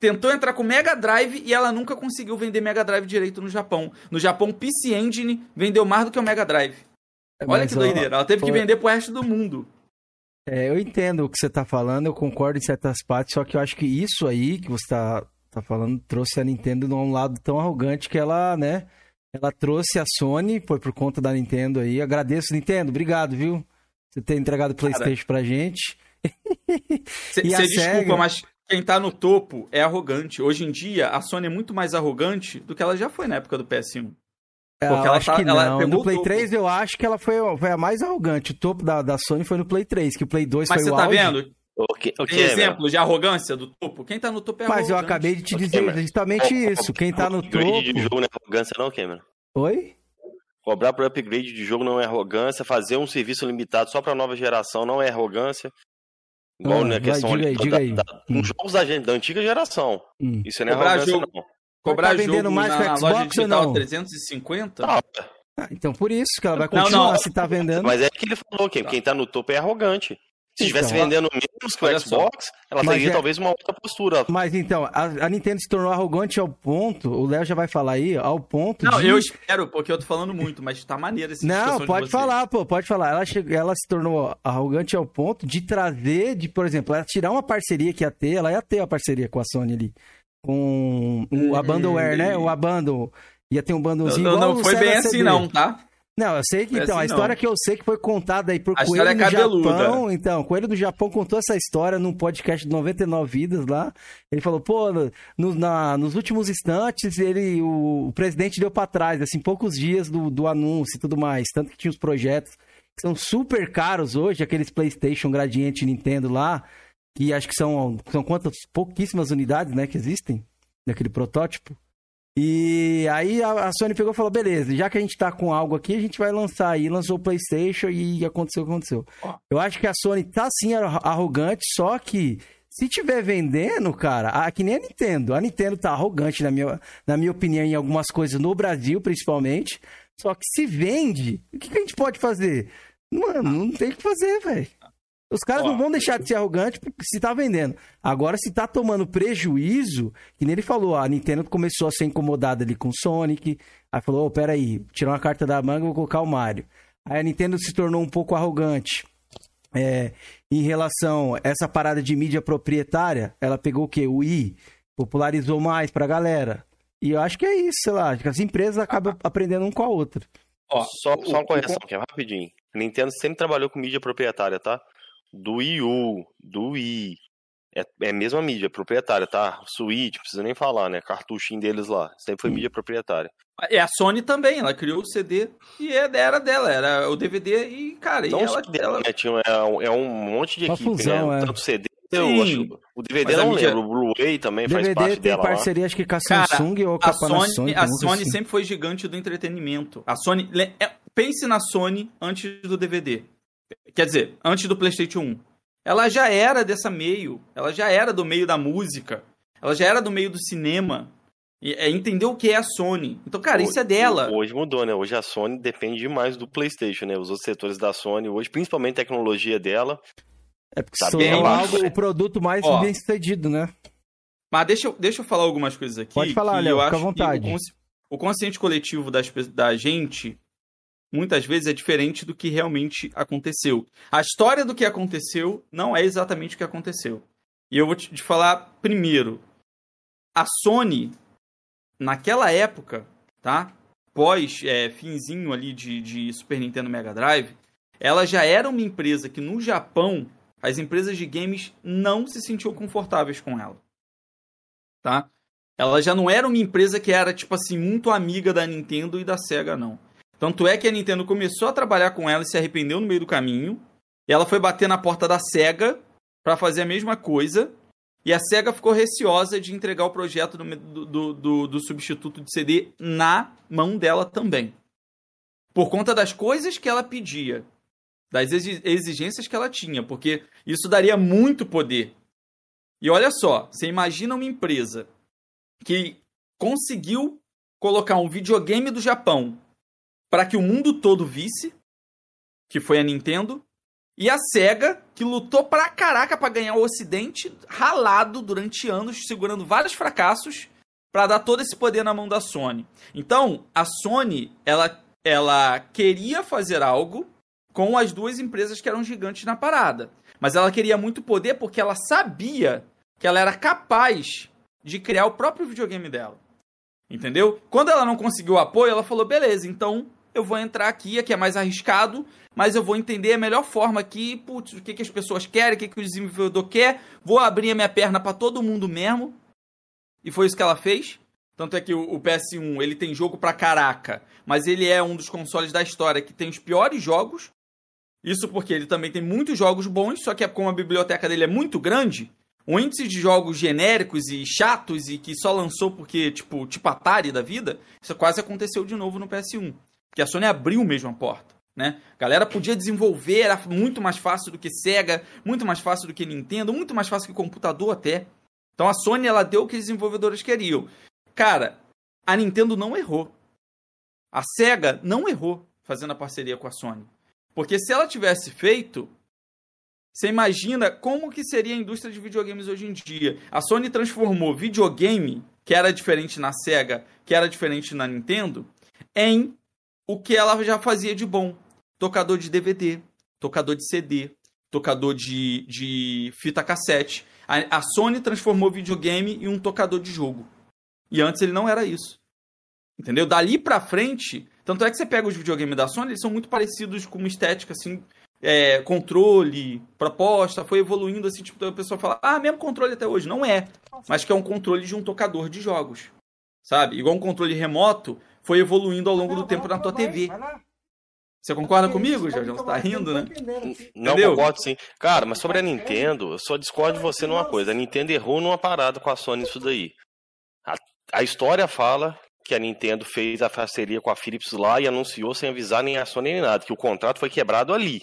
Tentou entrar com o Mega Drive e ela nunca conseguiu vender Mega Drive direito no Japão. No Japão, o PC Engine vendeu mais do que o Mega Drive. Olha Mas, que doideira. Ela teve que ó, vender pro resto do mundo. É, eu entendo o que você tá falando, eu concordo em certas partes, só que eu acho que isso aí que você tá, tá falando trouxe a Nintendo num lado tão arrogante que ela, né? Ela trouxe a Sony, foi por conta da Nintendo aí. Agradeço, Nintendo, obrigado, viu? Você ter entregado o PlayStation pra gente. Você *laughs* a desculpa, SEGA? mas quem tá no topo é arrogante. Hoje em dia, a Sony é muito mais arrogante do que ela já foi na época do PS1. É, Porque eu ela acho tá- que ela não. pegou No o Play topo. 3 eu acho que ela foi, foi a mais arrogante. O topo da, da Sony foi no Play 3, que o Play 2 Mas foi você o tá auge. vendo? O que, o Tem que é, exemplos de arrogância do topo? Quem tá no topo é Mas eu arrogante. acabei de te dizer mas- justamente meu? isso. Quem tá no Upgrade de topo. jogo não é arrogância, não, Cameron? Oi? Cobrar por upgrade de jogo não é arrogância. Fazer um serviço limitado só pra nova geração não é arrogância. Igual Ah, na vai, questão diga aí, da- diga da- aí. da- Hum. nos jogos da, gente, da antiga geração. Hum. Isso não é Cobrar arrogância, jogo. não. Cobrar Tá vendendo jogo mais na, Xbox loja ou digital não? 350? Ah, Ah, então por isso que ela vai Não, continuar não. se tá vendendo. mas é que ele falou que quem tá no topo é arrogante. Se estivesse Então, vendendo menos que o só. Xbox, ela teria é- talvez uma outra postura. Mas então, a, a Nintendo se tornou arrogante ao ponto, o Léo já vai falar aí, ao ponto Não, de... eu espero, porque eu tô falando muito, mas tá maneiro esse Não, pode falar, pô, pode falar. Ela, che- ela se tornou arrogante ao ponto de trazer, de, por exemplo, ela tirar uma parceria que ia ter, ela ia ter uma parceria com a Sony ali. Com o Hum, Abandonware, né? O Abandon. Ia ter um Não, bundlezinho não, não o foi bem assim, não, tá? Não, eu sei que, então, a assim, história não. que eu sei que foi contada aí por A Coelho do é cabeluda. Japão. Então, Coelho do Japão contou essa história num podcast de 99 Vidas lá. Ele falou, pô, no- na- nos últimos instantes, ele, o, o presidente deu pra trás, assim, poucos dias do, do anúncio e tudo mais. Tanto que tinha os projetos que são super caros hoje, aqueles PlayStation Gradiente Nintendo lá, que acho que são, são quantas? Pouquíssimas unidades, né, que existem daquele protótipo. E aí a, Sony pegou e falou: beleza, já que a gente tá com algo aqui, a gente vai lançar aí. Lançou o PlayStation e aconteceu o que aconteceu. Eu acho que a Sony tá sim arro- arrogante, só que se tiver vendendo, cara, a, que nem a Nintendo. A Nintendo tá arrogante, na minha, na minha opinião, em algumas coisas no Brasil, principalmente. Só que se vende, o que, que a gente pode fazer? Mano, não tem o que fazer, velho. Os caras Ó, não vão deixar de ser arrogantes porque se tá vendendo. Agora, se tá tomando prejuízo, que nem ele falou, a Nintendo começou a ser incomodada ali com o Sonic. Aí falou, ô, peraí, tirar uma carta da manga e vou colocar o Mario. Aí a Nintendo se tornou um pouco arrogante. É, em relação a essa parada de mídia proprietária, ela pegou o quê? O i, popularizou mais pra galera. E eu acho que é isso, sei lá, acho que as empresas acabam aprendendo um com a outra. Ó, Só, o- só uma correção, é rapidinho. A Nintendo sempre trabalhou com mídia proprietária, tá? Do Wii U, do Wii. É, é a mesma mídia proprietária, tá? Switch, não precisa nem falar, né? Cartuchinho deles lá. Sempre foi mídia proprietária. É a Sony também, ela criou o CD e é- era dela, era o DVD e, cara, e Não ela, só dela, ela- né? Tinha, é, um, é um monte de Uma equipe, fusão, né? é. Tanto CD, Sim. eu acho, o DVD não mídia- lembro, o Blu-ray também faz DVD parte tem dela lá. parceria, acho que com a Cara, Samsung ou com a, a Sony, Panasonic. a Sony assim. sempre foi gigante do entretenimento. A Sony, é- pense na Sony antes do DVD. Quer dizer, antes do PlayStation 1. Ela já era dessa meio, ela já era do meio da música, ela já era do meio do cinema. E, é, entendeu o que é a Sony. Então, cara, isso é dela. Hoje mudou, né? Hoje a Sony depende demais do PlayStation, né? Os outros setores da Sony hoje, principalmente a tecnologia dela. É porque Tá bem, algo, acho. o produto mais Ó. bem sucedido, né? Mas deixa, eu- deixa eu falar algumas coisas aqui. Pode falar, Léo, eu fica à vontade. O, consci- o consciente coletivo das, da gente muitas vezes é diferente do que realmente aconteceu. A história do que aconteceu não é exatamente o que aconteceu. E eu vou te falar primeiro. A Sony, naquela época, tá? Pós é, finzinho ali de, de Super Nintendo Mega Drive, ela já era uma empresa que no Japão as empresas de games não se sentiam confortáveis com ela. Tá? Ela já não era uma empresa que era, tipo assim, muito amiga da Nintendo e da Sega, não. Tanto é que a Nintendo começou a trabalhar com ela e se arrependeu no meio do caminho. E ela foi bater na porta da Sega para fazer a mesma coisa. E a SEGA ficou receosa de entregar o projeto do, do, do, do, substituto de CD na mão dela também. Por conta das coisas que ela pedia das exigências que ela tinha, porque isso daria muito poder. E olha só, você imagina uma empresa que conseguiu colocar um videogame do Japão para que o mundo todo visse, que foi a Nintendo, e a Sega, que lutou pra caraca para ganhar o Ocidente, ralado durante anos, segurando vários fracassos, para dar todo esse poder na mão da Sony. Então, a Sony, ela, ela queria fazer algo com as duas empresas que eram gigantes na parada. Mas ela queria muito poder porque ela sabia que ela era capaz de criar o próprio videogame dela. Entendeu? Quando ela não conseguiu apoio, ela falou: beleza, então eu vou entrar aqui, aqui é mais arriscado, mas eu vou entender a melhor forma aqui, putz, o que, que as pessoas querem, o que, que o desenvolvedor quer, vou abrir a minha perna para todo mundo mesmo. E foi isso que ela fez. Tanto é que o, PS1 ele tem jogo pra caraca, mas ele é um dos consoles da história que tem os piores jogos. Isso porque ele também tem muitos jogos bons, só que como a biblioteca dele é muito grande, o índice de jogos genéricos e chatos e que só lançou porque, tipo, tipo Atari da vida, isso quase aconteceu de novo no PS1. Porque a Sony abriu mesmo a porta. Né? A galera podia desenvolver, era muito mais fácil do que Sega, muito mais fácil do que Nintendo, muito mais fácil que computador até. Então a Sony ela deu o que os desenvolvedores queriam. Cara, a Nintendo não errou. A Sega não errou fazendo a parceria com a Sony. Porque se ela tivesse feito, você imagina como que seria a indústria de videogames hoje em dia. A Sony transformou videogame, que era diferente na Sega, que era diferente na Nintendo, em o que ela já fazia de bom. Tocador de DVD, tocador de CD, tocador de, de fita cassete. A, a Sony transformou videogame em um tocador de jogo. E antes ele não era isso. Entendeu? Dali pra frente, tanto é que você pega os videogames da Sony, eles são muito parecidos com uma estética assim, é, controle, proposta, foi evoluindo assim, tipo, a pessoa fala, ah, mesmo controle até hoje. Não é, mas que é um controle de um tocador de jogos, sabe? Igual um controle remoto foi evoluindo ao longo do tempo na tua TV. Você concorda comigo, Jorge? Você tá rindo, né? Não, Entendeu? concordo sim. Cara, mas sobre a Nintendo, eu só discordo de você numa coisa. A Nintendo errou numa parada com a Sony isso daí. A, a história fala que a Nintendo fez a parceria com a Philips lá e anunciou sem avisar nem a Sony nem nada, que o contrato foi quebrado ali.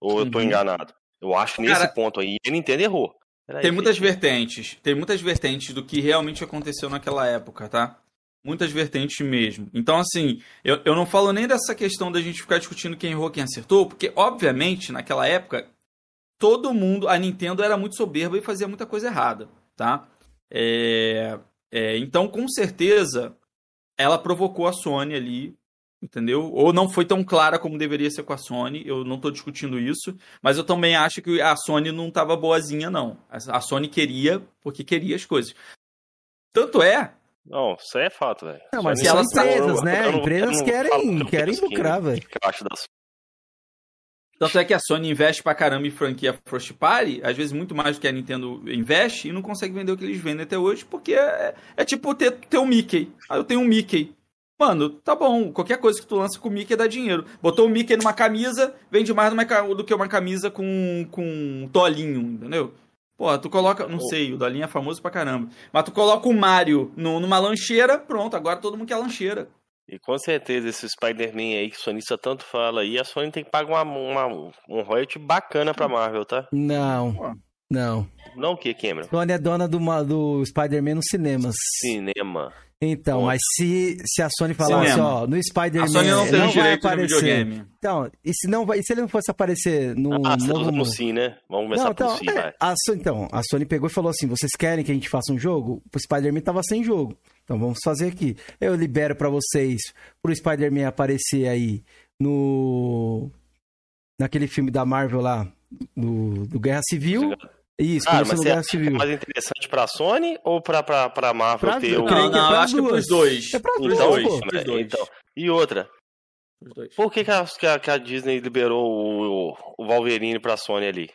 Ou eu tô uhum. enganado? Eu acho nesse Cara, ponto aí a Nintendo errou. tem muitas vertentes, tem muitas vertentes do que realmente aconteceu naquela época, tá? Muitas vertentes mesmo. Então, assim, eu, eu não falo nem dessa questão da gente ficar discutindo quem errou, quem acertou, porque, obviamente, naquela época, todo mundo, a Nintendo era muito soberba e fazia muita coisa errada, tá? É, é, então, com certeza, ela provocou a Sony ali, entendeu? Ou não foi tão clara como deveria ser com a Sony, eu não estou discutindo isso, mas eu também acho que a Sony não estava boazinha, não. A Sony queria porque queria as coisas. Tanto é. Não, isso aí é fato, velho. Não, mas se elas empresas, né? empresas querem, querem lucrar, velho. Tanto é que a Sony investe pra caramba em franquia First Party, às vezes muito mais do que a Nintendo investe, e não consegue vender o que eles vendem até hoje, porque é, é tipo ter, ter um Mickey. Aí eu tenho um Mickey. Mano, tá bom, qualquer coisa que tu lança com o Mickey dá dinheiro. Botou o Mickey numa camisa, vende mais do que uma camisa com, com um tolinho, entendeu? Pô, tu coloca, não sei, o Dolinho é famoso pra caramba. Mas tu coloca o Mario no, numa lancheira, pronto, agora todo mundo quer lancheira. E com certeza esse Spider-Man aí que o sonista tanto fala aí, a Sony tem que pagar uma, uma um royalty bacana pra Marvel, tá? Não. Não. Não o que, Cameron? Sony é dona do, do Spider-Man nos cinemas. Cinema. Então, mas se, se a Sony falasse, Cinema. ó, no Spider-Man. A Sony não tem não direito vai aparecer. videogame. Então, e se, não vai, e se ele não fosse aparecer no. Ah, novo... no sim, né? Vamos começar não, então, por sim, é, a, então, a Sony pegou e falou assim: vocês querem que a gente faça um jogo? O Spider-Man tava sem jogo. Então vamos fazer aqui. Eu libero para vocês, pro Spider-Man aparecer aí no. Naquele filme da Marvel lá, do, do Guerra Civil. Isso, Cara, começou mas no Guerra que é Civil. mais interessante pra Sony ou pra, pra, pra Marvel Pra- ter o. Não, é não, eu acho que é pros dois. É Pros Então, dois. pô. né, dois. então. E outra, Os dois. por que, que, a, que a- que a Disney liberou o, o Wolverine pra Sony ali?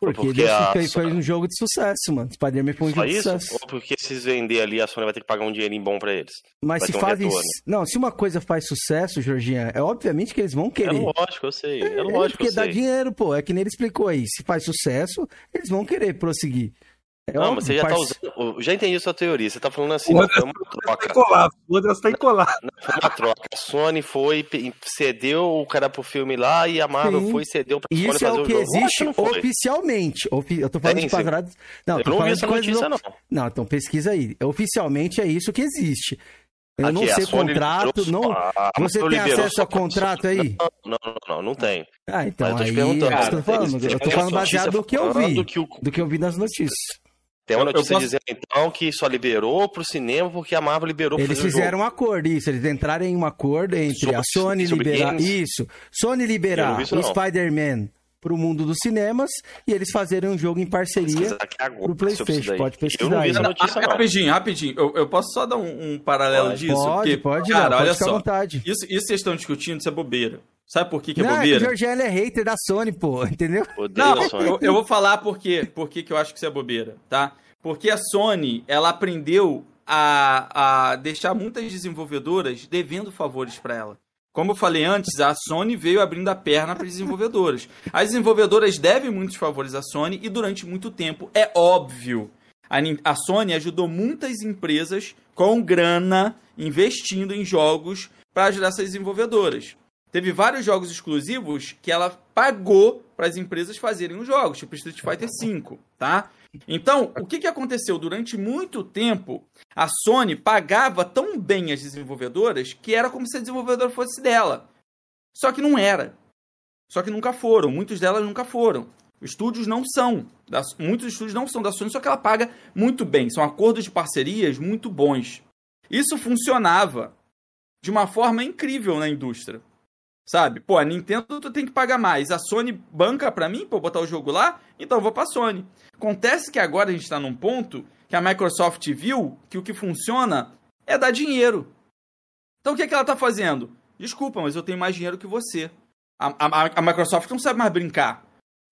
Porque, Porque Deus a- fez, fez um jogo de sucesso, mano. Spider-Man foi um Só jogo de isso? sucesso. Ou porque se vender ali, a Sony vai ter que pagar um dinheirinho bom pra eles? Mas vai se um fazem. Não, se uma coisa faz sucesso, Georginha, é obviamente que eles vão É querer. lógico, eu sei. É É, lógico, porque dá dinheiro, pô. É que nem ele explicou aí. Se faz sucesso, eles vão querer prosseguir. É Não, mas você já tá parce- usando. Já entendi a sua teoria. Você tá falando assim, não, foi uma Tá troca. encolado. O Anderson tá encolado. Foi uma troca. A Sony foi, cedeu o cara pro filme lá e a Marvel Sim. foi e cedeu pra E Sony Isso é o que existe não oficialmente. Ofi- Eu tô falando de quadrados. Não, Eu tô não vi falando essa de notícia, não. não. Não, então pesquisa aí. Oficialmente é isso que existe. Eu não Aqui, a sei contrato, liberou não. a Você tem liberou acesso a contrato aí? Não, não, não, não tem. Ah, então Mas eu tô te aí. perguntando, é eu tô falando. Eu tô baseado no que eu vi. falando que o- Do que eu vi nas notícias. Tem uma notícia posso- dizendo então que só liberou pro cinema porque a Marvel liberou pra Eles o fizeram um acordo, isso. Eles entraram em um acordo entre Sobre- a Sony liberar. games? Isso. Sony liberar isso, o. Spider-Man pro mundo dos cinemas e eles fazerem um jogo em parceria. Pro PlayStation, pode pesquisar Eu não vi essa Não, notícia, Ah, não. Rapidinho, rapidinho. Eu, eu posso só dar um, um paralelo Pode. disso? Pode, porque, pode, cara, pode olha ficar à só. vontade. Isso, isso que vocês estão discutindo, isso é bobeira. Sabe por que, que é não, é que o bobeira? Jorginho é hater da Sony, pô, *laughs* entendeu? Odeio Não, Sony. eu, eu vou falar por quê, por que que eu acho que isso é bobeira, tá? Porque a Sony, ela aprendeu a, a deixar muitas desenvolvedoras devendo favores para ela. Como eu falei antes, a Sony veio abrindo a perna para as desenvolvedoras. As desenvolvedoras devem muitos favores à Sony e durante muito tempo, é óbvio, a Sony ajudou muitas empresas com grana investindo em jogos para ajudar essas desenvolvedoras. Teve vários jogos exclusivos que ela pagou para as empresas fazerem os jogos, tipo Street Fighter V, tá? Então, o que, que aconteceu? Durante muito tempo, a Sony pagava tão bem as desenvolvedoras que era como se a desenvolvedora fosse dela. Só que não era. Só que nunca foram. Muitos delas nunca foram. Os estúdios não são. muitos estúdios não são da Sony, só que ela paga muito bem. São acordos de parcerias muito bons. Isso funcionava de uma forma incrível na indústria. Sabe? Pô, a Nintendo tu tem que pagar mais. A Sony banca pra mim pra eu botar o jogo lá, então eu vou pra Sony. Acontece que agora a gente tá num ponto que a Microsoft viu que o que funciona é dar dinheiro. Então o que, é que ela tá fazendo? Desculpa, mas eu tenho mais dinheiro que você. A, a- a Microsoft não sabe mais brincar.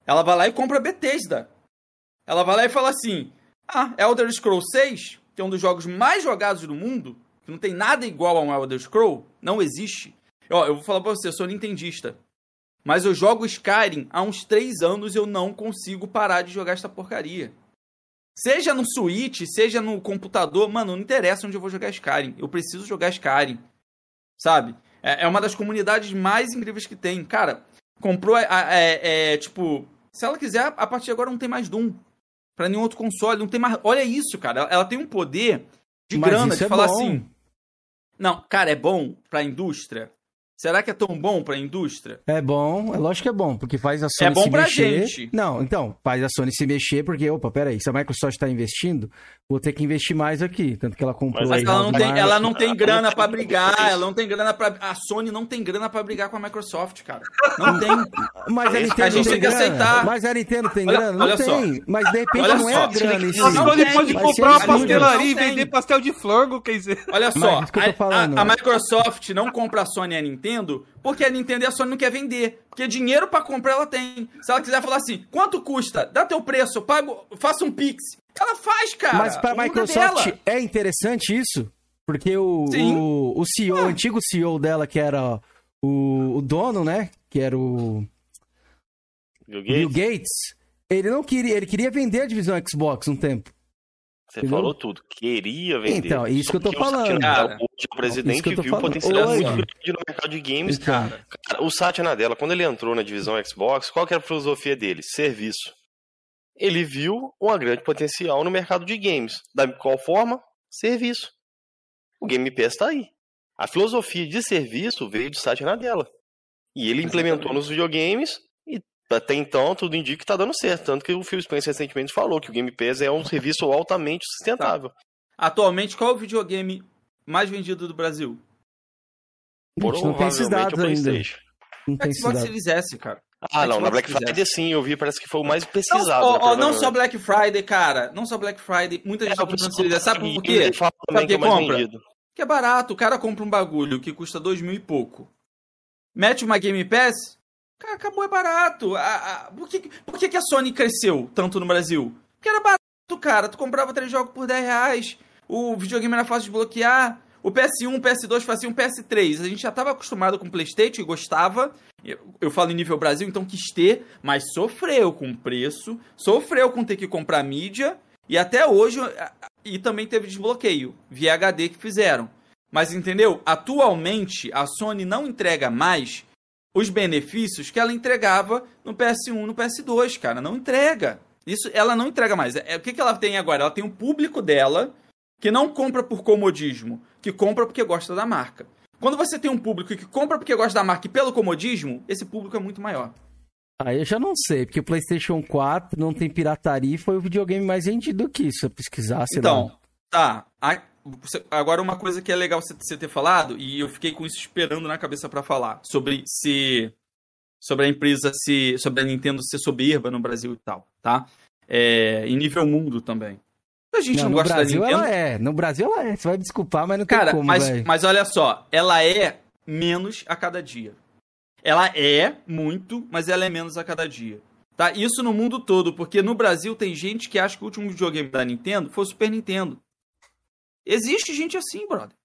Ela vai lá e compra a Bethesda. Ela vai lá e fala assim: Ah, Elder Scrolls 6, que é um dos jogos mais jogados do mundo, que não tem nada igual a um Elder Scroll, não existe. Ó, eu vou falar pra você, eu sou nintendista. Mas eu jogo Skyrim há uns 3 anos e eu não consigo parar de jogar essa porcaria. Seja no Switch, seja no computador, mano, não interessa onde eu vou jogar Skyrim. Eu preciso jogar Skyrim. Sabe? É, é uma das comunidades mais incríveis que tem. Cara, comprou, a- é, é, tipo, se ela quiser, a partir de agora não tem mais Doom. Pra nenhum outro console, não tem mais. Olha isso, cara. Ela, tem um poder de Mas grana de é falar bom. assim. Não, cara, é bom pra indústria? Será que é tão bom pra indústria? É bom, é lógico que é bom, porque faz a Sony É bom se pra mexer. gente. Não, então, faz a Sony se mexer, porque, opa, peraí, se a Microsoft tá investindo, vou ter que investir mais aqui. Tanto que ela comprou Mas ela não tem, Market. ela não tem Ah, grana tem brigar, ela não tem grana para a Sony não tem grana pra brigar com a Microsoft, cara. Não tem. *laughs* Mas a A Nintendo gente tem tem que grana. aceitar. Mas a Nintendo tem Olha- grana? Não olha só. tem. Mas de repente Olha não é só. a grana em si. Não, A pode vai comprar uma pastelaria e vender pastel de flango, quer dizer. Olha Mas só, isso que eu tô a- falando. a, a Microsoft não compra a Sony e a Nintendo porque a Nintendo e a Sony não quer vender. Porque dinheiro pra comprar ela tem. Se ela quiser falar assim, quanto custa? Dá teu preço, eu pago, faça um Pix. Ela faz, cara. Mas pra é Microsoft dela. é interessante isso? Porque o, o, o CEO, o antigo CEO dela, que era o, o dono, né? Que era o Bill Bill Gates, Gates, ele não queria, ele queria vender a divisão Xbox um tempo. Você entendeu? falou tudo. Queria vender. Então, isso que eu tô falando. Cara, hoje, o presidente viu falando. potencial muito grande no mercado de games. Então, Cara, o Satya Nadella, quando ele entrou na divisão Xbox, qual que era a filosofia dele? Serviço. Ele viu uma grande potencial no mercado de games. Da qual forma? Serviço. O Game Pass está aí. A filosofia de serviço veio de Satya Nadella. E ele implementou nos videogames até então tudo indica que está dando certo. Tanto que o Phil Spencer recentemente falou que o Game Pass é um *laughs* serviço altamente sustentável. Atualmente, qual é o videogame mais vendido do Brasil? gente não tem esses dados o ainda. PlayStation. Não tem Xbox cidade. Series S, cara. Ah, não, Xbox na Black Friday sim, eu vi, parece que foi o mais Não, pesquisado. né, ó, não provavelmente. só Black Friday, cara. Não só Black Friday. Muita gente É, tá comprando Series S. Sabe por quê? Sabe que é compra? vendido. Que é barato. O cara compra um bagulho que custa dois mil e pouco. Mete uma Game Pass. Cara, acabou, é barato. A- a- por que, por que, que a Sony cresceu tanto no Brasil? Porque era barato, cara. Tu comprava três jogos por 10 reais. O videogame era fácil de bloquear. O PS1, PS2 fazia um PS3. A gente já estava acostumado com o PlayStation e gostava. Eu, eu falo em nível Brasil, então quis ter, mas sofreu com o preço, sofreu com ter que comprar mídia. E até hoje. E também teve desbloqueio via HD que fizeram. Mas entendeu? Atualmente, a Sony não entrega mais os benefícios que ela entregava no PS1, no PS2, cara. Não entrega. Isso ela não entrega mais. É, o que, que ela tem agora? Ela tem um público dela que não compra por comodismo, que compra porque gosta da marca. Quando você tem um público que compra porque gosta da marca e pelo comodismo, esse público é muito maior. Aí eu já não sei, porque o PlayStation 4 não tem pirataria e foi o videogame mais vendido que isso, se eu pesquisar, sei Então, lá. tá. A- Agora, uma coisa que é legal você, ter falado, e eu fiquei com isso esperando na cabeça pra falar, sobre se. Sobre a empresa se. Sobre a Nintendo ser soberba no Brasil e tal, tá? É, em nível mundo também. A gente não, Não, no gosta Brasil da Nintendo. ela é. No Brasil ela é. Você vai me desculpar, mas não tem Cara, como, mas, mas olha só, ela é menos a cada dia. Ela é muito, mas ela é menos a cada dia. Tá? Isso no mundo todo, porque no Brasil tem gente que acha que o último videogame da Nintendo foi o Super Nintendo. Existe gente assim, brother.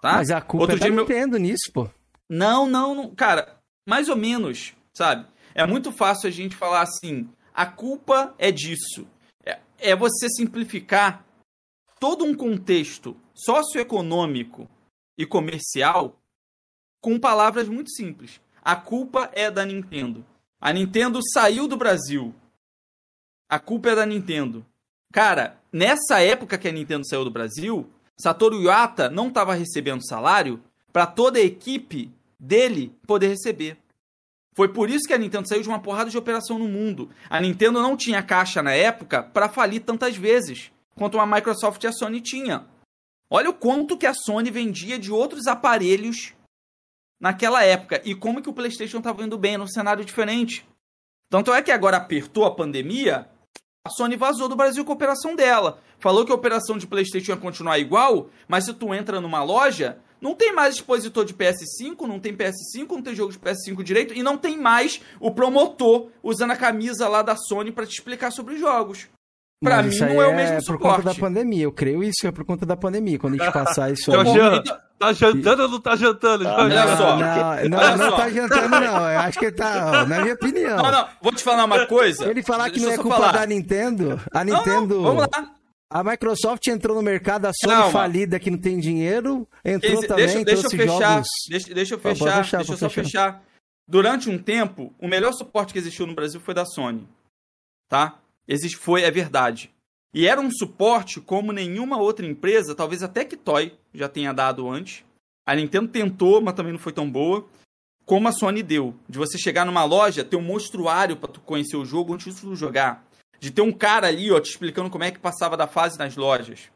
Tá? Mas a culpa Outro é da dia meu- Nintendo nisso, pô. Não, não, não. Cara, mais ou menos, sabe? É muito fácil a gente falar assim: a culpa é disso. É, é você simplificar todo um contexto socioeconômico e comercial com palavras muito simples. A culpa é da Nintendo. A Nintendo saiu do Brasil. A culpa é da Nintendo. Cara, nessa época que a Nintendo saiu do Brasil, Satoru Iwata não estava recebendo salário para toda a equipe dele poder receber. Foi por isso que a Nintendo saiu de uma porrada de operação no mundo. A Nintendo não tinha caixa na época para falir tantas vezes quanto a Microsoft e a Sony tinha. Olha o quanto que a Sony vendia de outros aparelhos naquela época e como que o PlayStation estava indo bem num cenário diferente. Tanto é que agora apertou a pandemia, a Sony vazou do Brasil com a operação dela. Falou que a operação de PlayStation ia continuar igual, mas se tu entra numa loja, não tem mais expositor de PS5, não tem PS5, não tem jogo de PS5 direito e não tem mais o promotor usando a camisa lá da Sony pra te explicar sobre os jogos. Pra Mas mim isso aí não é o mesmo por conta da suporte. pandemia. Eu creio isso é por conta da pandemia. Quando a gente *laughs* passar isso Então, aí. Jean, Então- tá jantando ou não tá jantando? Ah, Jean? olha só. Não, não, Olha não só. tá adiantando, não. Eu acho que ele tá, ó, na minha *laughs* opinião. Não, não, vou te falar uma coisa. Se ele falar que Deixa não é culpa falar. da Nintendo, a Não, não, Nintendo. vamos lá. A Microsoft entrou no mercado, a Sony Calma. falida que não tem dinheiro, entrou também, deixa, deixa eu fechar. jogos. Deixa, deixa eu fechar. fechar, deixa eu só fechar. fechar. Durante um tempo, o melhor suporte que existiu no Brasil foi da Sony. Tá? Existe, foi, é verdade. E era um suporte como nenhuma outra empresa, talvez até que Toy já tenha dado antes. A Nintendo tentou, mas também não foi tão boa. Como a Sony deu. De você chegar numa loja, ter um monstruário pra tu conhecer o jogo antes de jogar. De ter um cara ali, ó, te explicando como é que passava da fase nas lojas.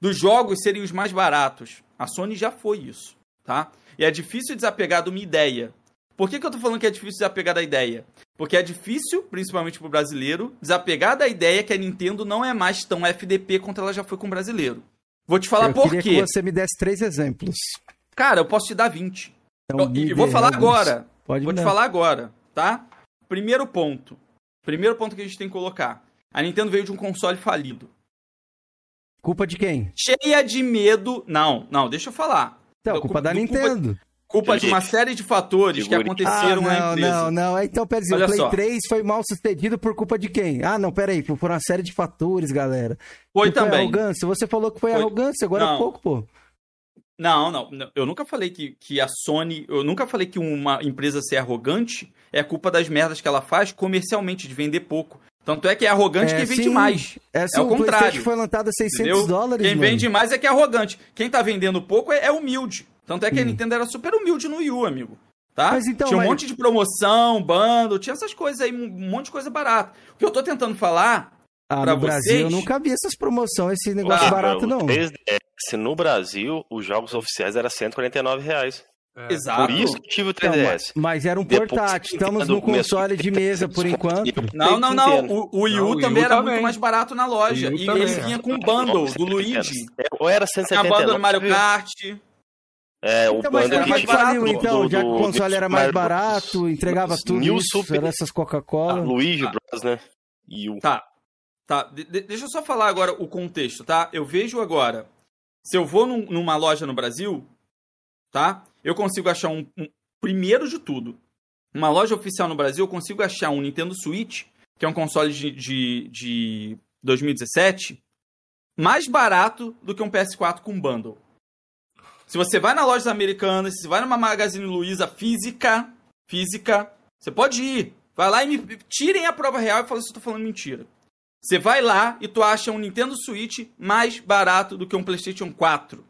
Dos jogos serem os mais baratos. A Sony já foi isso, tá? E é difícil desapegar de uma ideia. Por que, que eu tô falando que é difícil desapegar da ideia? Porque é difícil, principalmente pro brasileiro, desapegar da ideia que a Nintendo não é mais tão FDP quanto ela já foi com o brasileiro. Vou te falar eu por quê. que você me desse três exemplos. Cara, eu posso te dar 20. Então, Eu- me e vou falar agora. Pode Vou te falar agora, tá? Primeiro ponto. Primeiro ponto que a gente tem que colocar. A Nintendo veio de um console falido. Culpa de quem? Cheia de medo. Não, não, deixa eu falar. Então, Do- culpa da do- Nintendo. Culpa de Felipe, uma série de fatores que segure. Ah, aconteceram na não, empresa. não, não. Então, pera aí, Olha o Play só. 3 foi mal sucedido por culpa de quem? Ah, não, pera aí, por uma série de fatores, galera. Foi Não também. arrogância. Você falou que foi, Foi. arrogância agora há Não. pouco, pô. Não, não, não. Eu nunca falei que, que a Sony. Eu nunca falei que uma empresa ser arrogante é culpa das merdas que ela faz comercialmente, de vender pouco. Tanto é que é arrogante É, quem vende sim. mais. É, assim, o o contrário. PlayStation foi lançado a 600 Entendeu? dólares, Quem mano. vende mais é que é arrogante. Quem tá vendendo pouco é, é humilde. Tanto é que a Hum. Nintendo era super humilde no Wii U, amigo. Tá? Mas então, tinha um mas- monte de promoção, bando, tinha essas coisas aí, um monte de coisa barata. O que eu tô tentando falar. Ah, pra no Brasil vocês- eu nunca vi essas promoções, esse negócio Ah, barato, o não. 3DS no Brasil, os jogos oficiais eram 149 reais. É. Exato. Por isso que tive o Então, 3DS. mas, mas era um Depois portátil. Estamos no console de mesa por enquanto. Não, não, não. O, o Wii Não, U o Wii também U era também. muito mais barato na loja. O E também. ele vinha com um bundle do Luigi. Ou era Tinha 179. bundle do Mario Kart. É, o Então, mas era que mais tinha faliu, então? do- Já que o console era mais barato, Bros. entregava tudo New isso, Super- era essas Ah, Coca-Cola. Luigi Bros, né? E o Tá. Tá. De- deixa eu só falar agora o contexto, tá? Eu vejo agora. Se eu vou num- numa loja no Brasil, tá? Eu consigo achar um, um- Primeiro de tudo, uma loja oficial no Brasil, eu consigo achar um Nintendo Switch, que é um console de, de, de 2017, mais barato do que um PS4 com bundle. Se você vai na lojas americanas, se você vai numa Magazine Luiza física, física, você pode ir. Vai lá e me tirem a prova real e fala se eu tô falando mentira. Você vai lá e tu acha um Nintendo Switch mais barato do que um PlayStation 4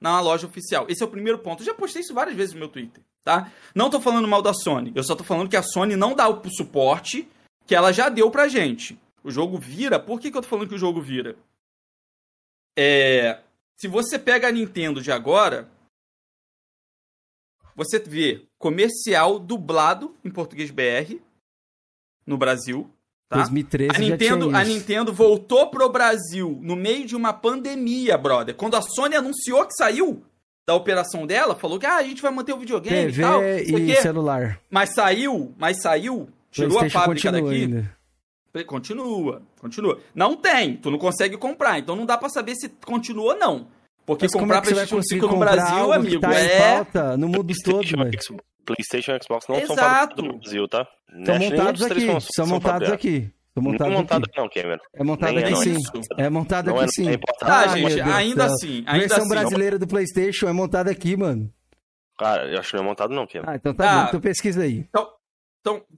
na loja oficial. Esse é o primeiro ponto. Eu já postei isso várias vezes no meu Twitter, tá? Não tô falando mal da Sony. Eu só tô falando que a Sony não dá o suporte que ela já deu pra gente. O jogo vira. Por que, que eu tô falando que o jogo vira? É. Se você pega a Nintendo de agora, você vê comercial dublado em português BR no Brasil. Tá? 2013 A Nintendo, a. Nintendo voltou pro Brasil no meio de uma pandemia, brother. Quando a Sony anunciou que saiu da operação dela, falou que ah, a gente vai manter o videogame TV e tal. e celular. Mas saiu, mas saiu, tirou a fábrica daqui. ainda. Continua, continua. Não tem, tu não consegue comprar, então não dá pra saber se continua ou não. Porque Mas como comprar é que você vai PlayStation conseguir 5 no Brasil, algo que amigo, tá em é falta no mundo todo, velho? PlayStation e Xbox não são Exato. fabricados no Brasil, tá? São montados aqui. são- São são montados fabricados. aqui. São Não é montados montado aqui. não, Cameron. É montado Nem é, aqui não, sim. isso. É montado Não aqui é- sim. é. Tá, Ai, gente, ainda assim, ainda Versão assim. brasileira do PlayStation é montada aqui, mano. Cara, eu acho que não é montado não, Cameron. Ah, então tá Tá. bom. Então pesquisa aí. Então,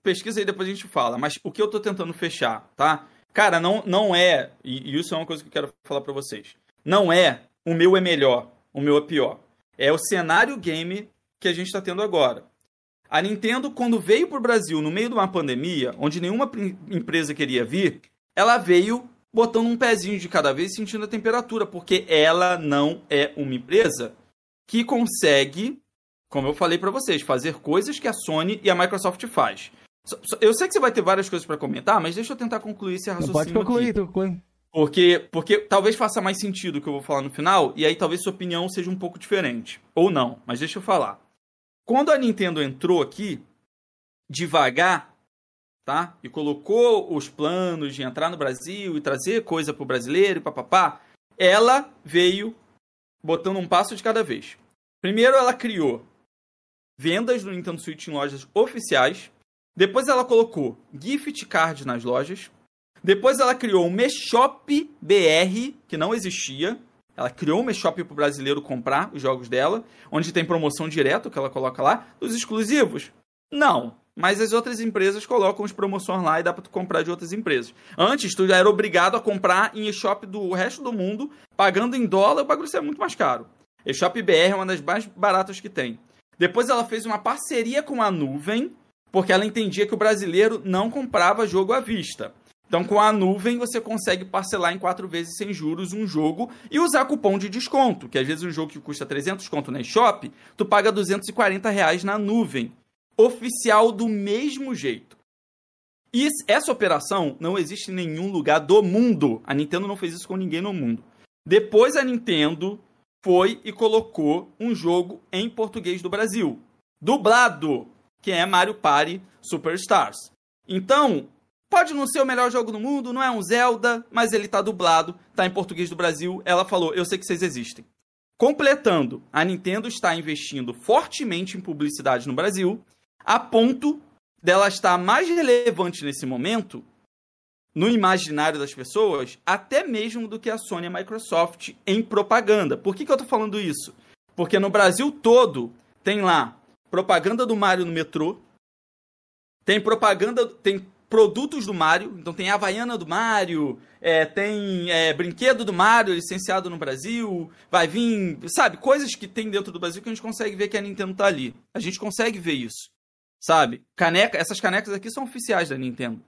pesquisa aí, depois a gente fala. Mas o que eu tô tentando fechar, tá? Cara, não, não é, e, isso é uma coisa que eu quero falar pra vocês. Não é o meu é melhor, o meu é pior. É o cenário game que a gente tá tendo agora. A Nintendo, quando veio pro Brasil no meio de uma pandemia, onde nenhuma empresa queria vir, ela veio botando um pezinho de cada vez sentindo a temperatura, porque ela não é uma empresa que consegue, como eu falei pra vocês, fazer coisas que a Sony e a Microsoft faz. Eu sei que você vai ter várias coisas pra comentar, mas deixa eu tentar concluir esse Não raciocínio pode concluir, aqui. tô concluindo. Porque, porque talvez faça mais sentido o que eu vou falar no final, e aí talvez sua opinião seja um pouco diferente. Ou não, mas deixa eu falar. Quando a Nintendo entrou aqui, devagar, tá? E colocou os planos de entrar no Brasil e trazer coisa pro brasileiro e papapá, ela veio botando um passo de cada vez. Primeiro ela criou vendas do Nintendo Switch em lojas oficiais. Depois ela colocou gift card nas lojas. Depois ela criou um Meshop BR, que não existia. Ela criou um Meshop pro brasileiro comprar os jogos dela, onde tem promoção direto que ela coloca lá. Dos exclusivos? Não. Mas as outras empresas colocam as promoções lá e dá pra tu comprar de outras empresas. Antes, tu já era obrigado a comprar em eShop do resto do mundo, pagando em dólar, o bagulho é muito mais caro. eShop BR é uma das mais baratas que tem. Depois ela fez uma parceria com a nuvem, porque ela entendia que o brasileiro não comprava jogo à vista. Então, com a nuvem, você consegue parcelar em quatro vezes sem juros um jogo e usar cupom de desconto, que às vezes um jogo que custa 300 conto na eShop, tu paga 240 reais na nuvem. Oficial do mesmo jeito. E essa operação não existe em nenhum lugar do mundo. A Nintendo não fez isso com ninguém no mundo. Depois a Nintendo foi e colocou um jogo em português do Brasil. Dublado, que é Mario Party Superstars. Então, pode não ser o melhor jogo do mundo, não é um Zelda, mas ele tá dublado, tá em português do Brasil. Ela falou: "Eu sei que vocês existem". Completando, a Nintendo está investindo fortemente em publicidade no Brasil, a ponto dela estar mais relevante nesse momento no imaginário das pessoas, até mesmo do que a Sony e a Microsoft em propaganda. Por que, que eu tô falando isso? Porque no Brasil todo tem lá propaganda do Mario no metrô, tem propaganda, tem produtos do Mario, então tem Havaiana do Mario, é, tem é, brinquedo do Mario licenciado no Brasil, vai vir, sabe, coisas que tem dentro do Brasil que a gente consegue ver que a Nintendo tá ali. A gente consegue ver isso, sabe? Caneca, essas canecas aqui são oficiais da Nintendo,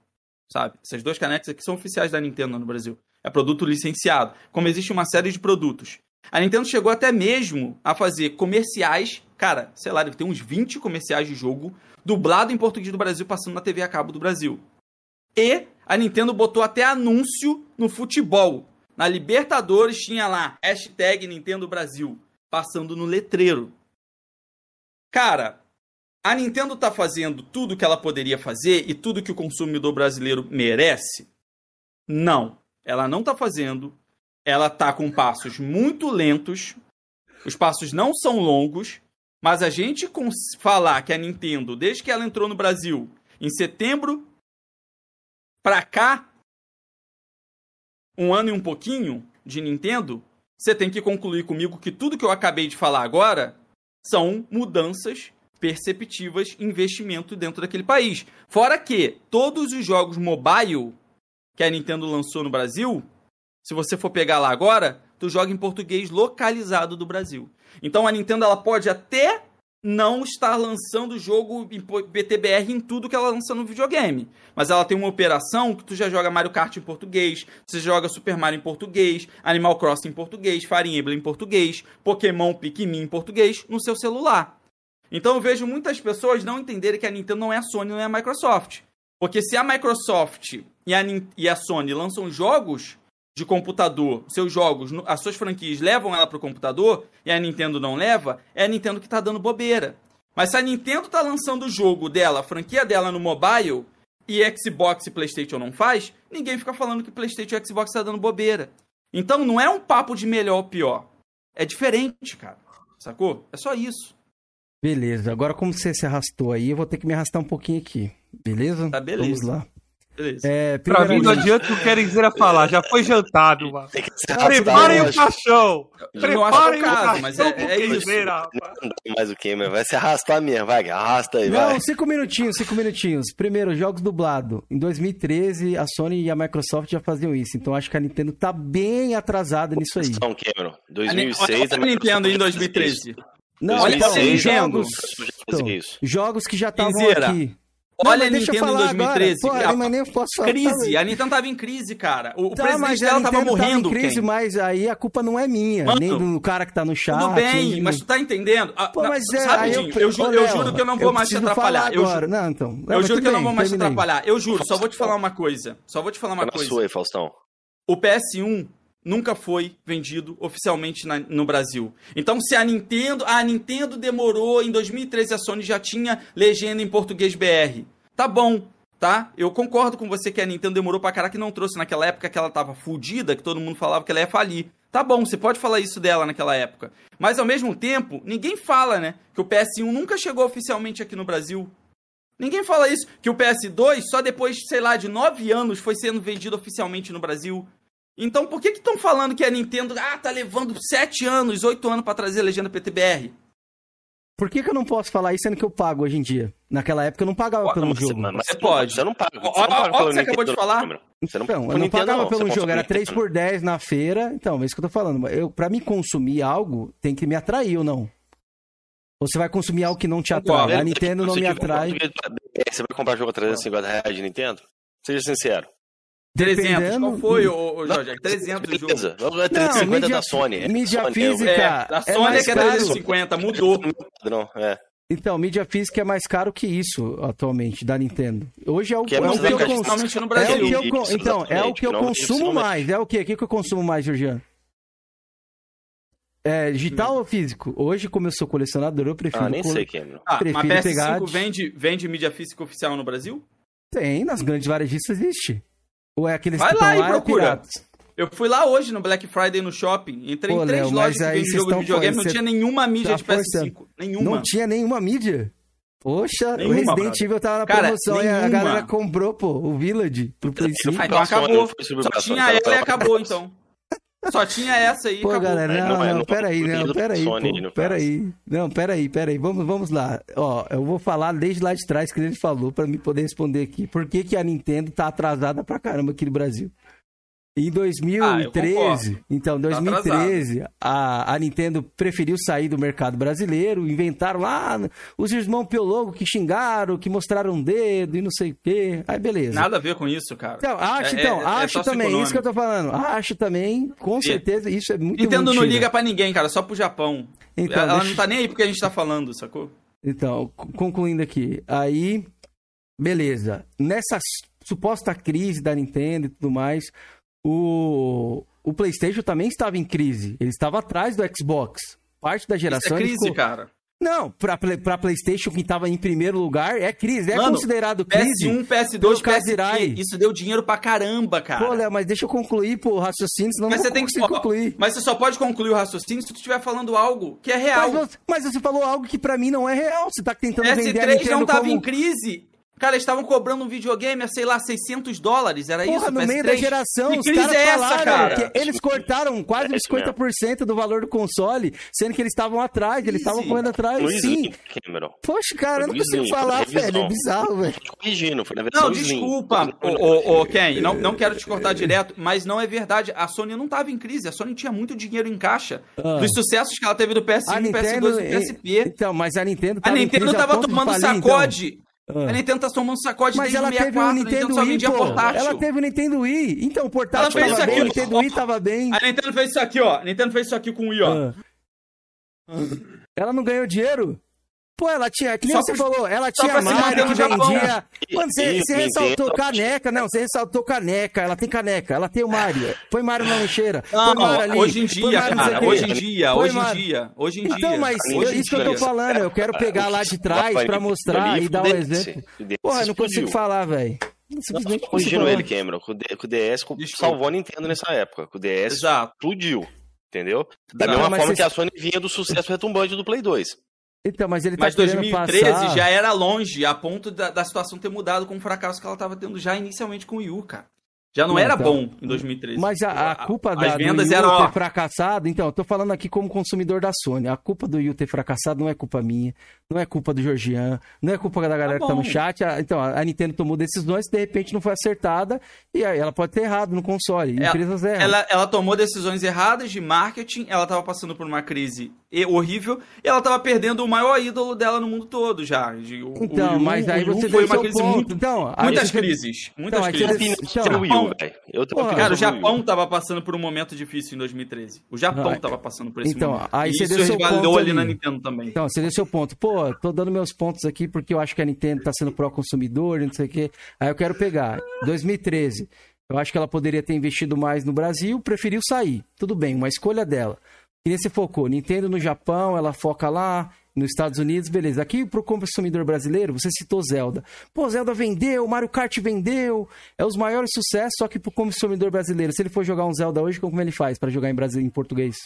sabe? Essas duas canecas aqui são oficiais da Nintendo no Brasil. É produto licenciado. Como existe uma série de produtos. A Nintendo chegou até mesmo a fazer comerciais, cara, sei lá, deve ter uns 20 comerciais de jogo dublado em português do Brasil passando na TV a cabo do Brasil. E a Nintendo botou até anúncio no futebol. Na Libertadores tinha lá, hashtag Nintendo Brasil, passando no letreiro. Cara, a Nintendo tá fazendo tudo que ela poderia fazer e tudo que o consumidor brasileiro merece? Não, ela não tá fazendo. Ela tá com passos muito lentos. Os passos não são longos, mas a gente falar que a Nintendo, desde que ela entrou no Brasil, em setembro pra cá, um ano e um pouquinho de Nintendo, você tem que concluir comigo que tudo que eu acabei de falar agora são mudanças perceptivas investimento dentro daquele país. Fora que todos os jogos mobile que a Nintendo lançou no Brasil, se você for pegar lá agora, tu joga em português localizado do Brasil. Então a Nintendo ela pode até não estar lançando o jogo em BTBR em tudo que ela lança no videogame. Mas ela tem uma operação que tu já joga Mario Kart em português, você joga Super Mario em português, Animal Crossing em português, Fire Emblem em português, Pokémon Pikmin em português no seu celular. Então eu vejo muitas pessoas não entenderem que a Nintendo não é a Sony, não é a Microsoft. Porque se a Microsoft e a, e a Sony lançam jogos de computador, seus jogos, as suas franquias levam ela para o computador e a Nintendo não leva, é a Nintendo que está dando bobeira. Mas se a Nintendo está lançando o jogo dela, a franquia dela no mobile, e Xbox e PlayStation não faz, ninguém fica falando que PlayStation e Xbox está dando bobeira. Então não é um papo de melhor ou pior. É diferente, cara. Sacou? É só isso. Beleza. Agora, como você se arrastou aí, eu vou ter que me arrastar um pouquinho aqui. Beleza? Tá beleza. Vamos lá. Beleza. É, pra mim não adianta o que o dizer a falar, já foi jantado, mano. Preparem o caixão! Preparem o caso, mas é, é isso. Não mais o que, vai se arrastar mesmo, vai, arrasta aí, Não, vai. cinco minutinhos, cinco minutinhos. Primeiro, jogos dublados. Em 2013, a Sony e a Microsoft já faziam isso, então acho que a Nintendo tá bem atrasada nisso aí. Não, Cameron, 2006... A, a Nintendo em 2013. Não, 2006, jogos, então, jogos que já estavam aqui. Olha a Nintendo em 2013. Porra, a... mas nem posso falar. Crise. A Nintendo tava em crise, cara. O, tá, presidente dela tava morrendo. Tava em crise, mas aí a culpa não é minha. Mano, nem do cara que tá no chat. Tudo bem, mas tu tá entendendo? Ah, Pô, mas é, sabe, eu, eu, ju, eu, juro que eu não vou mais te atrapalhar. Eu juro, não, então. Não, eu juro que eu não vou mais te atrapalhar. Eu juro, só vou te falar uma coisa. Só vou te falar uma coisa. Sua aí, Faustão. O PS1 nunca foi vendido oficialmente na, no Brasil. Então, se a Nintendo, a Nintendo demorou em 2013 a Sony já tinha legenda em português BR. Tá bom, tá? Eu concordo com você que a Nintendo demorou pra caraca e não trouxe naquela época que ela tava fudida, que todo mundo falava que ela ia falir. Tá bom, você pode falar isso dela naquela época. Mas ao mesmo tempo, ninguém fala, né, que o PS1 nunca chegou oficialmente aqui no Brasil. Ninguém fala isso, que o PS2 só depois, sei lá, de nove anos foi sendo vendido oficialmente no Brasil. Então por que estão falando que a Nintendo ah, tá levando sete anos, oito anos para trazer a legenda PTBR? Por que, que eu não posso falar isso sendo que eu pago hoje em dia? Naquela época eu não pagava pelo jogo. Mas você pode. Você não paga. Você não paga Olha o que você acabou de falar. Você não, então, eu não pagava não, pelo jogo, era 3 por 10 na feira. Então, é isso que eu tô falando. Eu, pra me consumir algo, tem que me atrair ou não? Ou você vai consumir algo que não te atrai? A Nintendo não me atrai. Você vai comprar jogo a 350 reais de Nintendo? Seja sincero. 300, qual foi, o, o Jorge? 300 o jogo. Não, é 350 não, mídia, da Sony. Mídia Sony, física. É, da Sony é, que é 350, mudou. Não, é. Então, mídia física é mais caro que isso atualmente da Nintendo. Hoje é o que, é, é o que eu consumo no Brasil. É o que eu, então, é o que eu consumo mais. É o que? O que eu consumo mais, Georgiano? É, digital ou físico? Hoje, como eu sou colecionador, eu prefiro. Ah, nem sei, Cameron. Ah, prefiro mas PS5 pegar... vende, vende mídia física oficial no Brasil? Tem, nas grandes varejistas existe. Ou é aqueles Vai que lá e lá procura. Eu fui lá hoje no Black Friday no shopping, entrei Pô, em três Léo, lojas que vendem jogo de videogame, não tinha nenhuma mídia tá de PS5. Nenhuma. Não tinha nenhuma mídia? Poxa, nenhuma, o Resident Evil tava na Cara, promoção nenhuma. e a galera comprou, pô, o Village pro Play 5. Ah, então acabou. Só tinha ela e acabou, então. Só tinha essa aí, Pô, acabou. galera, não, não, não, não peraí, não, peraí, pô, peraí. Não, peraí, peraí, vamos, vamos lá. Ó, eu vou falar desde lá de trás que ele falou para me poder responder aqui. Por que que a Nintendo tá atrasada pra caramba aqui no Brasil? Em 2013, Ah, então, em Tá 2013, a, a Nintendo preferiu sair do mercado brasileiro, inventaram lá os irmãos Piologo que xingaram, que mostraram um dedo e não sei o quê. Aí beleza. Nada a ver com isso, cara. Então, acho, É- então, é- é acho também, socioeconômico. isso que eu tô falando. Acho também, com certeza, isso é muito Nintendo não mentira. liga pra ninguém, cara, só pro Japão. Então, Ela deixa- não tá nem aí porque a gente tá falando, sacou? Então, concluindo aqui. Aí, beleza. Nessa suposta crise da Nintendo e tudo mais, o, o PlayStation também estava em crise. Ele estava atrás do Xbox. Parte da Isso geração. é ele crise, ficou- cara. Não, pra, pra PlayStation, que estava em primeiro lugar, é crise. É Mano, considerado crise. PS1, PS2, pelo PSP, Kazirai. isso deu dinheiro pra caramba, cara. Pô, Léo, mas deixa eu concluir, pô, o raciocínio, senão mas eu você não tem que concluir. Mas você só pode concluir o raciocínio se tu estiver falando algo que é real. Mas você, mas você falou algo que pra mim não é real. Você tá tentando vender a PS3 Nintendo não tava como... em crise. Cara, eles estavam cobrando um videogame a, sei lá, 600 dólares, era Porra, isso? no PS3? meio da geração, que os crise caras é essa, cara? que eles cortaram quase É uns isso mesmo. 50% do valor do console, sendo que eles estavam atrás, eles estavam correndo atrás, No sim. Cameron. Poxa, cara, eu não consigo falar, velho, é bizarro, velho. Corrigindo, foi na versão Não, desculpa, ô, Ken, não, não quero te cortar direto, mas não é verdade. A Sony não tava em crise, a Sony tinha muito dinheiro em caixa. Ah. Dos sucessos que ela teve do PS1, A Nintendo, PS2 e PSP. então, mas a Nintendo A tava em Nintendo crise a tava tomando falir, então. Ah. A Nintendo tá tomando sacode Mas ela o teve 64, o a Nintendo Nintendo Wii, pô. portátil. Ela teve o Nintendo Wii. Então, o portátil Ela fez tava isso bem, o Nintendo. Wii tava bem. A Nintendo fez isso aqui, ó. A Nintendo fez isso aqui com o Wii, ó. Ah. Ela não ganhou dinheiro? Pô, ela tinha, que nem Só você pra- falou, ela tinha no que vendia. Mano, você, você ressaltou caneca, não, você ressaltou caneca, ela tem caneca, ela tem o Mario. Põe Mario na lancheira. Não, põe Mario ali, hoje em dia, não cara, hoje em dia, Põe hoje em dia, hoje em dia. Então, mas Hoje eu- em isso que eu tô dia. falando, eu quero pegar lá de trás pra mostrar e dar um exemplo. Porra, eu não consigo falar, velho. Simplesmente não Corrigindo ele, Cameron, que o DS salvou a Nintendo nessa época. que O DS Exato. explodiu. Entendeu? Da mesma forma que a Sony vinha do sucesso retumbante do Play 2. Então, mas ele tá Mas querendo 2013 passar... já era longe, a ponto da, da situação ter mudado com o fracasso que ela tava tendo já inicialmente com o Wii U, cara. Já não Não, era então. bom em 2013. Mas a, a culpa As da, vendas do Yu eram, ter fracassado, então, eu tô falando aqui como consumidor da Sony. A culpa do Yu ter fracassado não é culpa minha, não é culpa do Georgian, não é culpa da galera que tá no chat. A- então, a, a Nintendo tomou decisões que de repente não foi acertada e aí ela pode ter errado no console. Ela- Empresas erram. Ela, ela tomou decisões erradas de marketing, ela tava passando por uma crise horrível, e ela tava perdendo o maior ídolo dela no mundo todo já. De- o- o Então, U- mas aí o U você foi deu uma seu crise ponto. muito. Então, aí muitas você- crises. Muitas Então, aí você crises. Opinião então, o Japão- velho. Eu tenho Porra, Cara, o. Japão tava passando por um momento difícil em 2013. O Japão Ah, tava passando por esse então, momento. aí e você isso ali ali. na Nintendo também. Então, você deu seu ponto. Pô, tô dando meus pontos aqui porque eu acho que a Nintendo tá sendo pró-consumidor, não sei o quê. Aí eu quero pegar. 2013. Eu acho que ela poderia ter investido mais no Brasil, preferiu sair. Tudo bem, uma escolha dela. E nem você focou. Nintendo no Japão, ela foca lá. Nos Estados Unidos, beleza. Aqui pro consumidor brasileiro, você citou Zelda. Pô, Zelda vendeu, Mario Kart vendeu. É os maiores sucessos, só que pro consumidor brasileiro. Se ele for jogar um Zelda hoje, como ele faz para jogar em Brasil em português?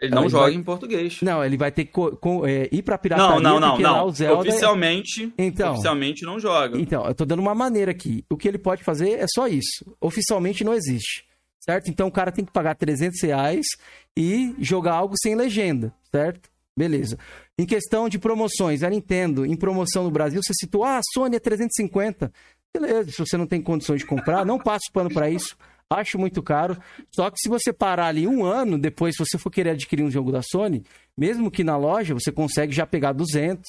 Ele não Ele joga vai- em português. Não, ele vai ter que co- co- é, ir pra pirataria, Não, não, não, não. o Zelda... Oficialmente, Então. oficialmente não joga. Então, eu tô dando uma maneira aqui. O que ele pode fazer é só isso. Oficialmente não existe, certo? Então o cara tem que pagar 300 reais e jogar algo sem legenda, certo? Beleza. Em questão de promoções, a Nintendo, em promoção no Brasil, você citou, ah, a Sony é 350. Beleza, se você não tem condições de comprar, não passe pano para isso. Acho muito caro. Só que se você parar ali um ano, depois, se você for querer adquirir um jogo da Sony, mesmo que na loja, você consegue já pegar 200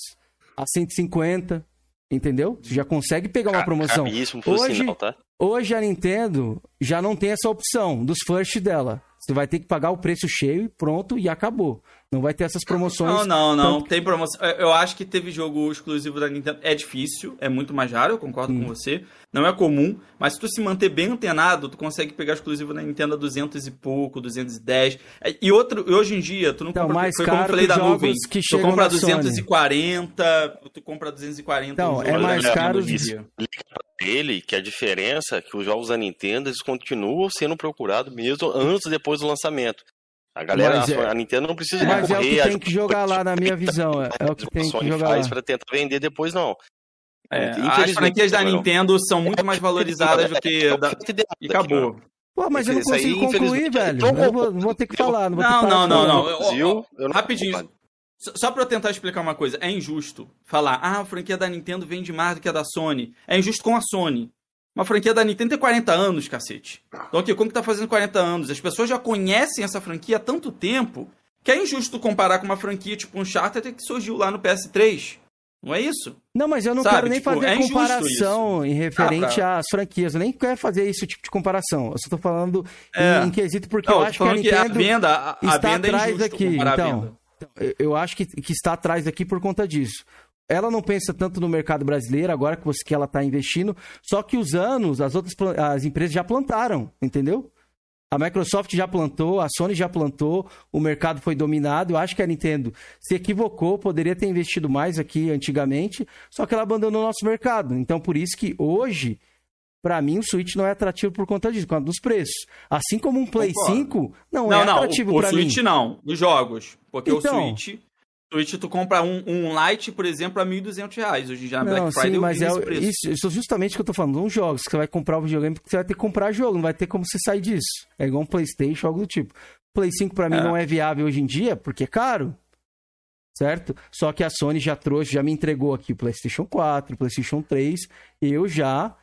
a 150, entendeu? Você já consegue pegar uma promoção. Caríssimo Hoje, sinal, tá? Hoje a Nintendo já não tem essa opção dos first dela. Você vai ter que pagar o preço cheio e pronto, e acabou. Não vai ter essas promoções. Não, não, não. Tanto- Tem promoção. Eu- acho que teve jogo exclusivo da Nintendo. É difícil, é muito mais raro, eu concordo Hum. com você. Não é comum, mas se tu se manter bem antenado, tu consegue pegar exclusivo da Nintendo a 200 e pouco, 210. É, E outro, e hoje em dia, tu não Então, compra. mais foi como eu caro falei que da nuvem. que tu compra na Sony. 240, tu compra 240. Então, um é mais da caro Nintendo hoje em isso. dia. Ele, que a diferença é que os jogos da Nintendo eles continuam sendo procurados mesmo antes e depois do lançamento. A galera, Mas a, é- a Nintendo não precisa Mas é o que a- tem que jogar lá, na minha visão. É, é o que a tem que Sony jogar faz lá. para tentar vender depois, não. É, as franquias da. Nintendo são muito mais valorizadas do que. É da- e E acabou. Pô, mas eu não aí, consigo concluir, velho. então, Eu vou, vou ter que falar. Não, vou ter Não, que não, não, não. Brasil, eu não- Rapidinho. Só- Só pra eu tentar explicar uma coisa. É injusto falar, ah, a franquia da Nintendo vende mais do que a da Sony. É injusto com a Sony. Uma franquia da Nintendo tem 40 anos, cacete. Donkey Kong tá fazendo 40 anos. As pessoas já conhecem essa franquia há tanto tempo que é injusto comparar com uma franquia tipo Uncharted que surgiu lá no PS3. Não é isso? Não, mas eu não Sabe, quero nem tipo, fazer é comparação em referente Ah, às franquias. Eu nem quero fazer esse tipo de comparação. Eu só tô falando É. em, em quesito porque Não, eu acho que a falando que a Nintendo venda, a, a está venda é atrás aqui. comparar a Então, eu- eu acho que, que está atrás daqui por conta disso. Ela não pensa tanto no mercado brasileiro, agora que, você, que ela está investindo, só que os anos, as outras as empresas já plantaram, entendeu? A Microsoft já plantou, a Sony já plantou, o mercado foi dominado. Eu acho que a Nintendo se equivocou, poderia ter investido mais aqui antigamente, só que ela abandonou o nosso mercado. Então, por isso que hoje, para mim, o Switch não é atrativo por conta disso, por conta dos preços. Assim como um Play Concordo. 5 não, Não, é não, atrativo o, o para mim. Switch não, nos jogos. Porque Então. o Switch, Switch tu compra um, um Lite, por exemplo, a 1.200 reais. Hoje já Não, Black Friday sim, mas é o- isso, isso é justamente o que eu tô falando. Uns jogos que você vai comprar o videogame porque você vai ter que comprar jogo, não vai ter como você sair disso. É igual um PlayStation, algo do tipo. Play 5 pra mim É. não é viável hoje em dia porque é caro. Certo? Só que a Sony já trouxe, já me entregou aqui o PlayStation 4, o PlayStation 3. Eu já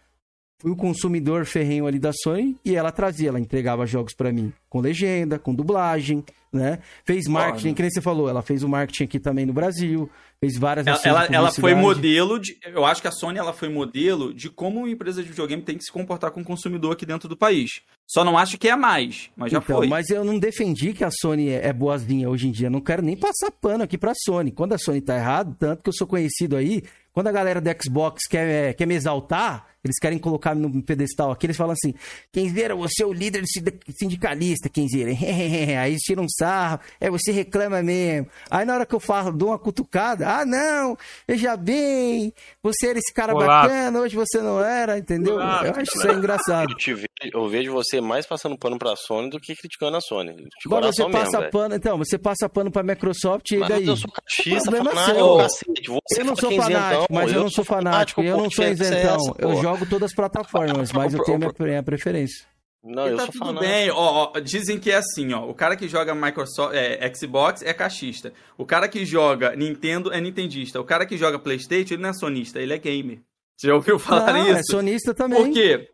fui o consumidor ferrenho ali da Sony e ela trazia, ela entregava jogos pra mim com legenda, com dublagem, né? Fez marketing, Olha. que nem você falou, ela fez o marketing aqui também no Brasil, fez várias Ela, ela, ela foi modelo de. Eu acho que a Sony ela foi modelo de como uma empresa de videogame tem que se comportar com o consumidor aqui dentro do país. Só não acho que é mais, mas já então, foi. Mas eu não defendi que a Sony é, é boazinha hoje em dia. Não quero nem passar pano aqui pra Sony. Quando a Sony tá errado, tanto que eu sou conhecido aí, quando a galera do Xbox quer, quer me exaltar, eles querem colocar no pedestal aqui, eles falam assim: Kenzeira, você é o líder sindic- sindicalista, Kenzeira. *laughs* aí eles tiram um sarro, é, você reclama mesmo. Aí na hora que eu falo, dou uma cutucada, ah, não, veja bem, você era esse cara Olá. bacana, hoje você não era, entendeu? Olá. Eu acho isso aí engraçado. Eu, te ve- eu vejo você mais passando pano pra Sony do que criticando a Sony. De Agora você passa mesmo, pano, então, você passa pano pra Microsoft e Mas daí? eu sou cachista, é fanático, seu. cacete. Você Eu não sou é fanático, isentão, mas eu não sou fanático, eu não sou é isentão. essa, Eu jogo todas as plataformas, mas eu tenho a minha, minha preferência. Não, E eu tá sou tudo fanático. bem. Ó, ó, dizem que é assim, ó. O cara que joga Microsoft, é, Xbox é cachista. O cara que joga Nintendo é nintendista. O cara que joga PlayStation ele não é sonista, ele é gamer. Você já ouviu falar Não, isso? é sonista também. Por quê?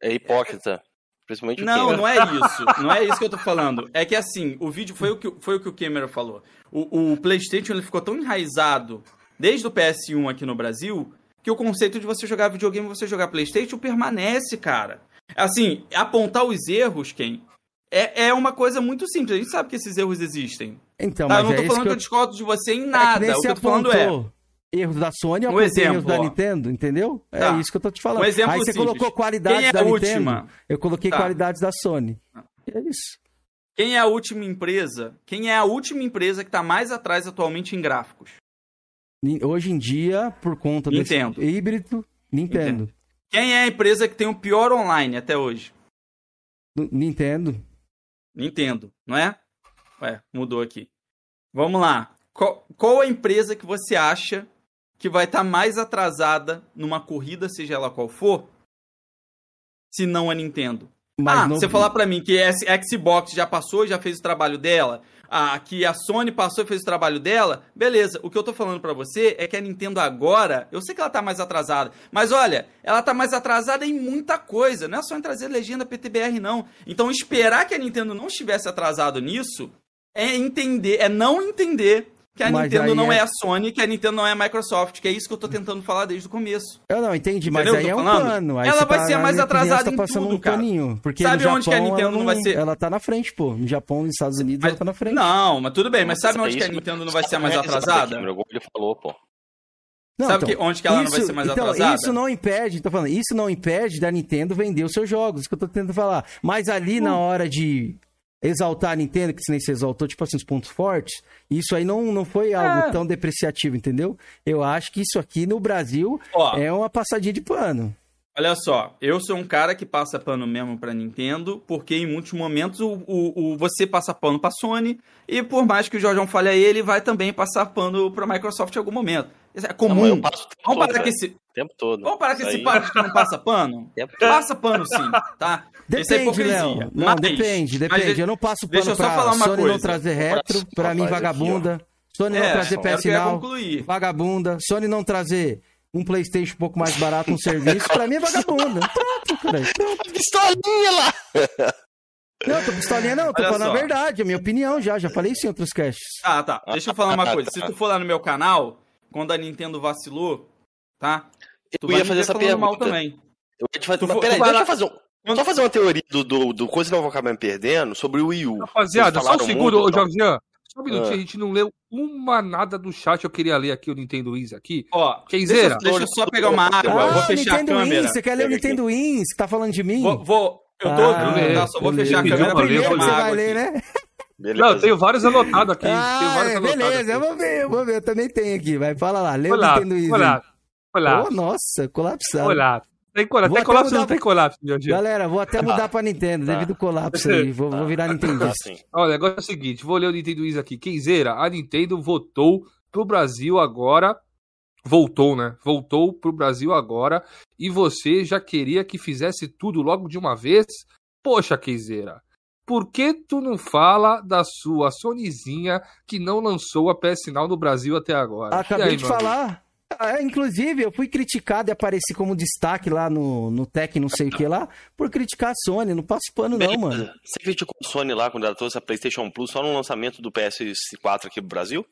É hipócrita. Principalmente o Não, Ken. não é isso. Não é isso que eu tô falando. É que assim, o vídeo foi o que, foi o, que o Cameron falou. O, o PlayStation ele ficou tão enraizado desde o PS1 aqui no Brasil que o conceito de você jogar videogame e você jogar PlayStation permanece, cara. Assim, apontar os erros, quem? É, é uma coisa muito simples. A gente sabe que esses erros existem. Então, Tá? mas Eu não é tô isso falando que que eu... eu discordo de você em é que nada. nem o que você eu tô falando é. Erros da Sony, Um apontei erros exemplo, da ó. Nintendo, entendeu? É Tá. isso que eu tô te falando. Um exemplo Aí você simples. colocou qualidades Quem é da a Nintendo, última? eu coloquei Tá. qualidades da Sony. É isso. Quem é a última empresa? Quem é a última empresa que tá mais atrás atualmente em gráficos? Hoje em dia, por conta Nintendo. desse híbrido, Nintendo. Quem é a empresa que tem o pior online até hoje? Nintendo. Nintendo, não é? Ué, mudou aqui. Vamos lá. Qual, qual a empresa que você acha que vai estar mais atrasada numa corrida, seja ela qual for, se não a Nintendo? Mas ah, você falar pra mim que a Xbox já passou e já fez o trabalho dela, ah, que a Sony passou e fez o trabalho dela, beleza. O que eu tô falando pra você é que a Nintendo agora, eu sei que ela tá mais atrasada, mas olha, ela tá mais atrasada em muita coisa, não é só em trazer legenda PTBR não. Então esperar que a Nintendo não estivesse atrasado nisso é entender, é não entender que a Mas Nintendo não é- é... a Sony, que a Nintendo não é a Microsoft, que é isso que eu tô tentando falar desde o começo. Eu não entendi, mas Entendeu aí é eu um falando? pano. Aí Ela vai tá- ser mais minha atrasada tá em tudo, um cara. paninho. Porque Sabe no onde que a Japão, Nintendo ela não vai ser? Ela tá na frente, pô. No Japão, nos Estados Unidos, Mas- ela tá na frente. Não, mas tudo bem, mas sabe é onde que a isso, Nintendo não vai ser mais é atrasada? Ele falou, pô. Não, Sabe então, que- onde que ela não vai ser mais então, atrasada? Isso não impede, tô falando, isso não impede da Nintendo vender os seus jogos, isso que eu tô tentando falar. Mas ali Hum. na hora de exaltar a Nintendo, que se nem se exaltou, tipo assim, os pontos fortes, isso aí não, não foi algo É. tão depreciativo, entendeu? Eu acho que isso aqui no Brasil Ó, é uma passadinha de pano. olha só, eu sou um cara que passa pano mesmo pra Nintendo, porque em muitos momentos o, o, o- você passa pano pra Sony, e por mais que o Jorjão fale a ele, vai também passar pano pra Microsoft em algum momento. Isso é Não, comum. mas eu passo o tempo Vamos todo, parar que velho. esse, tempo todo. vamos parar que esse aí- que não passa pano? *laughs* Passa pano sim, tá? É Depende. Léo. Não, Mas- depende, mas depende. de- eu não passo pano pra falar uma Sony não coisa. trazer Um retro, pra mim vagabunda. Sony não É, trazer era o que eu ia PS Now, vagabunda. Sony não trazer um Playstation um pouco mais barato, um serviço, pra mim é vagabunda. *laughs* Pronto, cara. Pistolinha lá! Não, tô pistolinha não, tô Olha falando só. a verdade, a minha opinião já, já falei isso em outros casts. Ah, tá. Deixa eu falar uma coisa. Se tu for lá no meu canal, quando a Nintendo vacilou, tá? Tu Eu ia fazer essa falando mal pergunta. também. Eu ia te fazer... Tu Mas for- peraí, tu deixa lá- eu fazer um... Só fazer uma teoria do, do, do coisa que eu vou acabar me perdendo sobre o Wii U. Rapaziada, só um segundo, ô então. Jorginho. Só um minutinho, Ah. a gente não leu uma nada do chat. Eu queria ler aqui o Nintendo Wiz aqui. Ó, Kenzeira. deixa, deixa eu só pegar uma água. eu vou fechar a Nintendo câmera. Wins, você quer ler o. Nintendo Wins? Você tá falando de mim? Vou, vou- eu tô Ah, tá? Só vou eu fechar a câmera pra ler, você vai ler, aqui. né? Beleza. Não, eu tenho vários anotados aqui. tenho Ah, vários é, beleza, eu vou ver, eu vou ver, eu também tenho aqui, vai, fala lá, lê o Nintendo Wins. foi lá, aí. foi lá, Oh, nossa, colapsado. foi lá. Tem colapso, Vou tem até colapso ou mudar- não tem colapso, meu dia? Galera, vou até mudar pra Nintendo, Tá. devido ao colapso aí, vou, vou virar Ah, Nintendista. sim. Olha, o negócio é o seguinte, vou ler o Nintendo Wiz aqui. Kenzeira, a Nintendo votou pro Brasil agora. Voltou, né? Voltou pro Brasil agora. E você já queria que fizesse tudo logo de uma vez? Poxa, Kenzeira, por que tu não fala da sua Sonyzinha que não lançou a PS Now no Brasil até agora? Acabei aí, de meu amigo? Ah, inclusive, eu fui criticado e apareci como destaque lá no, no Tech, não sei o que lá, por criticar a Sony. Não passo pano, não, mano. Você criticou a Sony lá quando ela trouxe a PlayStation Plus só no lançamento do PS4 aqui pro Brasil?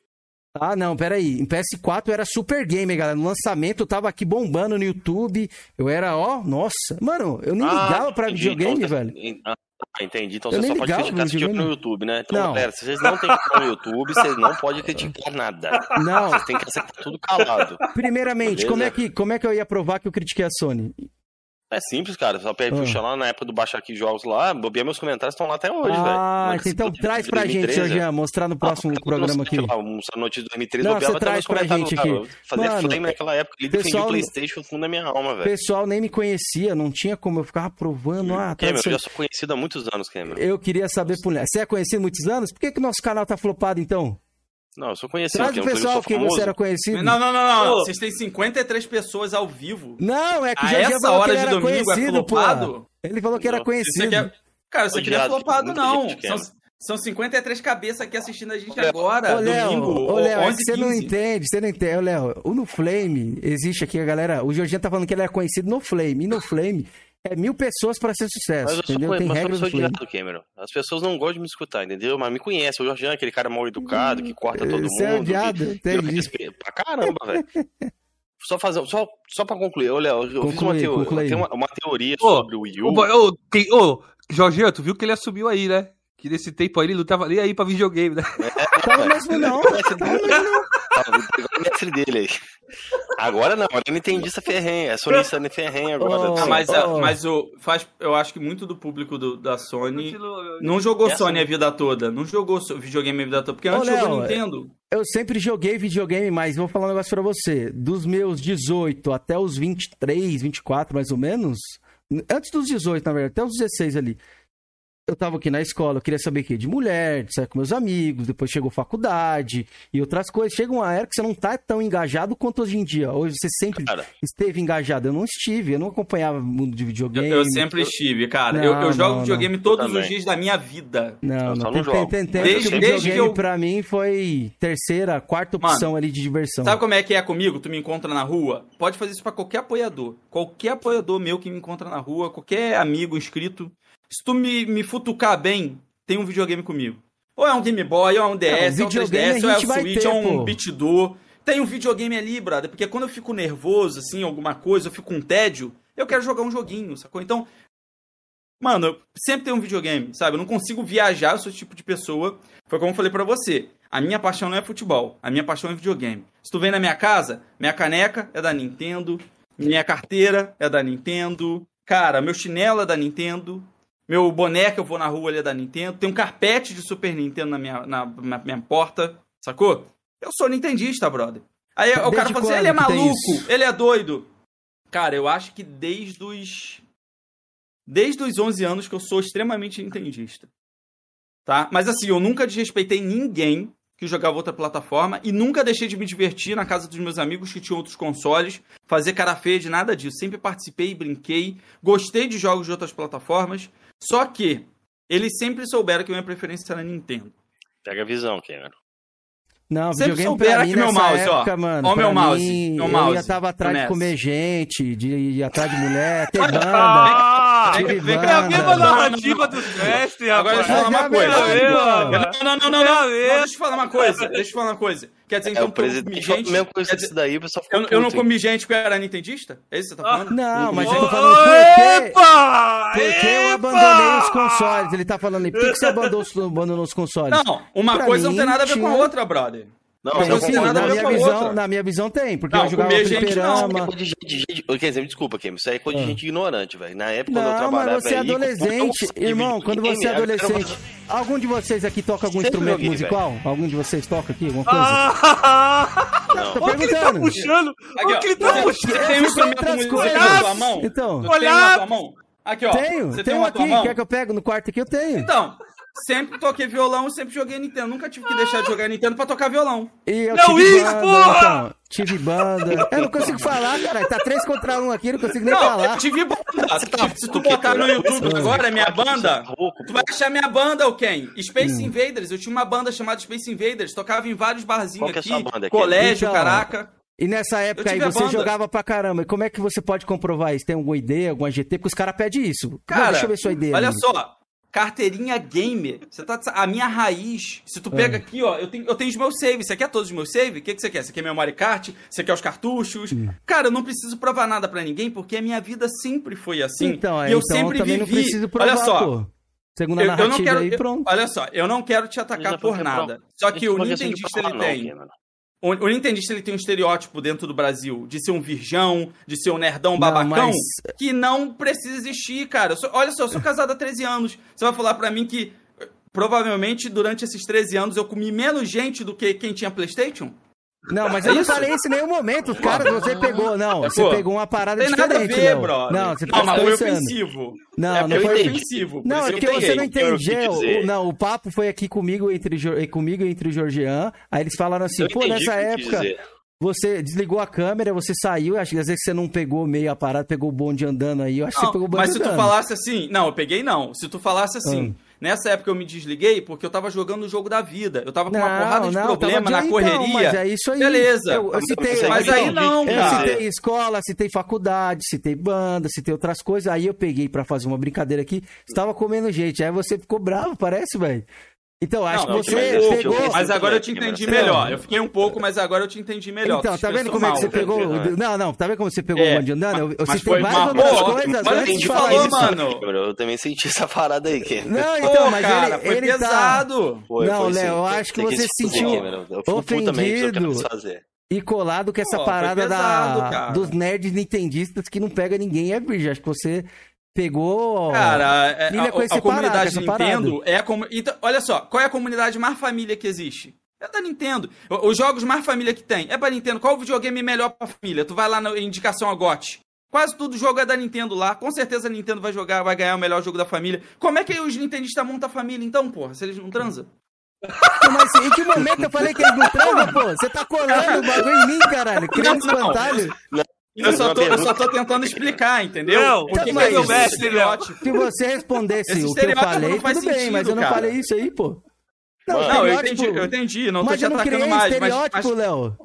Ah, não, peraí. Em PS4 eu era super gamer, galera. No lançamento eu tava aqui bombando no YouTube. Eu era, ó, nossa. Mano, eu nem ligava pra Ah, entendi. videogame, Então, velho. você- Ah, entendi. Então Eu você só pode criticar se tiver no. YouTube, né? Então, Não. galera, se vocês não têm no YouTube, vocês não podem criticar nada. Não. Vocês têm que aceitar tudo calado. Primeiramente, Beleza. como é, que, como é que eu ia provar que eu critiquei a Sony? É simples, cara. Só Ah. puxar lá na época do baixar aqui jogos lá, bobear meus comentários estão lá até hoje, velho. ah, é que então traz pra gente, 2013, Jorginho, mostrar no Ah, próximo porque programa aqui. lá, Um notícia de 2013, Não, você traz pra gente aqui. Eu Fazia Mano, flame naquela época e defendi pessoal- o Playstation fundo da minha alma, O velho. pessoal nem me conhecia, não tinha como eu ficava provando. Ah, Cameron, eu já sou conhecido há muitos anos, Cameron. Eu queria saber por Você é conhecido há muitos anos? Por que, que o nosso canal tá flopado então? Não, eu sou conhecido, Traz o Cameron, pessoal que famoso. você era conhecido. Não, não, não, não. Ô. Vocês têm 53 pessoas ao vivo. Não, é que o A Jorginho essa falou que hora ele de era domingo é conhecido, pô. flopado? Ele falou que era Não, Isso conhecido. aqui é... Cara, isso aqui não é flopado, não. São, Cameron. são 53 cabeças aqui assistindo a gente agora, Ô, Léo, domingo, ô, Léo, é 11 que você não 15. entende, você não entende. Ô, Léo, o No Flame, existe aqui a galera. O Jorginho tá falando que ele é conhecido no Flame. E no Flame é mil pessoas pra ser sucesso, Mas eu sou, entendeu? conhe- Tem mas regras sou do Flame. odiado, Cameron. As pessoas não gostam de me escutar, entendeu? Mas me conhecem. O Jorginho é aquele cara mal educado, que corta todo mundo. Você é odiado, que- que eu entendi. respeito Pra caramba, velho. Só, fazer, só, só pra concluir, ô Léo, eu fiz uma, Conclui, teo- conclui. uma, uma teoria Ô, sobre o Wii U. Ô, ô, quem- ô, Jorginho, tu viu que ele assumiu aí, né? Que nesse tempo aí ele não tava nem aí pra videogame, né? *laughs* Tava mesmo não. *laughs* Tava o mestre dele aí. Agora não, agora ele entendi essa ferrenha. É sonista ferrenha agora. Ô, Ah, mas, Oh. mas o, faz, eu acho que muito do público do- da Sony Continua, não jogou Essa- Sony a vida toda. Não jogou videogame a vida toda. Porque antes Ô, jogou Nintendo. Eu sempre joguei videogame, mas vou falar um negócio pra você. Dos meus 18 até os 23, 24 mais ou menos, antes dos 18, na verdade, até os 16 ali. Eu tava aqui na escola, eu queria saber o quê? De mulher, de sair com meus amigos, depois chegou faculdade e outras coisas. Chega uma era que você não tá tão engajado quanto hoje em dia. Hoje você sempre Cara, esteve engajado. Eu não estive, eu não acompanhava o mundo de Eu, videogame. eu sempre estive, cara. Não, eu, eu jogo não, videogame todos Eu os dias da minha vida. Não, Eu não, só tem, não tem, jogo. tem Desde- que desde videogame que eu- pra mim foi terceira, quarta opção ali de diversão. Sabe como é que é comigo? Tu me encontra na rua? Pode fazer isso pra qualquer apoiador. Qualquer apoiador meu que me encontra na rua, qualquer amigo inscrito. Se tu me, me futucar bem, tem um videogame comigo. Ou é um Game Boy, ou é um DS, Não, ou é um videogame 3DS, a ou é um Switch, ter, ou é um. BitDo. Tem um videogame ali, brother. Porque quando eu fico nervoso, assim, alguma coisa, eu fico com tédio, eu quero jogar um joguinho, sacou? Então, Mano, eu sempre tenho um videogame, sabe? Eu não consigo viajar, eu sou esse tipo de pessoa. Foi como eu falei pra você. A minha paixão não é futebol, a minha paixão é videogame. Se tu vem na minha casa, minha caneca é da Nintendo, minha carteira é da Nintendo, cara, meu chinelo é da Nintendo, meu boné que eu vou na rua ele é da Nintendo, tem um carpete de Super Nintendo na minha, na, na minha porta, sacou? Eu sou nintendista, brother. Aí o Desde cara fala assim, ele é maluco, ele é doido. Cara, eu acho que desde os desde os 11 anos que eu sou extremamente nintendista. Tá? Mas assim, eu nunca desrespeitei ninguém que jogava outra plataforma e nunca deixei de me divertir na casa dos meus amigos que tinham outros consoles, fazer cara feia de nada disso. Sempre participei, brinquei, gostei de jogos de outras plataformas, só que eles sempre souberam que minha preferência era Nintendo. pega a visão, Cameron. Não, Sempre videogame pra aqui mim meu nessa mouse, ó. época, mano. Ó meu mouse, mim, meu Eu mouse, já tava atrás de Ness. comer gente, de ir atrás de mulher, ter banda. Ah! Vem, tive vem, É a mesma narrativa dos mestres, Agora deixa eu falar é uma a coisa. Não. Não, não, não, É. Deixa eu falar uma coisa. *laughs* Deixa eu falar uma coisa. Quer dizer, É, então o que eu presidente gente. quer disso dizer, daí, o pessoal fica eu, eu não comi gente porque eu era nintendista? É isso que você tá Ah. falando? Não, mas eu Ô, tô falando por quê? Epa! Porque eu abandonei os consoles. Ele tá falando aí, por que, que você abandonou, os- abandonou os consoles? Não, uma Pra coisa mim, não tem nada a ver com a outra, brother. Não, Não, você Tem não tem sim, concorda nada a na minha visão, outra. na minha visão tem, porque Não, eu jogava gente não. fliperama. De gente, quer dizer, me desculpa, Kim, isso aí é coisa de Ah. gente ignorante, velho. Na época, quando eu Não, trabalhava mas você é adolescente, eu irmão, quando você é adolescente. Algum de vocês aqui toca algum Sempre instrumento joguei, musical? Algum de vocês toca aqui, alguma coisa? Ah! Não. Tô Olha o que ele tá puxando! Aqui, Olha que ele tá Você- puxando! Você tem um instrumento musical na tua mão? Então. Tem mão? Aqui, ó. Tenho, Você tem tenho tua aqui. Quer que eu pego no quarto aqui? Eu tenho. Então, sempre toquei violão, sempre joguei Nintendo. Nunca tive que deixar de jogar Nintendo pra tocar violão. E eu Não, tive isso, banda, porra! então. Tive banda. Eu não consigo falar, cara. Tá três contra um aqui, não consigo nem Não, falar. eu tive banda. Se, tá se tu botar no. YouTube agora, minha banda, tá louco, tu vai achar minha banda, o Ken? Space Hum. Invaders. Eu tinha uma banda chamada Space Invaders. Tocava em vários barzinhos Qual que é a aqui. sua banda, colégio, Então, caraca. E nessa época aí você banda. jogava pra caramba. E como é que você pode comprovar isso? Tem alguma ideia, alguma GT? Porque os caras pedem isso. Não, Cara, deixa eu ver sua ideia. olha ali. só. Carteirinha gamer. Você tá, a minha raiz. Se tu É. pega aqui, ó, eu tenho, eu tenho os meus saves. Você quer todos os meus saves? O que, que você quer? Você quer memory card? Você quer os cartuchos? Cara, eu não preciso provar nada pra ninguém porque a minha vida sempre foi assim. Então, é, e eu então sempre também vivi. não preciso provar, olha só. pô. Segundo a Eu, eu narrativa não quero. aí, eu- pronto. olha só, eu não quero te atacar é por nada. Só que o não é Nintendista ele não, tem. Kim, mano. O, o Nintendista ele tem um estereótipo dentro do Brasil de ser um virgão, de ser um nerdão Não, babacão, mas- que não precisa existir, cara. Sou- olha só, eu sou casado há 13 anos. Você vai falar pra mim que eh, provavelmente durante esses 13 anos eu comi menos gente do que quem tinha PlayStation? Não, mas eu não falei isso em nenhum momento. Os caras, você pegou. Não, você Pô, pegou uma parada Tem nada a diferente, ver, Léo. brother. Não, você não, tá mas foi ofensivo. Não, é não foi- ofensivo. Não, é que porque você não entendeu. O, não, o papo foi aqui comigo entre, comigo e entre o Georgian. Aí eles falaram assim, Eu pô, nessa que época, você desligou a câmera, você saiu, acho que às vezes você não pegou meio a parada, pegou o bonde andando aí. Eu acho que Não, você pegou o bonde mas se tu andando. falasse assim, não, eu peguei não. Se tu falasse assim, Ah. Nessa época eu me desliguei porque eu tava jogando o jogo da vida. Eu tava com uma Não, porrada de não, problema na de- correria. Então, mas é isso aí. Beleza. Eu, eu citei, Mas Mas eu- aí não, Eu cara. citei escola, citei faculdade, citei banda, citei outras coisas. Aí eu peguei pra fazer uma brincadeira aqui. Estava comendo gente. Aí você ficou bravo, parece, velho. Então, acho Não, que não, você eu- pegou. eu- Mas agora eu te entendi mas- melhor. Eu fiquei um pouco, mas agora eu te entendi melhor. Então, tá vendo como é que você pegou? né? Não, não, tá vendo como você pegou É, o foi várias uma outras boa, coisas mas antes a gente falou, isso. mano. Eu também senti essa parada aí, Kim. Não, Pô, então, mas cara, ele, foi ele tá pesado. Foi, Não, foi sim. Léo, eu acho que você se sentiu ofendido. fazer. e colado com essa parada da, dos nerds nintendistas que não pega ninguém é virgem. Acho que você pegou. Cara, é, Filha a, com esse a comunidade. Nintendo é a comu... então, olha só, qual é a comunidade mais família que existe? É da Nintendo. Os jogos mais família que tem é pra Nintendo. Qual o videogame melhor pra família? Tu vai lá na indicação a GOT. Quase todo jogo é da Nintendo lá. Com certeza a Nintendo vai jogar, vai ganhar o melhor jogo da família. Como é que os nintendistas montam a família então, porra? Se eles não transam? Mas em que momento eu falei que eles não transam, pô? Você tá colando o bagulho em mim, caralho. Criando Não, não. Eu só, tô, eu só tô tentando explicar, entendeu? Não, Porque mas- que é meu esse mestre, Léo. estereótipo? Se você respondesse Esse o que eu falei, não tudo bem, mas eu não sentido, cara. falei isso aí, pô. Mano, Não, eu entendi, eu entendi. Não tô mas te eu não criei atacando mais. Mas, estereótipo, mas, Léo.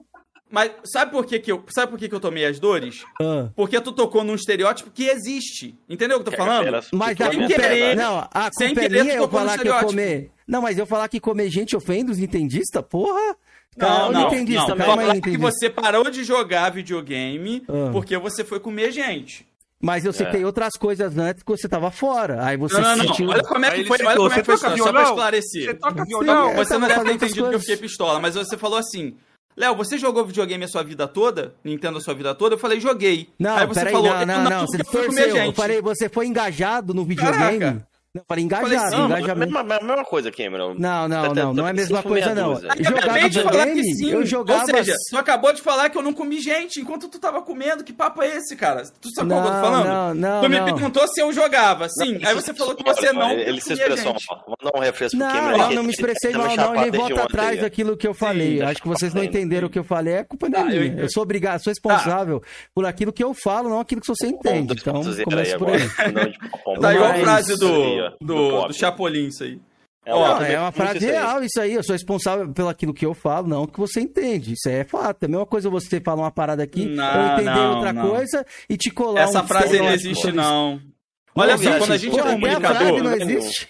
mas sabe por que, que eu. Sabe por que, que eu tomei as dores? Ah. Porque tu tocou num estereótipo que existe. Entendeu o que eu tô falando? Era- Mas a Sem culpa querer. é... Não, a Sem culpa é querer, tu eu falar que eu comer... Não, mas eu falar que comer gente ofende os nintendistas? Porra! Não, Calma, não, nintendista, não. calma aí, que você parou de jogar videogame Ah. porque você foi comer gente. Mas eu citei outras coisas antes que você tava fora. Aí você Não, não, não. sentiu... Olha como é que foi. Olha como é você que foi. toca Só pra violão? esclarecer. Você toca Sim, violão? é. Você não deve ter entendido que eu fiquei pistola, mas você falou assim. Léo, você jogou videogame a sua vida toda? Nintendo a sua vida toda? Eu falei, joguei. Não, Aí você peraí, falou, não, eu não, não, você torceu. Eu gente. falei, você foi engajado no videogame. Caraca. Não, falei engajado, Não, mas a engajamento. mesma, a mesma coisa, Cameron. Não, não, Tá- tá- não, não é a tá- mesma foram coisa, não. Jogar acabei de falar que videogame, sim. eu jogava... Ou seja, tu acabou de falar que eu não comi gente enquanto tu tava comendo. Que papo é esse, cara? Tu sabe qual que eu tô Não, falando? não, não, tu me não. perguntou se eu jogava. Sim. Não, Aí ele você falou que você não Ele se expressou mal. Vou dar um refresco pro Não, Cameron. não, não me ele expressei tá mal, me não, e nem chapado volta atrás daquilo que eu falei. tá Acho que vocês não entenderam o que eu falei, é culpa não é Tá, eu entendi. Eu sou obrigado, sou responsável por aquilo que eu falo, não aquilo que você entende. Então, começa por aí. Não, Tá igual a frase Isso aí, ó, do, do, Chapolin, isso aí. É, Não, também é uma frase real isso aí. Eu sou responsável pelo aquilo que eu falo, não que você entende. Isso é fato. É a mesma coisa você falar uma parada aqui, Não, eu entender não, outra não. coisa e te colar Essa um frase não existe, não. Olha só, quando a gente Pô, é comunicador. frase não *laughs* existe.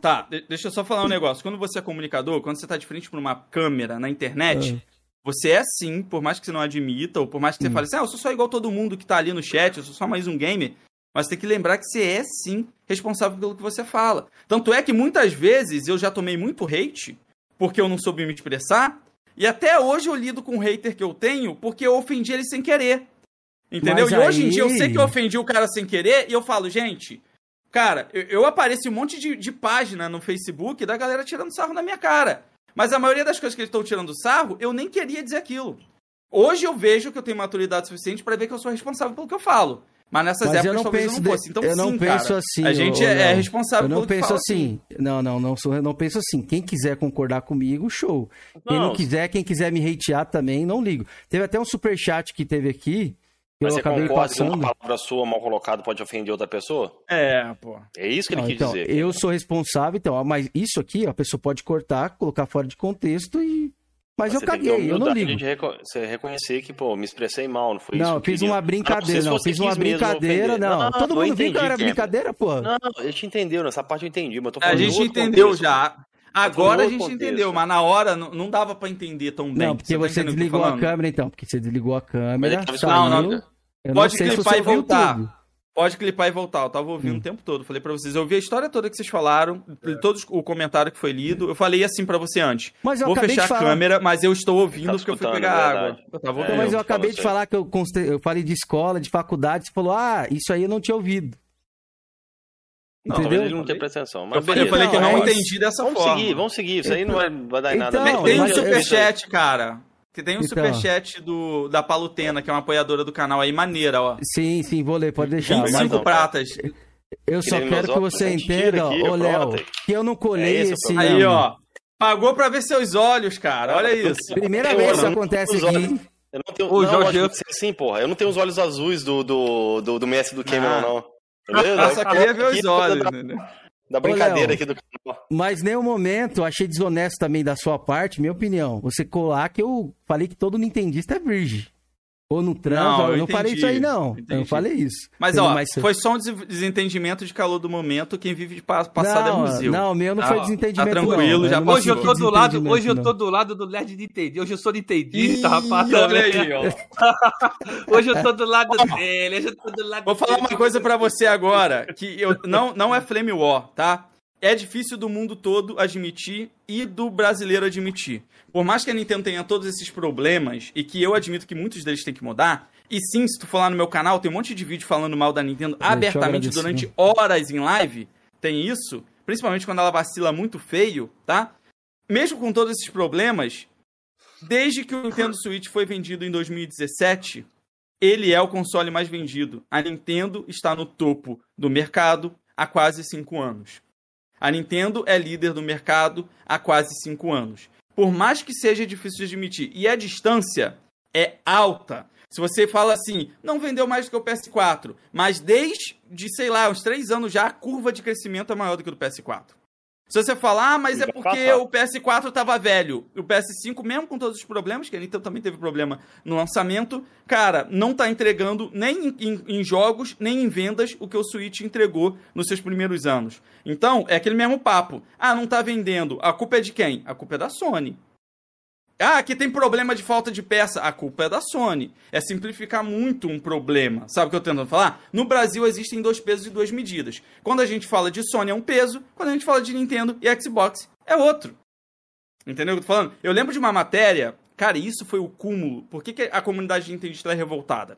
Tá, de- deixa eu só falar um negócio. Quando você é comunicador, quando você tá de frente pra uma câmera na internet, você é sim, por mais que você não admita, ou por mais que você Hum. fale assim, ah, eu sou só igual todo mundo que tá ali no chat, eu sou só mais um gamer. Mas tem que lembrar que você é sim responsável pelo que você fala. Tanto é que muitas vezes eu já tomei muito hate porque eu não soube me expressar. E até hoje eu lido com o hater que eu tenho porque eu ofendi ele sem querer. Entendeu? Mas e hoje em dia eu sei que eu ofendi o cara sem querer e eu falo, gente, cara, eu, eu apareço um monte de, de página no Facebook da galera tirando sarro na minha cara. Mas a maioria das coisas que eles estão tirando sarro, eu nem queria dizer aquilo. Hoje eu vejo que eu tenho maturidade suficiente pra ver que eu sou responsável pelo que eu falo. Mas nessas Mas eu épocas não talvez penso, eu não fosse. Então eu não sim, penso cara. assim. A gente é, é responsável Eu não pelo que penso fala, assim. Não, não, não sou, eu não penso assim. Quem quiser concordar comigo, show. Quem não, Não, quiser, quem quiser me hatear também, não ligo. Teve até um superchat que teve aqui, que Mas eu você acabei concorda que passando. uma palavra sua mal colocada pode ofender outra pessoa? É, pô. É isso que ele Não, quis então, dizer. eu sou responsável, então, ó, mas isso aqui, ó, a pessoa pode cortar, colocar fora de contexto e. Mas, eu você caguei, eu não ligo. de reco- você reconhecer que, pô, me expressei mal, não foi isso Não, eu fiz uma Não, brincadeira, não, você fiz uma brincadeira, não. Todo mundo viu que era brincadeira, pô. Não, eu te entendeu, nessa parte eu entendi, mas eu tô A falando de gente entendeu contexto. já. Agora a gente contexto. entendeu, mas na hora não, não dava pra entender tão bem. Não, porque tá você eu tô desligou a câmera, então. Porque você desligou a câmera, tava saiu. Não, não, Pode clipar você e voltar. Pode clipar e voltar. Eu tava ouvindo Hum. o tempo todo. Falei pra vocês, eu ouvi a história toda que vocês falaram, todos o comentário que foi lido. Eu falei assim pra você antes. Mas eu Vou acabei fechar de a falar. câmera, mas eu estou ouvindo Tá porque eu fui pegar é água. Eu tava É, Então, ouvindo. mas eu eu acabei de falar que eu, conste- eu falei de escola, de faculdade, você falou, ah, isso aí eu não tinha ouvido. Não, talvez Entendeu? ele não tenha prestado atenção. Eu Mas falei, eu falei que eu não é entendi dessa Vamos forma. seguir, vamos seguir. Isso aí não vai, vai dar em nada. Então, mesmo. Tem um mas eu- superchat, cara. Que tem um Então. superchat do, da Palutena, que é uma apoiadora do canal aí, maneira, ó. Sim, sim, vou ler, pode deixar. Vinte e Mas cinco Cinco pratas. eu só Querendo quero que você entenda, ô Léo, que eu não colhei É esse. Aí, ó. Pagou pra ver seus olhos, cara. Olha isso. Primeira Eu vez que isso não- acontece aqui. olhos- Eu não tenho. Ô, não, Jorge, eu- você sim, porra. Eu não tenho os olhos azuis do, do, do, do Messi do Cameron, Ah. não. Beleza? Eu só queria ver os olhos. Entendeu? Da brincadeira Léo. aqui do canal. Mas nenhum momento achei desonesto também da sua parte, minha opinião. Você colar que eu falei que todo nintendista é virgem. Ou não transa, Não, eu eu não falei isso aí, entendi, não. Eu entendi. não falei isso. Mas, Entendeu? ó, foi só um des- desentendimento de calor do momento. Quem vive de pa- passado não, é museu. Não, meu não Tá, foi desentendimento. tá tranquilo, não. já Eu Hoje eu tô do lado, hoje eu tô do lado do Nerd de Entendi. Hoje eu sou Ih, nintendista, rapaz. olha aí, ó. *laughs* Hoje eu tô do lado dele, hoje eu tô do lado Vou falar uma coisa pra você agora, que eu não, não é Flame War, tá? É difícil do mundo todo admitir e do brasileiro admitir. Por mais que a Nintendo tenha todos esses problemas e que eu admito que muitos deles têm que mudar, e sim, se tu for lá no meu canal, tem um monte de vídeo falando mal da Nintendo eu abertamente durante horas em live, tem isso, principalmente quando ela vacila muito feio, tá? Mesmo com todos esses problemas, desde que o Nintendo Switch foi vendido em 2017, ele é o console mais vendido. A Nintendo está no topo do mercado há quase 5 anos. A Nintendo é líder do mercado há quase 5 anos. Por mais que seja difícil de admitir, e a distância é alta. Se você fala assim, não vendeu mais do que o PS4, mas desde, sei lá, uns 3 anos já, a curva de crescimento é maior do que o do PS4. Se você falar, ah, mas é porque o PS4 tava velho. O PS5, mesmo com todos os problemas, que a Nintendo também teve problema no lançamento, cara, não tá entregando nem em, em- em jogos, nem em vendas o que o Switch entregou nos seus primeiros anos. Então, é aquele mesmo papo. Ah, não tá vendendo. A culpa é de quem? A culpa é da Sony. Ah, aqui tem problema de falta de peça. A culpa é da Sony. É simplificar muito um problema. Sabe o que eu tô tentando falar? No Brasil existem dois pesos e duas medidas. Quando a gente fala de Sony é um peso, quando a gente fala de Nintendo e Xbox é outro. Entendeu o que eu tô falando? Eu lembro de uma matéria, cara, isso foi o cúmulo. Por que, que a comunidade nintendista é revoltada?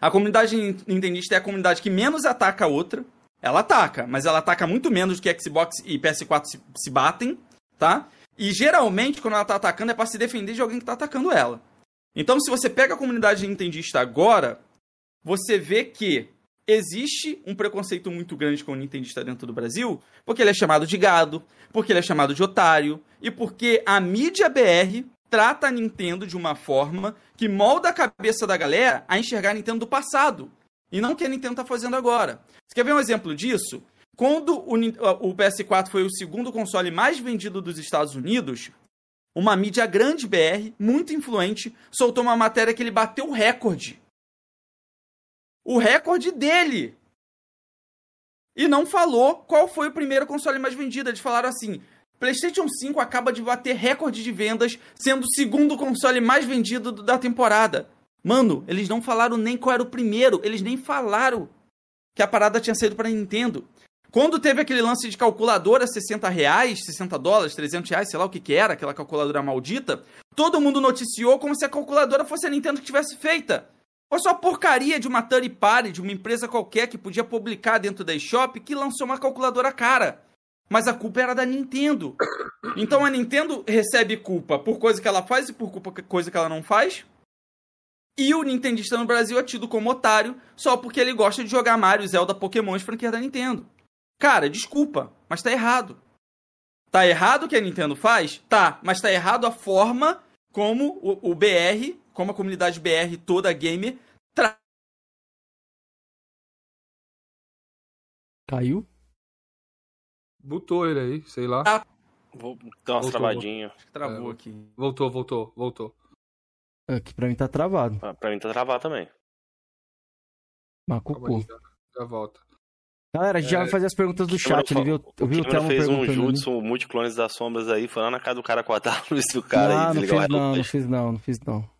A comunidade nin- nintendista é a comunidade que menos ataca a outra. Ela ataca, mas ela ataca muito menos do que Xbox e PS4 se, se batem, tá? E geralmente, quando ela tá atacando, é pra se defender de alguém que tá atacando ela. Então, se você pega a comunidade nintendista agora, você vê que existe um preconceito muito grande com o nintendista dentro do Brasil, porque ele é chamado de gado, porque ele é chamado de otário, e porque a mídia BR trata a Nintendo de uma forma que molda a cabeça da galera a enxergar a Nintendo do passado, e não o que a Nintendo tá fazendo agora. Você quer ver um exemplo disso? Quando o, o PS4 foi o segundo console mais vendido dos Estados Unidos, uma mídia grande BR, muito influente, soltou uma matéria que ele bateu o recorde. O recorde dele. E não falou qual foi o primeiro console mais vendido. Eles falaram assim: PlayStation 5 acaba de bater recorde de vendas, sendo o segundo console mais vendido da temporada. Mano, eles não falaram nem qual era o primeiro, eles nem falaram que a parada tinha saído para Nintendo. Quando teve aquele lance de calculadora 60 reais, 60 dólares, 300 reais, sei lá o que que era, aquela calculadora maldita, todo mundo noticiou como se a calculadora fosse a Nintendo que tivesse feita. Foi só porcaria de uma third party, de uma empresa qualquer que podia publicar dentro da eShop que lançou uma calculadora cara. Mas a culpa era da Nintendo. Então a Nintendo recebe culpa por coisa que ela faz e por culpa coisa que ela não faz. E o Nintendista no Brasil é tido como otário só porque ele gosta de jogar Mario, Zelda, Pokémon e franquia da Nintendo. Cara, desculpa, mas tá errado. Tá errado o que a Nintendo faz? Tá, mas tá errado a forma como o, o BR, como a comunidade BR toda gamer tra... Caiu? Botou ele aí, sei lá. Ah. Vou dar uma travadinha. Travou É, aqui. Voltou, voltou, voltou. Aqui pra mim tá travado. Ah, pra mim tá travado também. Macucu. já, já volta. Galera, a gente já vai fazer as perguntas do chat. Ele viu, o viu o fez um jutsu multiclones das sombras aí, foi lá na casa do cara cortar a *laughs* luz do cara não, e não desligar o fiz não, não fiz não, não fiz não.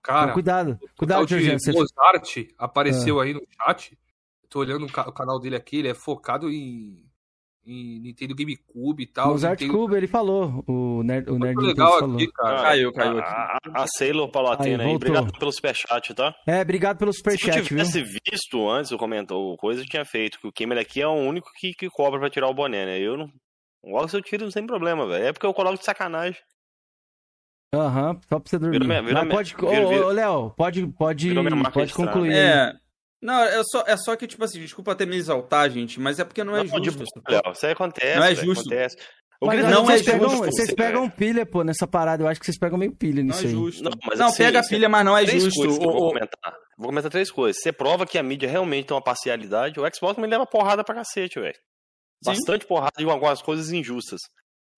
Cara, Então, cuidado, o cuidado, de. Você... Mozart apareceu aí no chat. Tô olhando o, o canal dele aqui, ele é focado em, em Nintendo GameCube e tal. Mozart Nintendo... Cube, ele falou. O Nerd, o Nerd Muito Nintendo legal falou. aqui, cara. Caiu, caiu aqui. A, a, a Sailor Palatina Aí, obrigado pelo superchat, tá? É, obrigado pelo Se eu superchat, viu? tivesse visto antes, eu comentou coisa que tinha feito, que o Gamer aqui é o único que, que cobra pra tirar o boné, né? Eu não. Logo se eu tiro, não tem problema, velho. É porque eu coloco de sacanagem. Aham, só pra você dormir. Minha- virou Mas pode, ô, Léo, pode, pode, pode concluir. É. Não, é só, é só que, tipo assim, desculpa até me exaltar, gente, mas é porque não é Não, justo. isso aí acontece. Não é justo. Acontece. O Mas não vocês, é pegam, justo, vocês você- pegam pilha, pô, nessa parada. Eu acho que vocês pegam meio pilha Não nisso é aí. justo. Não, mas Não, assim, pega a você- pilha, mas não é Três justo. coisas que eu O- vou comentar. Vou comentar três coisas. Você prova que a mídia realmente tem uma parcialidade. O Xbox me leva porrada pra cacete, velho. Bastante porrada de algumas coisas injustas.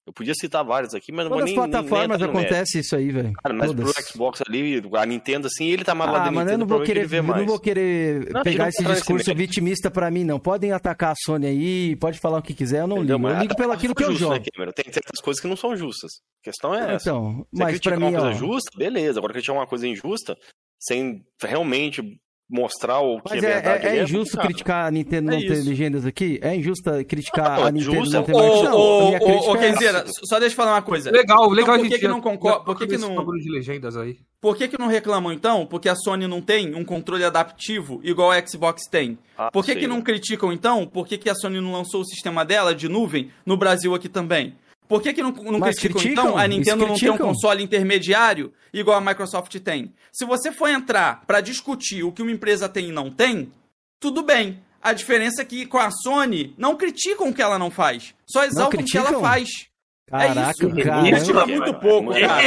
Eu podia citar várias aqui, mas não Todas as nem, nem, nem plataformas mérito. acontece isso aí, velho. Cara, mas Todas. pro Xbox ali, a Nintendo assim, ele tá mais lá Ah, da mas eu Nintendo, não vou querer, vê eu não mais. vou querer Não, pegar esse discurso vitimista pra mim, não. Podem atacar a Sony aí, pode falar o que quiser, eu não Entendeu? ligo. Eu Mas ligo até pelo aquilo que eu jogo. né, Cameron? Tem certas coisas que não são justas. A questão é essa. Então, mas pra mim, uma ó, coisa justa, beleza. Agora criticar uma coisa injusta, sem realmente mostrar o que Mas é é, verdade. é- é injusto complicado. criticar a Nintendo É não ter isso. legendas aqui? É injusto criticar Não, a é Nintendo justo, não é ter um- mais? Ô, Não, ô, ô, é Kenzeira, só deixa eu falar uma coisa. Legal, legal por a que gente que não concorda- por que que não- de legendas aí. Por que, que não reclamam então? Porque a Sony não tem um controle adaptivo igual a Xbox tem. Ah, Por que, que não criticam então? Por que, que a Sony não lançou o sistema dela de nuvem no Brasil aqui também? Por que, que não, não Mas criticam, criticam, então a Nintendo não tem um console intermediário igual a Microsoft tem? Se você for entrar pra discutir o que uma empresa tem e não tem, tudo bem. A diferença é que com a Sony não criticam o que ela não faz, só exaltam o que ela faz. Caraca, é isso. cara. Critica muito pouco, cara.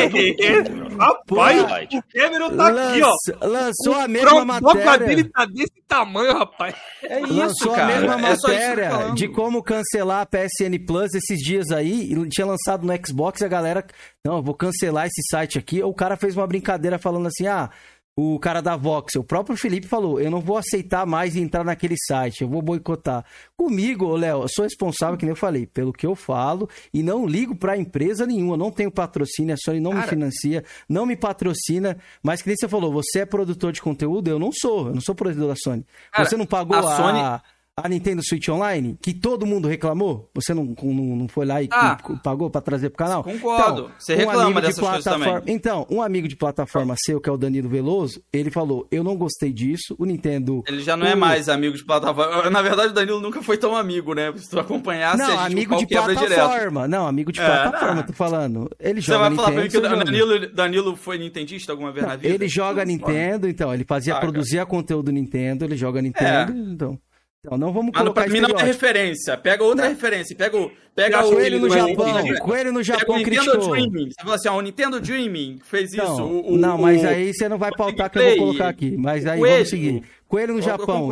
Rapaz, o Cameron tá aqui, ó. Lançou a O mesma boca matéria. dele tá desse tamanho, rapaz. É isso, Lançou cara. a mesma é isso matéria de como cancelar a PSN Plus esses dias aí. e Tinha lançado no Xbox e a galera. Não, eu vou cancelar esse site aqui. O cara fez uma brincadeira falando assim: ah. O cara da Vox, o próprio Felipe falou: Eu não vou aceitar mais entrar naquele site, eu vou boicotar. Comigo, Léo, eu sou responsável, que nem eu falei, pelo que eu falo e não ligo pra empresa nenhuma. Não tenho patrocínio, a Sony não me Cara. financia, não me patrocina. Mas que nem você falou, você é produtor de conteúdo? Eu não sou, eu não sou produtor da Sony. Cara, você não pagou a a, Sony- a Nintendo Switch Online, que todo mundo reclamou? Você não, não, não foi lá e Ah. pagou pra trazer pro canal? Concordo. Você reclama um de dessas coisas plataforma- também. Então, um amigo de plataforma seu, que é o Danilo Veloso, ele falou: Eu não gostei disso, o Nintendo. Ele já não é o- mais amigo de plataforma. Na verdade, o Danilo nunca foi tão amigo, né? Se tu acompanhasse, Não, a gente, amigo de quebra direto. plataforma. Não, amigo de É, plataforma, não. tô falando. Ele Você joga vai falar pra mim Nintendo. que o você. Danilo, Danilo foi nintendista alguma vez na vida? Ele joga Não, Nintendo, então. Ele fazia, cara. produzia conteúdo Nintendo, ele joga Nintendo, então. Então, não vamos Mano, pra mim não é referência. Pega outra referência. Pega o. Pega o. Coelho no não Japão. Nintendo. Coelho no Japão o Nintendo criticou. Dreaming. Você fala assim, ó, o Nintendo Dreaming fez isso. Não, o, não, mas o- aí você não vai pautar que eu vou colocar aqui. Mas aí Coelho. vamos seguir. Coelho no Eu Japão.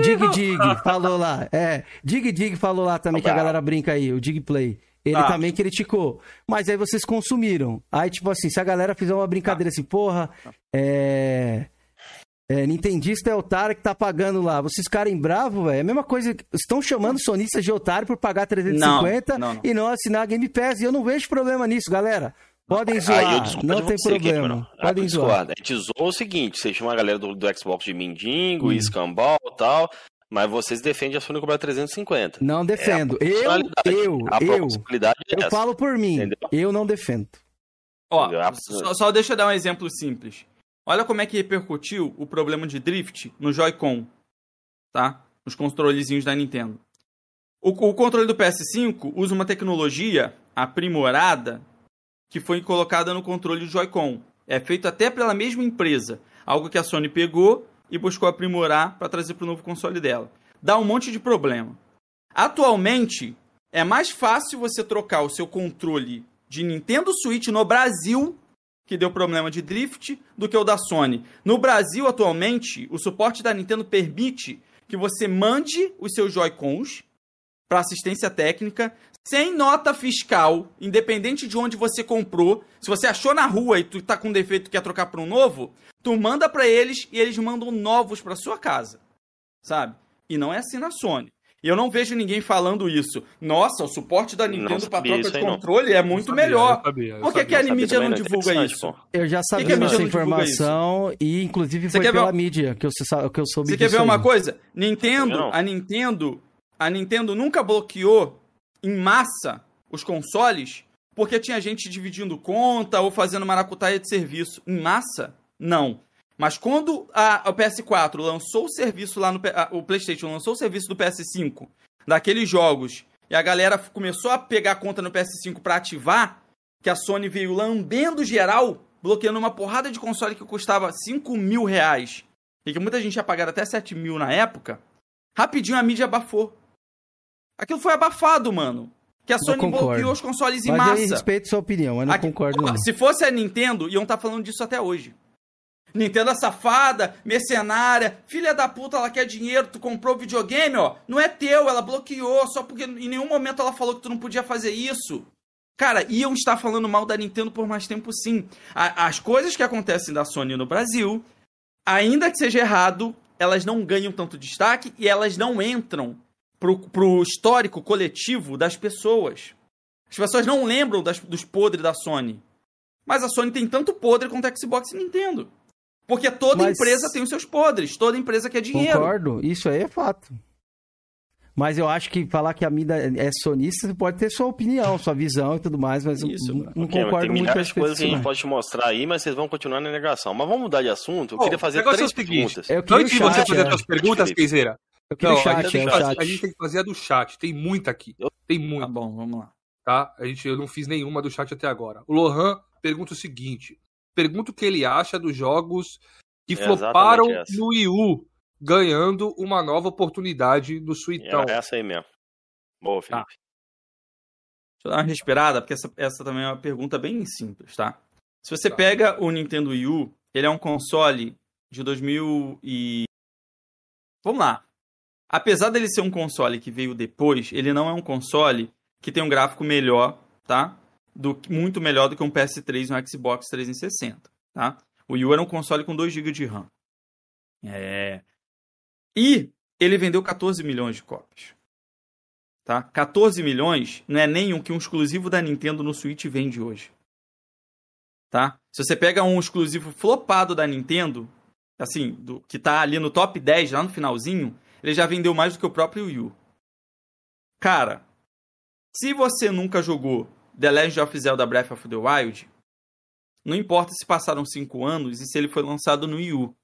Dig Dig falou lá. É, Dig Dig falou lá também que a galera brinca aí, o Dig Play. Ele Tá. também criticou. Mas aí vocês consumiram. Aí, tipo assim, se a galera fizer uma brincadeira assim, porra, é. É, Nintendista é otário que tá pagando lá. Vocês ficarem bravos, velho. É a mesma coisa. que- Estão chamando sonistas de otário por pagar 350 Não, não, não. e não assinar a Game Pass. E eu não vejo problema nisso, galera. Podem eu zoar. discordo Não tem você, problema. Ah, Podem zoar. A gente zoou o seguinte: você chama a galera do, do Xbox de mendigo, Hum. escambau e tal, mas vocês defendem a Sony cobrar 350. Não defendo. eu, Personalidade. eu, a eu, possibilidade é eu falo por mim. Entendeu? Eu não defendo. Ó, só, só deixa eu dar um exemplo simples. Olha como é que repercutiu o problema de drift no Joy-Con, tá? Nos controlezinhos da Nintendo. O, o controle do PS5 usa uma tecnologia aprimorada que foi colocada no controle do Joy-Con. É feito até pela mesma empresa. Algo que a Sony pegou e buscou aprimorar para trazer para o novo console dela. Dá um monte de problema. Atualmente, é mais fácil você trocar o seu controle de Nintendo Switch no Brasil, que deu problema de drift, do que o da Sony. No Brasil, atualmente, o suporte da Nintendo permite que você mande os seus Joy-Cons para assistência técnica sem nota fiscal, independente de onde você comprou. Se você achou na rua e tu tá com defeito e quer trocar para um novo, tu manda para eles e eles mandam novos para sua casa. Sabe? E não é assim na Sony. E eu não vejo ninguém falando isso. Nossa, o suporte da Nintendo para troca de aí, não. controle é muito sabia, melhor. eu sabia, eu Por que, sabia. que a mídia não divulga isso? Eu já sabia que a dessa mídia não divulga informação e, inclusive, Você foi quer ver pela uma- mídia que eu, que eu soube Você quer ver uma aí. coisa? Nintendo, a Nintendo, a Nintendo nunca bloqueou em massa os consoles porque tinha gente dividindo conta ou fazendo maracutaia de serviço. Em massa, não. Mas quando a, o PS4 lançou o serviço lá no a- o PlayStation lançou o serviço do PS5 daqueles jogos e a galera começou a pegar conta no PS5 pra ativar, que a Sony veio lambendo geral, bloqueando uma porrada de console que custava 5 mil reais e que muita gente ia pagar até 7 mil na época, rapidinho a mídia abafou. Aquilo foi abafado, mano. Que a Sony bloqueou os consoles em Mas eu massa. respeito sua opinião, eu não Aqui- concordo não. Se fosse a Nintendo, iam estar falando disso até hoje. Nintendo é safada, mercenária, filha da puta, ela quer dinheiro, tu comprou o videogame, ó. Não é teu, ela bloqueou, só porque em nenhum momento ela falou que tu não podia fazer isso. Cara, iam estar falando mal da Nintendo por mais tempo sim. A- as coisas que acontecem da Sony no Brasil, ainda que seja errado, elas não ganham tanto destaque e elas não entram pro, pro histórico coletivo das pessoas. As pessoas não lembram das- dos podres da Sony. Mas a Sony tem tanto podre quanto a Xbox e Nintendo. Porque toda Mas- empresa tem os seus podres, toda empresa quer dinheiro. Concordo, isso aí é fato. Mas eu acho que falar que a mídia é sonista, você pode ter sua opinião, sua visão e tudo mais, mas eu Isso, não, mano. não Ok, mas concordo tem muito com de coisas que a gente não. pode te mostrar aí, mas vocês vão continuar na negação. Mas vamos mudar de assunto. Eu Bom, queria fazer três é seguinte, perguntas. Eu Antes de você fazer é. as suas perguntas. Keizeira, Eu queria não, o chat, a, gente é tem o que fazer- chat. a gente tem que fazer a do chat. Tem muita aqui. Tem Tá muita, bom, vamos lá. tá? A gente, eu não fiz nenhuma do chat até agora. O Lohan pergunta o seguinte: pergunta o que ele acha dos jogos que É floparam no Wii U, ganhando uma nova oportunidade no Suitão. É essa aí mesmo. Boa, Felipe. Deixa eu dar uma respirada, porque essa, essa também é uma pergunta bem simples, tá? Se você pega o Nintendo Wii U, ele é um console de 2000 e... Vamos lá. Apesar dele ser um console que veio depois, ele não é um console que tem um gráfico melhor, tá? Do, muito melhor do que um PS3 e um Xbox 360, tá? O Wii U era um console com 2 GB de RAM. É... E ele vendeu 14 milhões de cópias tá? 14 milhões não é o que um exclusivo da Nintendo no Switch vende hoje. Tá? Se você pega um exclusivo flopado da Nintendo, assim, do, que tá ali no top 10, lá no finalzinho, ele já vendeu mais do que o próprio Wii U. Cara, se você nunca jogou The Legend of Zelda Breath of the Wild, não importa se passaram 5 anos e se ele foi lançado no Wii U.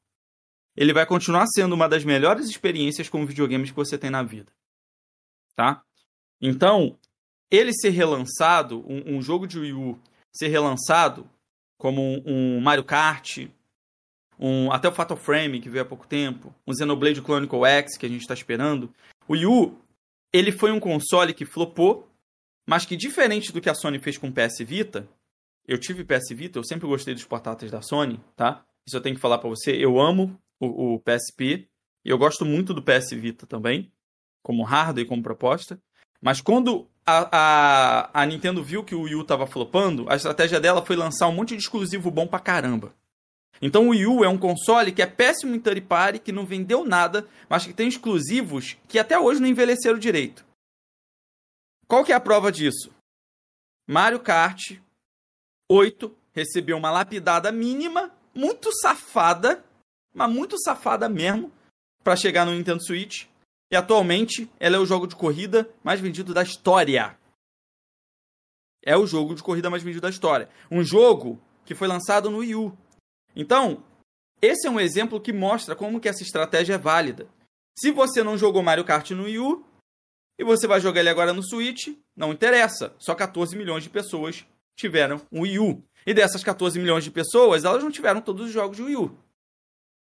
Ele vai continuar sendo uma das melhores experiências com videogames que você tem na vida. Tá? Então, ele ser relançado, um, um jogo de Wii U ser relançado, como um, um Mario Kart, um, até o Fatal Frame, que veio há pouco tempo, um Xenoblade Chronicle X, que a gente está esperando, o Wii U, ele foi um console que flopou, mas que diferente do que a Sony fez com o PS Vita, eu tive PS Vita, eu sempre gostei dos portáteis da Sony, tá? Isso eu tenho que falar para você, eu amo o, o PSP, e eu gosto muito do PS Vita também, como hardware e como proposta, mas quando a, a, a Nintendo viu que o Wii U tava flopando, a estratégia dela foi lançar um monte de exclusivo bom pra caramba. Então o Wii U é um console que é péssimo em third party, que não vendeu nada, mas que tem exclusivos que até hoje não envelheceram direito. Qual que é a prova disso? Mario Kart 8 recebeu uma lapidada mínima, muito safada, mas muito safada mesmo, para chegar no Nintendo Switch. E atualmente ela é o jogo de corrida mais vendido da história. É o jogo de corrida mais vendido da história. Um jogo que foi lançado no Wii U. Então, esse é um exemplo que mostra como que essa estratégia é válida. Se você não jogou Mario Kart no Wii U e você vai jogar ele agora no Switch, não interessa. Só 14 milhões de pessoas tiveram um Wii U. E dessas 14 milhões de pessoas, elas não tiveram todos os jogos de Wii U.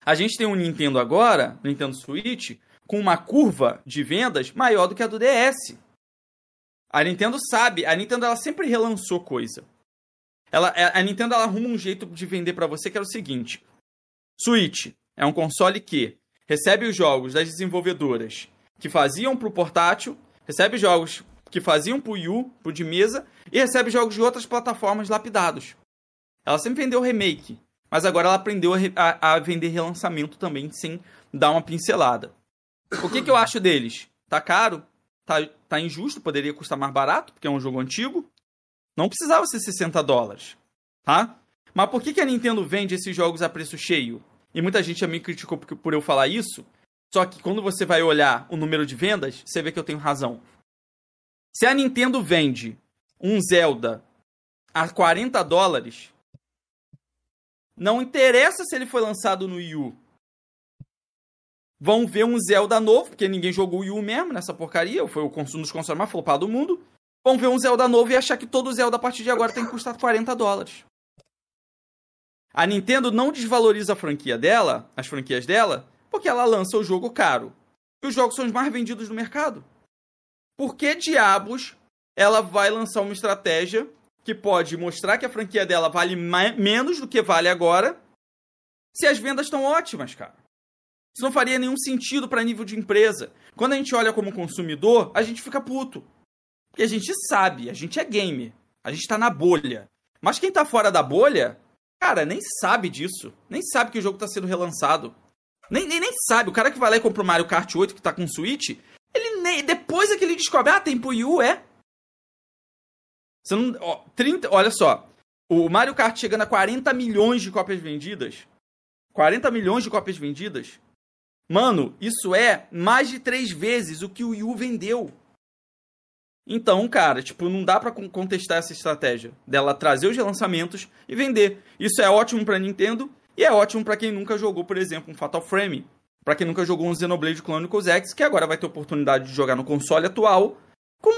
A gente tem um Nintendo agora, Nintendo Switch, com uma curva de vendas maior do que a do DS. A Nintendo sabe, a Nintendo ela sempre relançou coisa. Ela, é, a Nintendo ela arruma um jeito de vender para você que é o seguinte: Switch é um console que recebe os jogos das desenvolvedoras que faziam para o portátil, recebe jogos que faziam para o Wii U, pro de mesa, e recebe jogos de outras plataformas lapidados. Ela sempre vendeu remake, mas agora ela aprendeu a, a, vender relançamento também, sem dar uma pincelada. O que, que eu acho deles? Tá caro, tá, tá injusto, poderia custar mais barato, porque é um jogo antigo. Não precisava ser 60 dólares, tá? Mas por que, que a Nintendo vende esses jogos a preço cheio? E muita gente me criticou por eu falar isso. Só que quando você vai olhar o número de vendas, você vê que eu tenho razão. Se a Nintendo vende um Zelda a 40 dólares, não interessa se ele foi lançado no Wii U. Vão ver um Zelda novo, porque ninguém jogou o Wii U mesmo nessa porcaria, foi o consumo dos consoles mais flopado do mundo vão ver um Zelda novo e achar que todo Zelda a partir de agora tem que custar 40 dólares. A Nintendo não desvaloriza a franquia dela, as franquias dela, porque ela lança o jogo caro. E os jogos são os mais vendidos do mercado. Por que diabos ela vai lançar uma estratégia que pode mostrar que a franquia dela vale menos do que vale agora, se as vendas estão ótimas, cara? Isso não faria nenhum sentido para nível de empresa. Quando a gente olha como consumidor, a gente fica puto. Porque a gente sabe, a gente é gamer. A gente tá na bolha. Mas quem tá fora da bolha, cara, nem sabe disso. Nem sabe que o jogo tá sendo relançado. Nem, nem, nem sabe. O cara que vai lá e compra o Mario Kart 8 que tá com Switch, ele nem. Depois é que ele descobre, ah, tem pro Wii U, é. Você não. Ó, 30, olha só. O Mario Kart chegando a 40 milhões de cópias vendidas. 40 milhões de cópias vendidas. Mano, isso é mais de três vezes o que o Wii U vendeu. Então, cara, tipo, não dá para contestar essa estratégia dela trazer os lançamentos e vender. Isso é ótimo para Nintendo e é ótimo para quem nunca jogou, por exemplo, um Fatal Frame, para quem nunca jogou um Xenoblade Chronicles X, que agora vai ter oportunidade de jogar no console atual com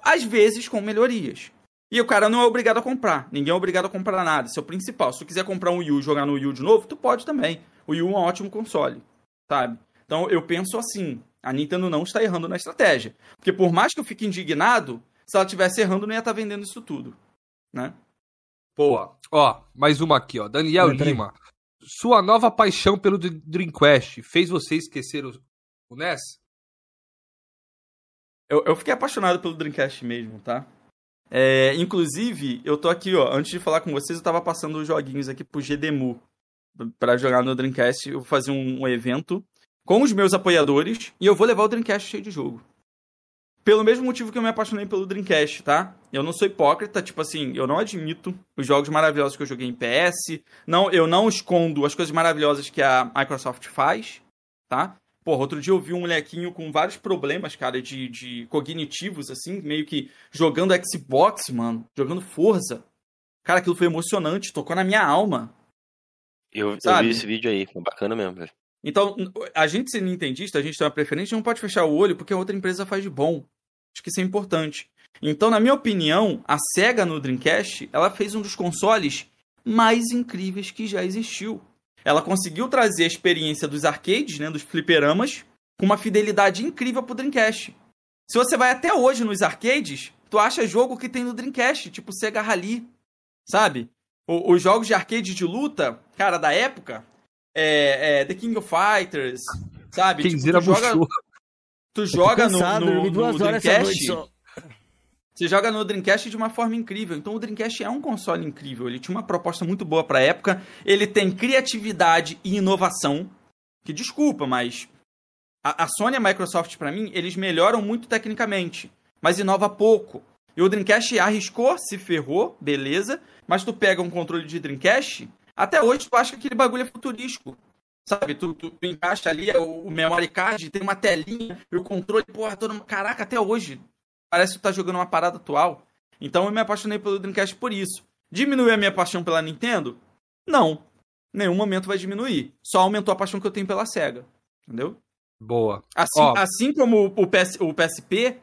às vezes com melhorias. E o cara não é obrigado a comprar. Ninguém é obrigado a comprar nada. Isso é o principal. Se tu quiser comprar um Wii U e jogar no Wii U de novo, tu pode também. O Wii U é um ótimo console, sabe? Então eu penso assim, a Nintendo não está errando na estratégia. Porque por mais que eu fique indignado, se ela tivesse errando, não ia estar tá vendendo isso tudo. Né? Boa. Ó, mais uma aqui, ó. Daniel Lima. Sua nova paixão pelo Dreamcast fez você esquecer o, o NES? Eu, eu fiquei apaixonado pelo Dreamcast mesmo, tá? É, inclusive, eu tô aqui, ó. Antes de falar com vocês, eu tava passando os joguinhos aqui pro GDMU. para jogar no Dreamcast. Eu vou fazer um, um evento com os meus apoiadores e eu vou levar o Dreamcast cheio de jogo. Pelo mesmo motivo que eu me apaixonei pelo Dreamcast, tá? Eu não sou hipócrita, tipo assim, eu não admito os jogos maravilhosos que eu joguei em PS, não, eu não escondo as coisas maravilhosas que a Microsoft faz, tá? Porra, outro dia eu vi um molequinho com vários problemas, cara, de, de cognitivos, assim, meio que jogando Xbox, mano, jogando Forza. Cara, aquilo foi emocionante, tocou na minha alma. Eu, eu vi esse vídeo aí, foi bacana mesmo, velho. Então, a gente ser nintendista, a gente tem uma preferência, não pode fechar o olho porque a outra empresa faz de bom. Acho que isso é importante. Então, na minha opinião, a SEGA no Dreamcast, ela fez um dos consoles mais incríveis que já existiu. ela conseguiu trazer a experiência dos arcades, né, dos fliperamas, com uma fidelidade incrível pro Dreamcast. Se você vai até hoje nos arcades, tu acha jogo que tem no Dreamcast, tipo Sega Rally, sabe? O, os jogos de arcade de luta, cara, da época, é, é The King of Fighters, sabe? Quem tipo, joga, tu joga no, cansado, no, Dreamcast, você joga no Dreamcast de uma forma incrível. Então o Dreamcast é um console incrível. Ele tinha uma proposta muito boa pra época. Ele tem criatividade e inovação. Que desculpa, mas a, a Sony e a Microsoft, pra mim, eles melhoram muito tecnicamente, mas inova pouco. E o Dreamcast arriscou, se ferrou, beleza. Mas tu pega um controle de Dreamcast, até hoje tu acha que aquele bagulho é futurístico. Sabe, tu, tu, tu encaixa ali o, o memory card, tem uma telinha, e o controle, porra, todo... caraca, até hoje parece que tu tá jogando uma parada atual. Então eu me apaixonei pelo Dreamcast por isso. Diminuiu a minha paixão pela Nintendo? Não. Nenhum momento vai diminuir. Só aumentou a paixão que eu tenho pela SEGA. Entendeu? Boa. Assim, Ó. assim como o, PS, o PSP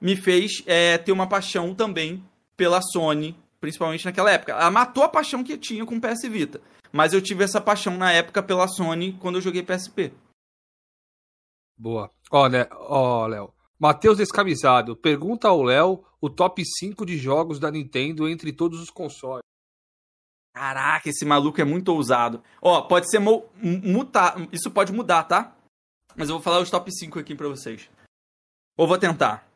me fez é, ter uma paixão também pela Sony, principalmente naquela época. Ela matou a paixão que eu tinha com o PS Vita. Mas eu tive essa paixão na época pela Sony quando eu joguei PSP. Boa. Ó, né, ó, Léo. Matheus Descamisado, pergunta ao Léo o top 5 de jogos da Nintendo entre todos os consoles. Caraca, esse maluco é muito ousado. Ó, pode ser mutar. Isso pode mudar, tá? Mas eu vou falar os top 5 aqui pra vocês. Ou vou tentar.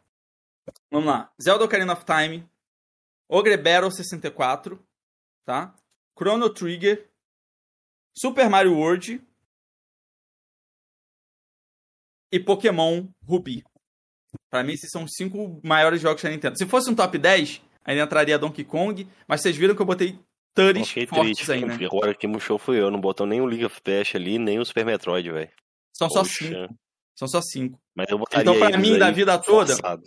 Vamos lá. Zelda Ocarina of Time. Ogre Battle 64. Tá? Chrono Trigger. Super Mario World. E Pokémon Ruby. Pra mim, esses são os cinco maiores jogos da Nintendo. Se fosse um top 10, ainda entraria Donkey Kong. Mas vocês viram que eu botei 30 Fiquei fortes triste. aí, né? Agora que murchou fui eu. Não botou nem o League of Dash ali, nem o Super Metroid, velho. São só Poxa. cinco. São só cinco. Mas eu botaria Então, pra mim, da vida toda, forçado.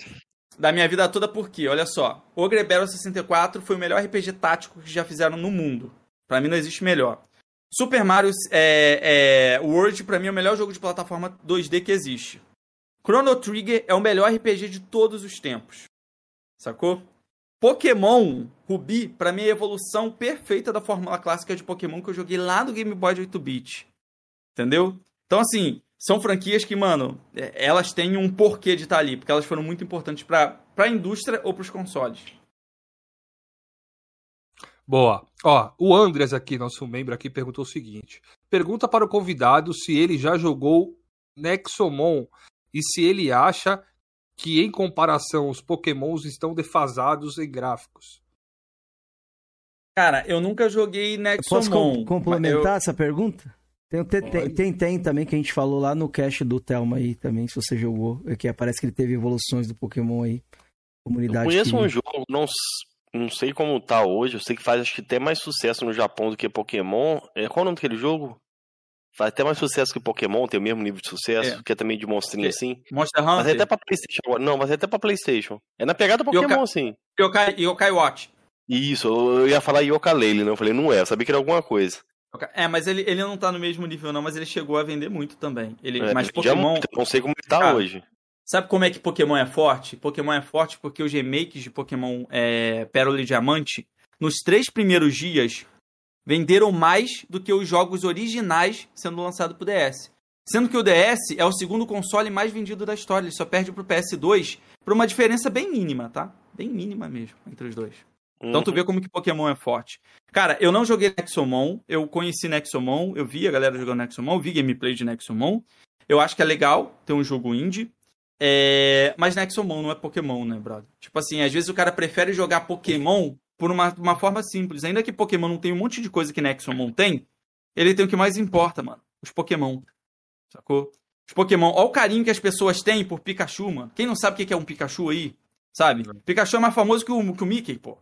da minha vida toda, por quê? Olha só. Ogre Battle 64 foi o melhor RPG tático que já fizeram no mundo. Pra mim não existe melhor. Super Mario é, é, World, pra mim, é o melhor jogo de plataforma 2D que existe. Chrono Trigger é o melhor RPG de todos os tempos. Sacou? Pokémon Ruby, pra mim, é a evolução perfeita da fórmula clássica de Pokémon que eu joguei lá no Game Boy de 8-bit. Entendeu? Então, assim, são franquias que, mano, é, elas têm um porquê de estar ali, porque elas foram muito importantes pra, pra indústria ou pros consoles. Boa. Ó, o Andres aqui, nosso membro aqui, perguntou o seguinte: pergunta para o convidado se ele já jogou Nexomon e se ele acha que, em comparação, os Pokémons estão defasados em gráficos. Cara, eu nunca joguei Posso Nexomon. com- complementar Eu- essa pergunta? Tem, o tem, tem, tem também que a gente falou lá no cast do Thelma aí também, se você jogou. é Que parece que ele teve evoluções do Pokémon aí. Eu Comunidade. conheço que- um jogo, não, não sei como tá hoje. Eu sei que faz acho que até mais sucesso no Japão do que Pokémon. É, qual é o nome daquele jogo? Faz até mais sucesso que Pokémon, tem o mesmo nível de sucesso, É. que é também de monstrinho É. assim. Monster Mas é Hunter até pra Playstation agora. Não, mas é até pra Playstation. É na pegada Pokémon, Yoka- assim. Yokai, Yokai Watch. Isso, eu ia falar Yooka-Laylee, né? Eu falei, não é, eu sabia que era alguma coisa. Yoka- É, mas ele, ele não tá no mesmo nível não, mas ele chegou a vender muito também. Ele, É, mas Pokémon... muito, não sei como ele tá hoje. Sabe como é que Pokémon é forte? Pokémon é forte porque os remakes de Pokémon é, Pérola e Diamante, nos três primeiros dias, venderam mais do que os jogos originais sendo lançados pro DS. Sendo que o DS é o segundo console mais vendido da história, ele só perde pro PS2 por uma diferença bem mínima, tá? Bem mínima mesmo entre os dois. Então tu Uhum. vê como que Pokémon é forte. Cara, eu não joguei Nexomon, eu conheci Nexomon, eu vi a galera jogando Nexomon, vi gameplay de Nexomon. Eu acho que é legal ter um jogo indie. É... Mas Nexomon não é Pokémon, né, brother? Tipo assim, às vezes o cara prefere jogar Pokémon por uma, uma forma simples. Ainda que Pokémon não tem um monte de coisa que Nexomon tem, ele tem o que mais importa, mano. Os Pokémon. Sacou? Os Pokémon. Olha o carinho que as pessoas têm por Pikachu, mano. Quem não sabe o que que é um Pikachu aí? Sabe? Pikachu é mais famoso que o, que o Mickey, pô.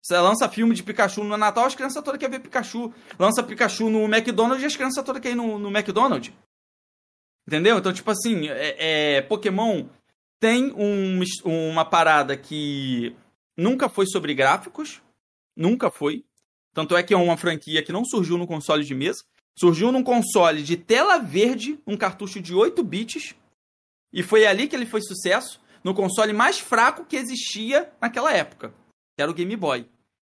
Você lança filme de Pikachu no Natal, as crianças todas querem ver Pikachu. Lança Pikachu no McDonald's e as crianças todas querem ir no, no McDonald's. Entendeu? Então, tipo assim, é, é, Pokémon tem um, uma parada que nunca foi sobre gráficos. Nunca foi. Tanto é que é uma franquia que não surgiu no console de mesa. Surgiu num console de tela verde, um cartucho de 8 bits. E foi ali que ele foi sucesso. No console mais fraco que existia naquela época. Que era o Game Boy.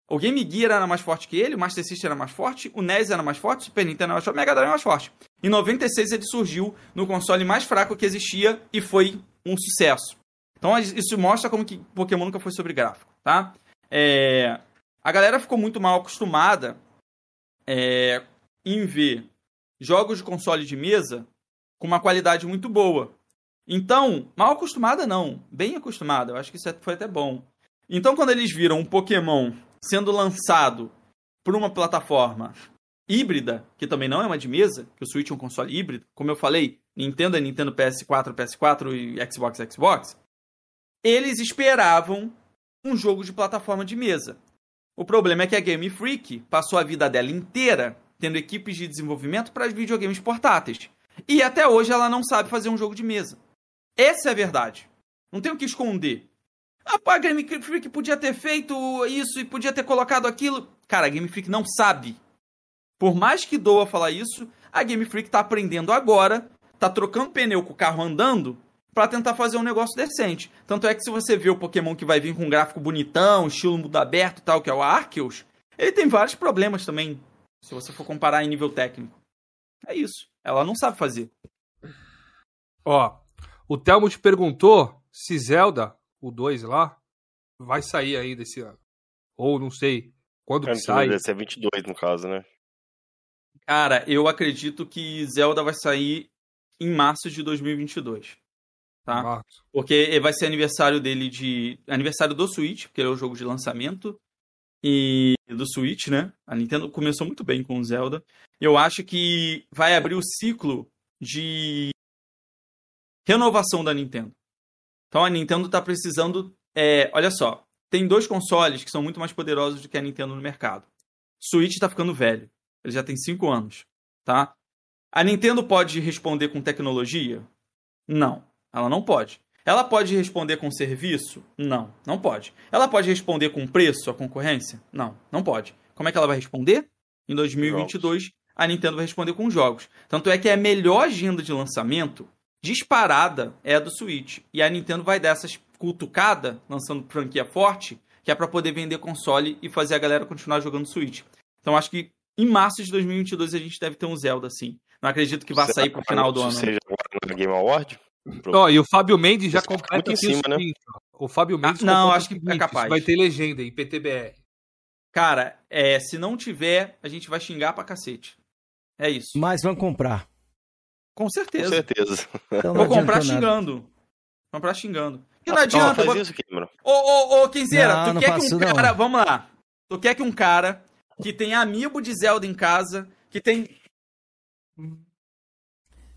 O Game Gear era mais forte que ele, o Master System era mais forte, o NES era mais forte, o Super Nintendo era mais forte, o Mega Drive era mais forte. Em 96 ele surgiu no console mais fraco que existia e foi um sucesso. Então isso mostra como que Pokémon nunca foi sobre gráfico, tá? É... A galera ficou muito mal acostumada é... em ver jogos de console de mesa com uma qualidade muito boa. Então, mal acostumada não, bem acostumada, eu acho que isso foi até bom. Então quando eles viram um Pokémon sendo lançado por uma plataforma híbrida, que também não é uma de mesa, que o Switch é um console híbrido, como eu falei, Nintendo é Nintendo PS4, PS4 e Xbox, Xbox, eles esperavam um jogo de plataforma de mesa. O problema é que a Game Freak passou a vida dela inteira tendo equipes de desenvolvimento para videogames portáteis. E até hoje ela não sabe fazer um jogo de mesa. Essa é a verdade. Não tem o que esconder. Ah, a Game Freak podia ter feito isso e podia ter colocado aquilo. Cara, a Game Freak não sabe. Por mais que doa falar isso, a Game Freak tá aprendendo agora, tá trocando pneu com o carro andando para tentar fazer um negócio decente. Tanto é que se você vê o Pokémon que vai vir com um gráfico bonitão, estilo mundo aberto e tal, que é o Arceus, ele tem vários problemas também, se você for comparar em nível técnico. É isso. Ela não sabe fazer. Ó, o Telmo te perguntou se Zelda o 2 lá, vai sair ainda esse ano. Ou não sei quando que sai. Deve ser 22 no caso, né? Cara, eu acredito que Zelda vai sair em março de 2022. Tá? Março. Porque vai ser aniversário dele de. Aniversário do Switch, porque ele é o jogo de lançamento. E do Switch, né? A Nintendo começou muito bem com o Zelda. Eu acho que vai abrir o ciclo de renovação da Nintendo. Então a Nintendo está precisando. É, olha só, tem dois consoles que são muito mais poderosos do que a Nintendo no mercado. Switch está ficando velho. Ele já tem 5 anos, tá? A Nintendo pode responder com tecnologia? Não, ela não pode. Ela pode responder com serviço? Não, não pode. Ela pode responder com preço à concorrência? Não, não pode. Como é que ela vai responder? Em 2022, jogos. a Nintendo vai responder com jogos. Tanto é que a melhor agenda de lançamento disparada é a do Switch. E a Nintendo vai dar essas cutucada, lançando franquia forte, que é para poder vender console e fazer a galera continuar jogando Switch. Então acho que em março de 2022 a gente deve ter um Zelda assim. Não acredito que vá sair pro final do ano. Seja agora no Game Award? Ó, e o Fábio Mendes já completa aqui cima, né? O Fábio Mendes ah, Não, acho que é capaz. Vai ter legenda em PTBR. Cara, é, se não tiver, a gente vai xingar pra cacete. É isso. Mas vamos comprar. Com certeza. Com certeza. Então Vou comprar xingando. Comprar xingando. E não adianta. Faz isso, Ô, ô, ô, Quinzeira, tu não quer que um cara. Não. Vamos lá. Tu quer que um cara que tem amiibo de Zelda em casa, que tem.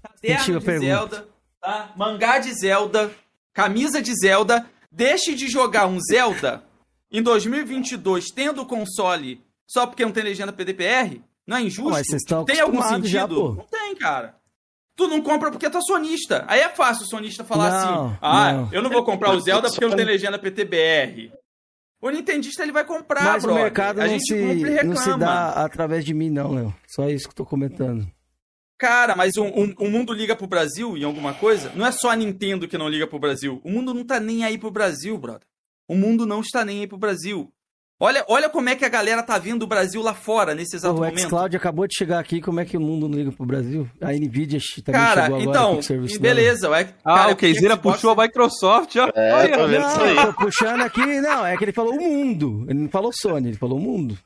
Caderno de pergunta. Zelda, tá? Mangá de Zelda, camisa de Zelda, deixe de jogar um Zelda em 2022 tendo console só porque não tem legenda PDPR? Não é injusto? Mas vocês estão tem algum sentido? Já, não tem, cara. Tu não compra porque tu é sonista. Aí é fácil o sonista falar não, assim: ah, não. eu não vou comprar o Zelda porque não tem legenda PTBR. O Nintendista ele vai comprar, Mas brother. o mercado não se, não se dá através de mim, não, Léo. Só isso que eu tô comentando. Cara, mas o, o, o, mundo liga pro Brasil em alguma coisa? Não é só a Nintendo que não liga pro Brasil. O mundo não tá nem aí pro Brasil, brother. O mundo não está nem aí pro Brasil. Olha, olha como é que a galera tá vendo o Brasil lá fora nesse exato Pô, momento. O xCloud acabou de chegar aqui, como é que o mundo não liga pro Brasil? A Nvidia também cara, chegou agora então, o serviço beleza. Ah, cara, o Keizira puxou a Microsoft, ó. É, Olha, tô vendo não, aí. tô puxando aqui, não, é que ele falou o mundo. Ele não falou Sony, ele falou o mundo.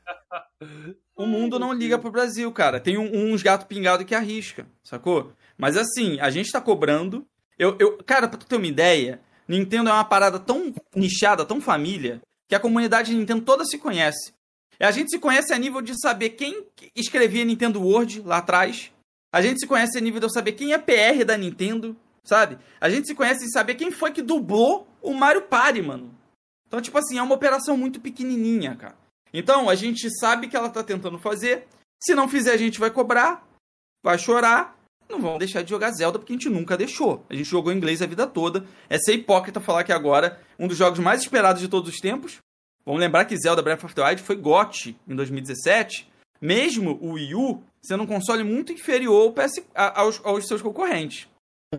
O mundo não liga pro Brasil, cara. Tem um, uns gato pingado que arrisca, sacou? Mas assim, a gente tá cobrando. Eu, eu, cara, pra tu ter uma ideia, Nintendo é uma parada tão nichada, tão família, que a comunidade Nintendo toda se conhece. A gente se conhece a nível de saber quem escrevia Nintendo Word lá atrás. A gente se conhece a nível de saber quem é PR da Nintendo, sabe? A gente se conhece em saber quem foi que dublou o Mario Party, mano. Então, tipo assim, é uma operação muito pequenininha, cara. Então, a gente sabe que ela tá tentando fazer. Se não fizer, a gente vai cobrar, vai chorar. Não vamos deixar de jogar Zelda porque a gente nunca deixou. A gente jogou inglês a vida toda. É ser hipócrita falar que agora um dos jogos mais esperados de todos os tempos. Vamos lembrar que Zelda Breath of the Wild foi GOT em 2017, mesmo o Wii U sendo um console muito inferior PS, aos, aos seus concorrentes.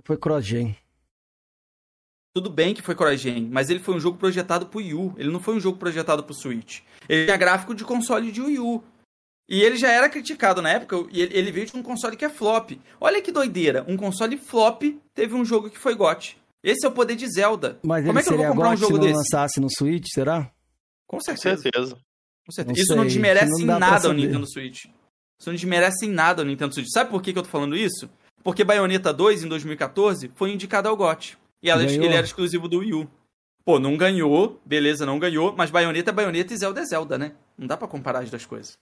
Foi cross-gen. Tudo bem que foi CryEngine, mas ele foi um jogo projetado pro Wii U. Ele não foi um jogo projetado pro Switch. Ele tinha gráfico de console de Wii U. E ele já era criticado na época, e ele, veio de um console que é flop. Olha que doideira, um console flop teve um jogo que foi GOT. Esse é o poder de Zelda. Mas Como ele é que eu vou comprar um jogo se não desse? lançasse no Switch, será? Com Com certeza. certeza. Com certeza. Não Isso não sei, desmerece em não dá pra nada o. Nintendo Switch. Isso não desmerece em nada o Nintendo Switch. Sabe por que, que eu tô falando isso? Porque Bayonetta 2, em 2014, foi indicado ao GOT. E ela- Ganhou? ele era exclusivo do Wii U. Pô, não ganhou, beleza, não ganhou, mas Bayonetta é Bayonetta e Zelda é Zelda, né? Não dá pra comparar as duas coisas.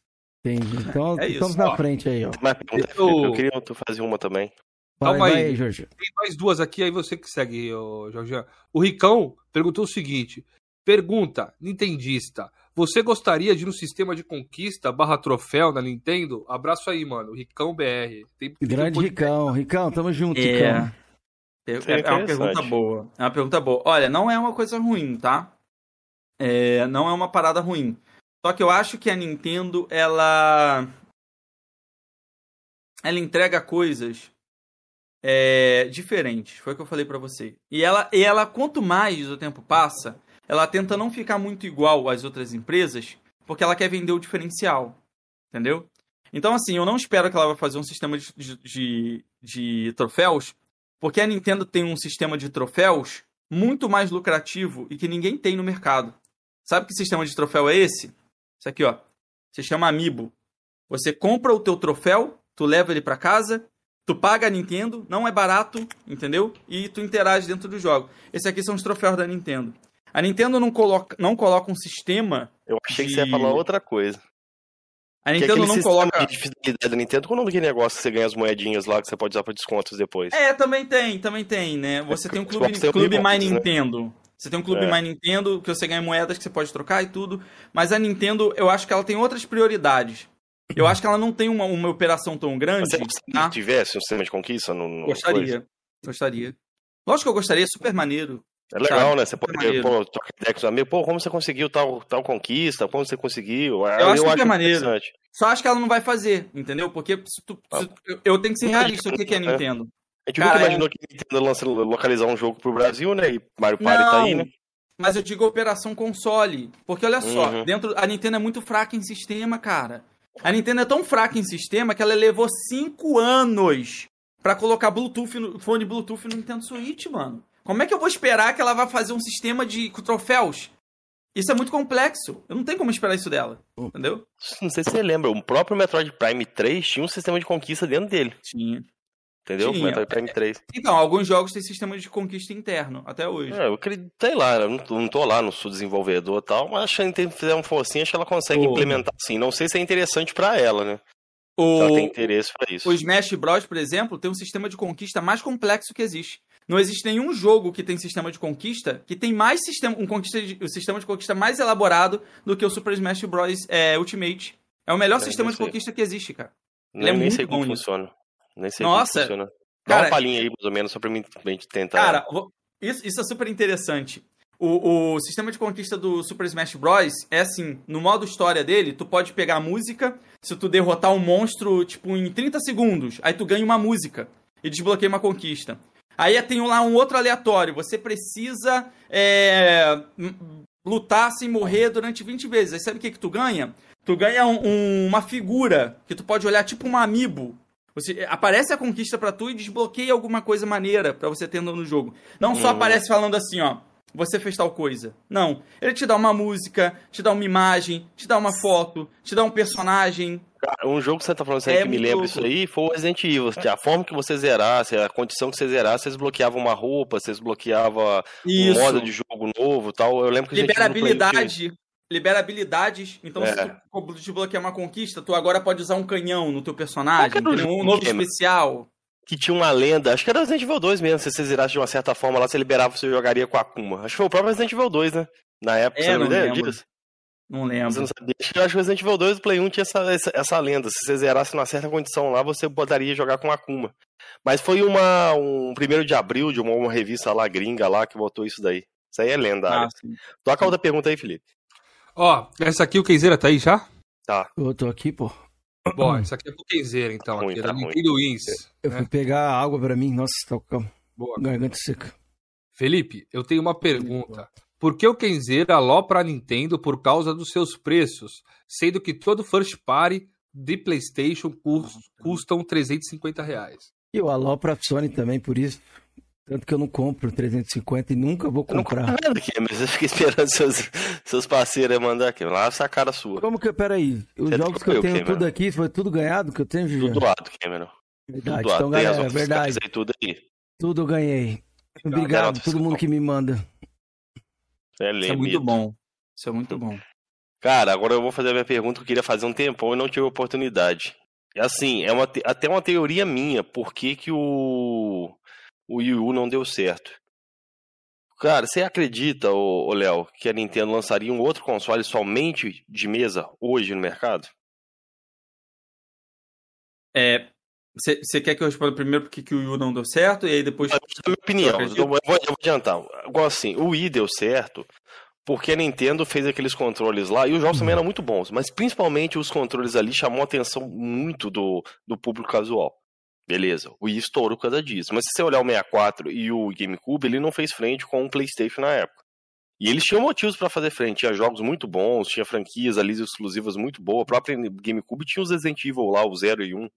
Entendi. Então, É isso. estamos na Ó. frente aí, ó. Mas Eu- eu queria fazer uma também. Vai, Calma vai aí. aí, Jorge. Tem mais duas aqui, aí você que segue, ô, Jorge. O Ricão perguntou o seguinte: pergunta, Nintendista, você gostaria de um sistema de conquista barra troféu na Nintendo? Abraço aí, mano. Ricão BR. Tem, Grande tem- Ricão. Ricão, tamo junto, É. Ricão. É, é é uma pergunta boa. É uma pergunta boa. Olha, não é uma coisa ruim, tá? É, não é uma parada ruim. Só que eu acho que a Nintendo, ela. Ela entrega coisas é, diferentes. Foi o que eu falei pra você. E ela, e ela, quanto mais o tempo passa, ela tenta não ficar muito igual às outras empresas, porque ela quer vender o diferencial. Entendeu? Então, assim, eu não espero que ela vai fazer um sistema de, de- de troféus, porque a Nintendo tem um sistema de troféus muito mais lucrativo e que ninguém tem no mercado. Sabe que sistema de troféu é esse? Isso aqui, ó. Se chama Amiibo. Você compra o teu troféu, tu leva ele pra casa, tu paga a Nintendo, não é barato, entendeu? E tu interage dentro do jogo. Esse aqui são os troféus da Nintendo. A Nintendo não coloca, não coloca um sistema. Eu achei que De- você ia falar outra coisa. A Que é Nintendo não coloca. de fidelidade da Nintendo, qual é o nome daquele negócio que você ganha as moedinhas lá que você pode usar pra descontos depois? É, também tem, também tem, né? Você tem um clube, clube Xbox, My né? Você tem um clube É. My Nintendo que você ganha moedas que você pode trocar e tudo. Mas a Nintendo, eu acho que ela tem outras prioridades. Eu acho que ela não tem uma, uma operação tão grande. Você gostaria tá? que tivesse um sistema de conquista no, no coisa? Gostaria. Gostaria. Lógico que eu gostaria, super maneiro. É legal, Sabe? né? Você pode, maneiro. pô, trocar ideia com os amigos, pô, como você conseguiu tal, tal conquista, como você conseguiu. Ah, Eu acho super maneiro. Só acho que ela não vai fazer, entendeu? Porque se tu- se- eu- eu tenho que ser realista. O que que é a Nintendo? A gente Cara, nunca imaginou que a Nintendo lança, localizar um jogo pro Brasil, né? E Mario Party tá aí, né? Mas eu digo operação console. Porque olha só, Uhum. dentro a Nintendo é muito fraca em sistema, cara. A Nintendo é tão fraca em sistema que ela levou 5 anos pra colocar Bluetooth no, fone Bluetooth no Nintendo Switch, mano. Como é que eu vou esperar que ela vai fazer um sistema de troféus? Isso é muito complexo. Eu não tenho como esperar isso dela. Entendeu? Não sei se você lembra, o próprio Metroid Prime 3 tinha um sistema de conquista dentro dele, Tinha. Entendeu? Tinha. Prime 3. Então, alguns jogos têm sistema de conquista interno, até hoje. É, eu acredito, sei lá, eu não, não tô lá, não sou desenvolvedor e tal, mas acho que a Nintendo fizer um forcinho, acho que ela consegue implementar assim. Não sei se é interessante pra ela, né? O, ela tem interesse pra isso. O Smash Bros, por exemplo, tem um sistema de conquista mais complexo que existe. Não existe nenhum jogo que tem sistema de conquista que tem mais sistema, um conquista de, o sistema de conquista mais elaborado do que o Super Smash Bros é, Ultimate. É o melhor É, sistema de conquista que existe, cara. Nem, ele é nem muito sei como funciona. Nem sei Nossa, funciona. Dá cara- uma palhinha aí, mais ou menos, só pra mim, tentar. Cara, isso, isso é super interessante. O, o sistema de conquista do Super Smash Bros. é assim, no modo história dele, tu pode pegar a música, se tu derrotar um monstro, tipo, em 30 segundos, aí tu ganha uma música e desbloqueia uma conquista. Aí tem lá um outro aleatório, você precisa é, lutar sem morrer durante 20 vezes. Aí sabe o que que tu ganha? Tu ganha um- um- uma figura que tu pode olhar tipo um amiibo. Você, aparece a conquista pra tu e desbloqueia alguma coisa maneira pra você ter no jogo. Não só aparece falando assim, ó. Você fez tal coisa. Não. Ele te dá uma música, te dá uma imagem, te dá uma foto, te dá um personagem. Cara, um jogo que você tá falando É que me lembra louco. isso aí foi o Resident Evil. que A forma que você zerasse, a condição que você zerasse, você desbloqueava uma roupa, você desbloqueava um Isso. modo de jogo novo e tal. Eu lembro que a gente libera habilidades. Então, É. se tu desbloquear uma conquista, tu agora pode usar um canhão no teu personagem. Um jogo novo que é? especial. que tinha uma lenda, acho que era Resident Evil 2 mesmo, se você zerasse de uma certa forma lá, você liberava, você jogaria com a Akuma. Acho que foi o próprio Resident Evil 2, né? Na época, É, você não lembra disso? Não Você lembro. não sabia. Acho que o Resident Evil 2 do Play 1 tinha essa, essa, essa lenda. Se você zerasse numa certa condição lá, você poderia jogar com a Akuma. Mas foi uma, um primeiro de abril de uma, uma revista lá gringa lá que botou isso daí. Isso aí é lendário. Ah, sim. Toca a outra pergunta aí, Felipe. Ó, essa aqui o Kenzeira tá aí já? Eu tô aqui, pô. Bom, essa aqui é pro Kenzeira, então. Ruim, aqui, tá da ruim. Nintendo Wins. Eu né? fui pegar água pra mim. Nossa, tá com Boa. garganta seca. Felipe, eu tenho uma pergunta. Por que o Kenzeira alopra a Nintendo por causa dos seus preços, sendo que todo first party de PlayStation custam 350 reais? E o alopra a Sony também por isso. Tanto que eu não compro 350 e nunca vou comprar. Eu não nada aqui, mas eu fiquei esperando seus, seus parceiros mandar aqui. Lá essa cara sua. Como que, peraí, os Você jogos que eu tenho Cameron? tudo aqui, foi tudo ganhado que eu tenho, Juju? Tudo doado, Cameron. Verdade, Tudo então galera, verdade, tudo aí. tudo eu ganhei. Obrigado, todo você mundo que me manda. É Isso é muito bom. Isso é muito bom. Cara, agora eu vou fazer a minha pergunta que eu queria fazer um tempão e não tive oportunidade. É assim, é uma, te- até uma teoria minha, por que, que o, o Wii U não deu certo. Cara, você acredita, ô, ô Léo, que a Nintendo lançaria um outro console somente de mesa hoje no mercado? É, Você quer que eu responda primeiro porque que o Wii U não deu certo e aí depois. É a minha opinião, eu eu vou- eu vou adiantar. Igual assim, o Wii deu certo porque a Nintendo fez aqueles controles lá, e os jogos também eram muito bons, mas principalmente os controles ali chamou a atenção muito do, do público casual. Beleza, o Wii estourou por causa disso. Mas se você olhar o 64 e o GameCube, ele não fez frente com o PlayStation na época. E eles tinham motivos pra fazer frente. Tinha jogos muito bons, tinha franquias ali exclusivas muito boas. A própria GameCube tinha os Resident Evil lá, o 0 e 1.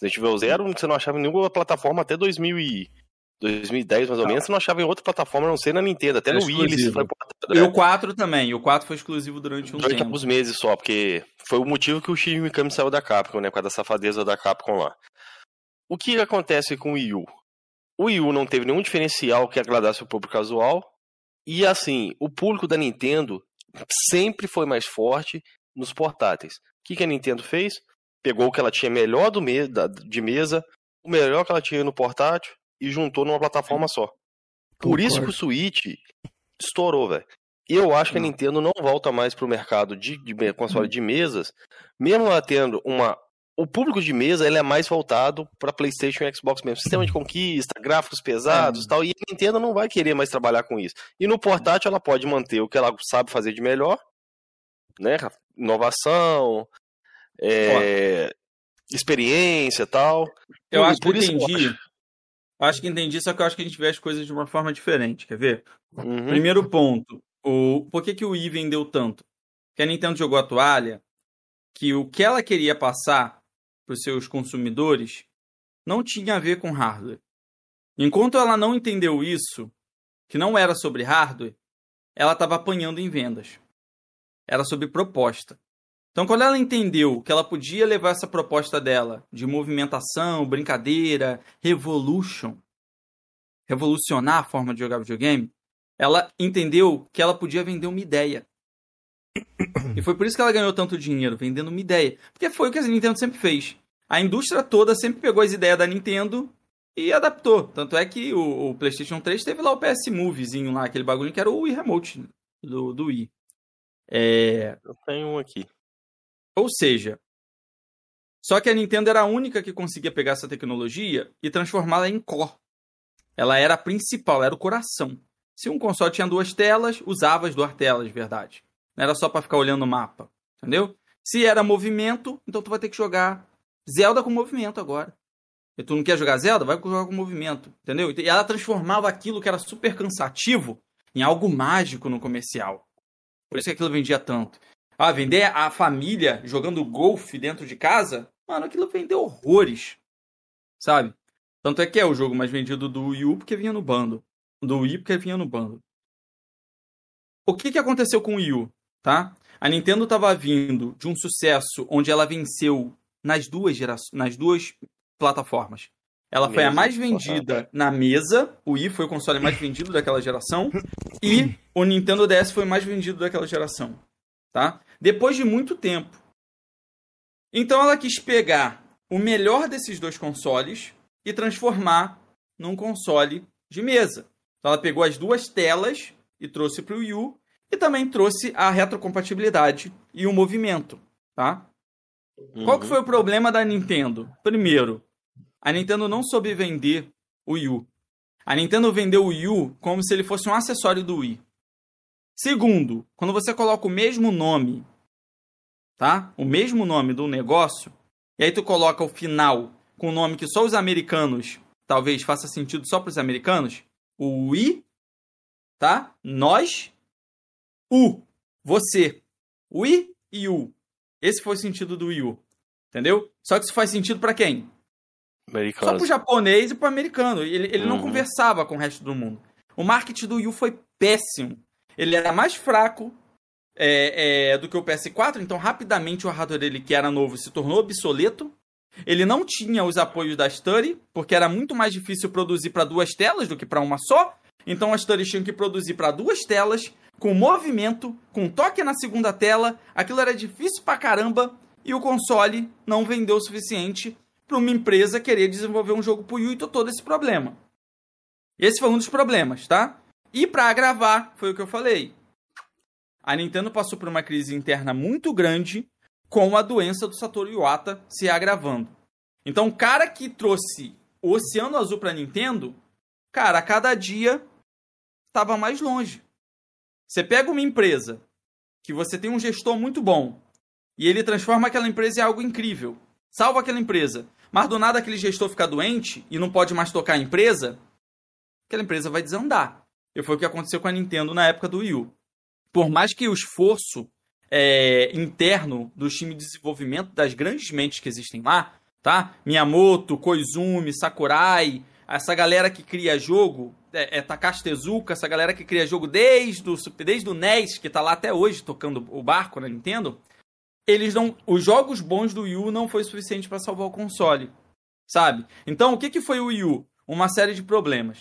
Resident Evil 0 você não achava em nenhuma plataforma até 2000 e 2010, mais ou menos. Você não achava em outra plataforma não ser na Nintendo. Até É no Wii ele exclusivo. foi portado, E né? o 4 também. E o 4 foi exclusivo durante um Durante tempo. alguns meses só, porque foi o motivo que o Shinji Mikami saiu da Capcom, né? Por causa da safadeza da Capcom lá. O que acontece com o Wii U? O Wii U não teve nenhum diferencial que agradasse o público casual. E assim, o público da Nintendo sempre foi mais forte nos portáteis. O que, que a Nintendo fez? Pegou o que ela tinha melhor do me da- de mesa, o melhor que ela tinha no portátil e juntou numa plataforma só. Por isso que o Switch estourou, velho. Eu acho que a. Nintendo não volta mais pro mercado de, de console de mesas, mesmo ela tendo uma. O público de mesa ele é mais voltado para PlayStation e Xbox mesmo. Sistema de conquista, gráficos pesados e tal. E a Nintendo não vai querer mais trabalhar com isso. E no portátil ela pode manter o que ela sabe fazer de melhor, né? Inovação, é, experiência e tal. Eu acho que por eu isso entendi. Acho que entendi, só que eu acho que a gente vê as coisas de uma forma diferente. Quer ver? Uhum. Primeiro ponto. O... Por que, que o Wii vendeu tanto? Que a Nintendo jogou a toalha que o que ela queria passar para os seus consumidores não tinha a ver com hardware. Enquanto ela não entendeu isso, que não era sobre hardware, ela estava apanhando em vendas. Era sobre proposta. Então, quando ela entendeu que ela podia levar essa proposta dela de movimentação, brincadeira, revolution, revolucionar a forma de jogar videogame, ela entendeu que ela podia vender uma ideia. E foi por isso que ela ganhou tanto dinheiro, vendendo uma ideia. Porque foi o que a Nintendo sempre fez. A indústria toda sempre pegou as ideias da Nintendo e adaptou. Tanto é que o, o PlayStation 3 teve lá o PS Movezinho lá, aquele bagulho que era o Wii Remote do, do Wii. É, Eu tenho um aqui. ou seja, só que a Nintendo era a única que conseguia pegar essa tecnologia e transformá-la em core. Ela era a principal, era o coração. Se um console tinha duas telas, usava as duas telas, verdade. Não era só pra ficar olhando o mapa, entendeu? Se era movimento, então tu vai ter que jogar Zelda com movimento agora. E tu não quer jogar Zelda? Vai jogar com movimento, entendeu? E ela transformava aquilo que era super cansativo em algo mágico no comercial. Por isso que aquilo vendia tanto. Ah, vender a família jogando golfe dentro de casa? Mano, aquilo vendeu horrores. Sabe? Tanto é que é o jogo mais vendido do Wii U porque vinha no bando. Do Wii porque vinha no bando. O que, que aconteceu com o Wii U? Tá? A Nintendo estava vindo de um sucesso onde ela venceu nas duas gerações, nas duas plataformas. Ela foi a Mesa, mais vendida na mesa. O Wii foi o console mais vendido daquela geração. E o Nintendo DS foi o mais vendido daquela geração. Tá? Depois de muito tempo. Então ela quis pegar o melhor desses dois consoles e transformar num console de mesa. Então ela pegou as duas telas e trouxe para o Wii U e também trouxe a retrocompatibilidade e o movimento, tá? Qual que Uhum. foi o problema da Nintendo? Primeiro, a Nintendo não soube vender o Wii U. A Nintendo vendeu o Wii U como se ele fosse um acessório do Wii. Segundo, quando você coloca o mesmo nome, tá? O mesmo nome do negócio, e aí tu coloca o final com um nome que só os americanos, talvez faça sentido só para os americanos, o Wii tá? Nós, U, você. Wii e U. Esse foi o sentido do Wii U. Entendeu? Só que isso faz sentido para quem? Americanos. Só pro japonês e pro americano. Ele, ele não Uhum. conversava com o resto do mundo. O marketing do Wii U foi péssimo. Ele era mais fraco é, é, do que o PS4, então rapidamente o hardware dele, que era novo, se tornou obsoleto. Ele não tinha os apoios da Study, porque era muito mais difícil produzir para duas telas do que para uma só. Então a Study tinha que produzir para duas telas, com movimento, com toque na segunda tela. Aquilo era difícil pra caramba e o console não vendeu o suficiente para uma empresa querer desenvolver um jogo pro Wii e todo esse problema. Esse foi um dos problemas, tá? E para agravar, foi o que eu falei. A Nintendo passou por uma crise interna muito grande com a doença do Satoru Iwata se agravando. Então, o cara que trouxe o Oceano Azul para Nintendo, cara, a cada dia estava mais longe. Você pega uma empresa que você tem um gestor muito bom e ele transforma aquela empresa em algo incrível, salva aquela empresa, mas do nada aquele gestor fica doente e não pode mais tocar a empresa, aquela empresa vai desandar. E foi o que aconteceu com a Nintendo na época do Wii U. Por mais que o esforço é, interno do time de desenvolvimento das grandes mentes que existem lá, tá? Miyamoto, Koizumi, Sakurai, essa galera que cria jogo, é, é Takashi Tezuka, essa galera que cria jogo desde o, desde o NES, que tá lá até hoje tocando o barco na Nintendo, eles não, os jogos bons do Wii U não foi suficiente para salvar o console, sabe? Então, o que, que foi o Wii U? Uma série de problemas.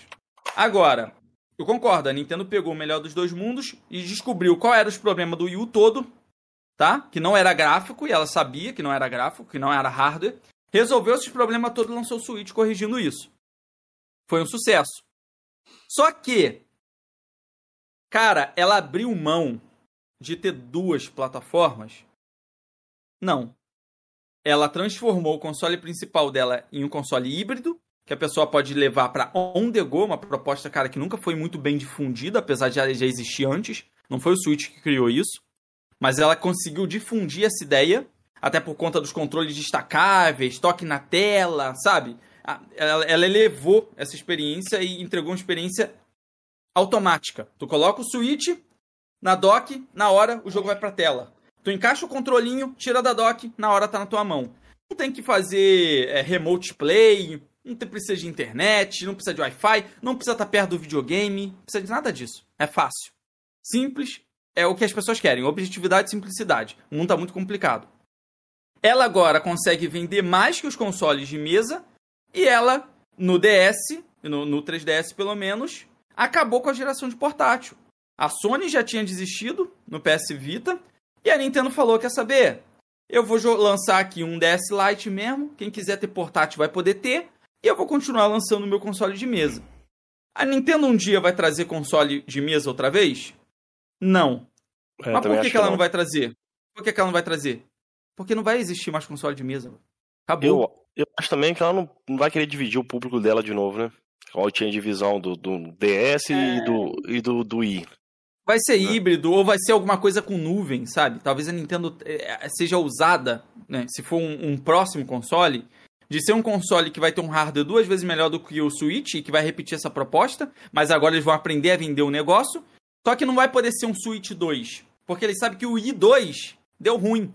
Agora, eu concordo, a Nintendo pegou o melhor dos dois mundos e descobriu qual era os problemas do Wii U todo, tá? Que não era gráfico, e ela sabia que não era gráfico, que não era hardware. Resolveu esses problemas todos e lançou o Switch corrigindo isso. Foi um sucesso. Só que, cara, ela abriu mão de ter duas plataformas? Não. Ela transformou o console principal dela em um console híbrido, que a pessoa pode levar para on the go, uma proposta, cara, que nunca foi muito bem difundida, apesar de já, já existir antes. Não foi o Switch que criou isso. Mas ela conseguiu difundir essa ideia, até por conta dos controles destacáveis, toque na tela, sabe? Ela, ela elevou essa experiência e entregou uma experiência automática. Tu coloca o Switch na dock, na hora o jogo vai pra tela. Tu encaixa o controlinho, tira da dock, na hora tá na tua mão. Não tem que fazer é, remote play, não precisa de internet, não precisa de Wi-Fi, não precisa estar perto do videogame, não precisa de nada disso. É fácil. Simples, é o que as pessoas querem. Objetividade e simplicidade. O mundo tá muito complicado. Ela agora consegue vender mais que os consoles de mesa e ela, no DS, no, no 3DS pelo menos, acabou com a geração de portátil. A Sony já tinha desistido no PS Vita e a Nintendo falou: quer saber? Eu vou lançar aqui um DS Lite mesmo. Quem quiser ter portátil vai poder ter. E eu vou continuar lançando o meu console de mesa. A Nintendo um dia vai trazer console de mesa outra vez? Não. É, Mas por que, que ela não. não vai trazer? Por que, que ela não vai trazer? Porque não vai existir mais console de mesa. Acabou. Eu, eu acho também que ela não, não vai querer dividir o público dela de novo, né? Igual tinha divisão do, do DS É. e, do, e do, do Wii. Vai ser Né? híbrido ou vai ser alguma coisa com nuvem, sabe? Talvez a Nintendo eh, seja usada, né? Se for um, um próximo console, de ser um console que vai ter um hardware duas vezes melhor do que o Switch e que vai repetir essa proposta, mas agora eles vão aprender a vender o negócio. Só que não vai poder ser um Switch 2, porque eles sabem que o Wii 2 deu ruim.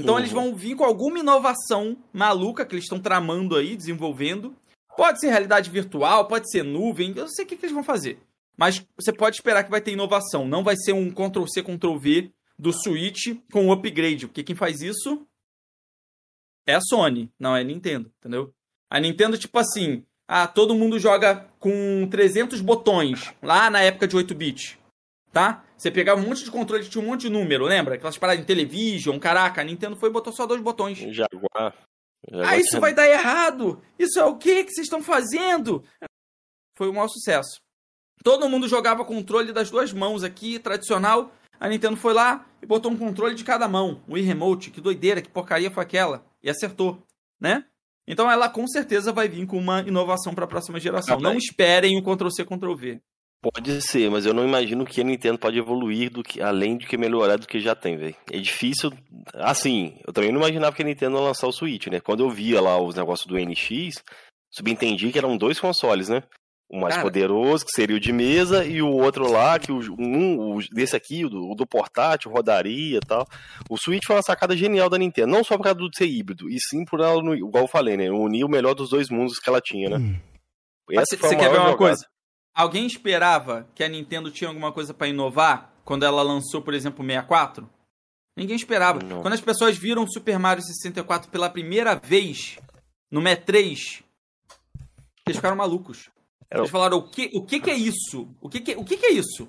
Então Uhum. eles vão vir com alguma inovação maluca que eles estão tramando aí, desenvolvendo. Pode ser realidade virtual, pode ser nuvem, eu não sei o que, que eles vão fazer. Mas você pode esperar que vai ter inovação. Não vai ser um Ctrl-C, Ctrl-V do Switch com um upgrade. Porque quem faz isso é a Sony, não é a Nintendo, entendeu? A Nintendo, tipo assim, ah, todo mundo joga com 300 botões, lá na época de 8-bit, tá? Você pegava um monte de controle, tinha um monte de número, lembra? Aquelas paradas em television, caraca, a Nintendo foi e botou só dois botões. Jaguar. Jaguar Ah, isso vai dar errado! Isso é o que que vocês estão fazendo? Foi um maior sucesso. Todo mundo jogava controle das duas mãos aqui, tradicional. A Nintendo foi lá e botou um controle de cada mão. O Wii Remote, que doideira, que porcaria foi aquela? E acertou, né? Então ela com certeza vai vir com uma inovação para a próxima geração. Ah, Não esperem o Ctrl-C, Ctrl-V. Pode ser, mas eu não imagino que a Nintendo pode evoluir do que, além de que melhorar do que já tem, velho. É difícil. Assim, eu também não imaginava que a Nintendo ia lançar o Switch, né? Quando eu via lá os negócios do NX, subentendi que eram dois consoles, né? O mais Cara. poderoso, que seria o de mesa, e o outro lá, que o, um, o desse aqui, o do, o do portátil, rodaria e tal. O Switch foi uma sacada genial da Nintendo, não só por causa do ser híbrido, e sim por ela, no- igual eu falei, né? Unir o melhor dos dois mundos que ela tinha, né? Hum. Você quer ver uma jogada. coisa? Alguém esperava que a Nintendo tinha alguma coisa pra inovar quando ela lançou, por exemplo, o 64? Ninguém esperava. Não. Quando as pessoas viram o Super Mario 64 pela primeira vez no MET3, eles ficaram malucos. Eles falaram, o que, o que, que é isso? O, que, que, o que, que é isso?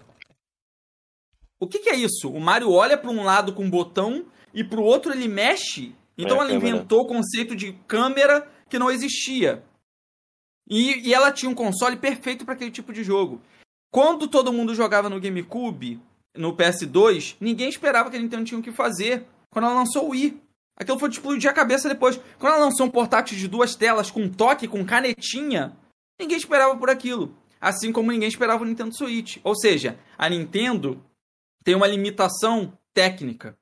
O que, que é isso? O Mario olha pra um lado com um botão e pro outro ele mexe. Então É, ela câmera. inventou o conceito de câmera que não existia. E, e ela tinha um console perfeito para aquele tipo de jogo. Quando todo mundo jogava no GameCube, no PS2, ninguém esperava que a Nintendo tinha o que fazer. Quando ela lançou o Wii. Aquilo foi explodir a cabeça depois. Quando ela lançou um portátil de duas telas com toque, com canetinha, ninguém esperava por aquilo. Assim como ninguém esperava o Nintendo Switch. Ou seja, a Nintendo tem uma limitação técnica.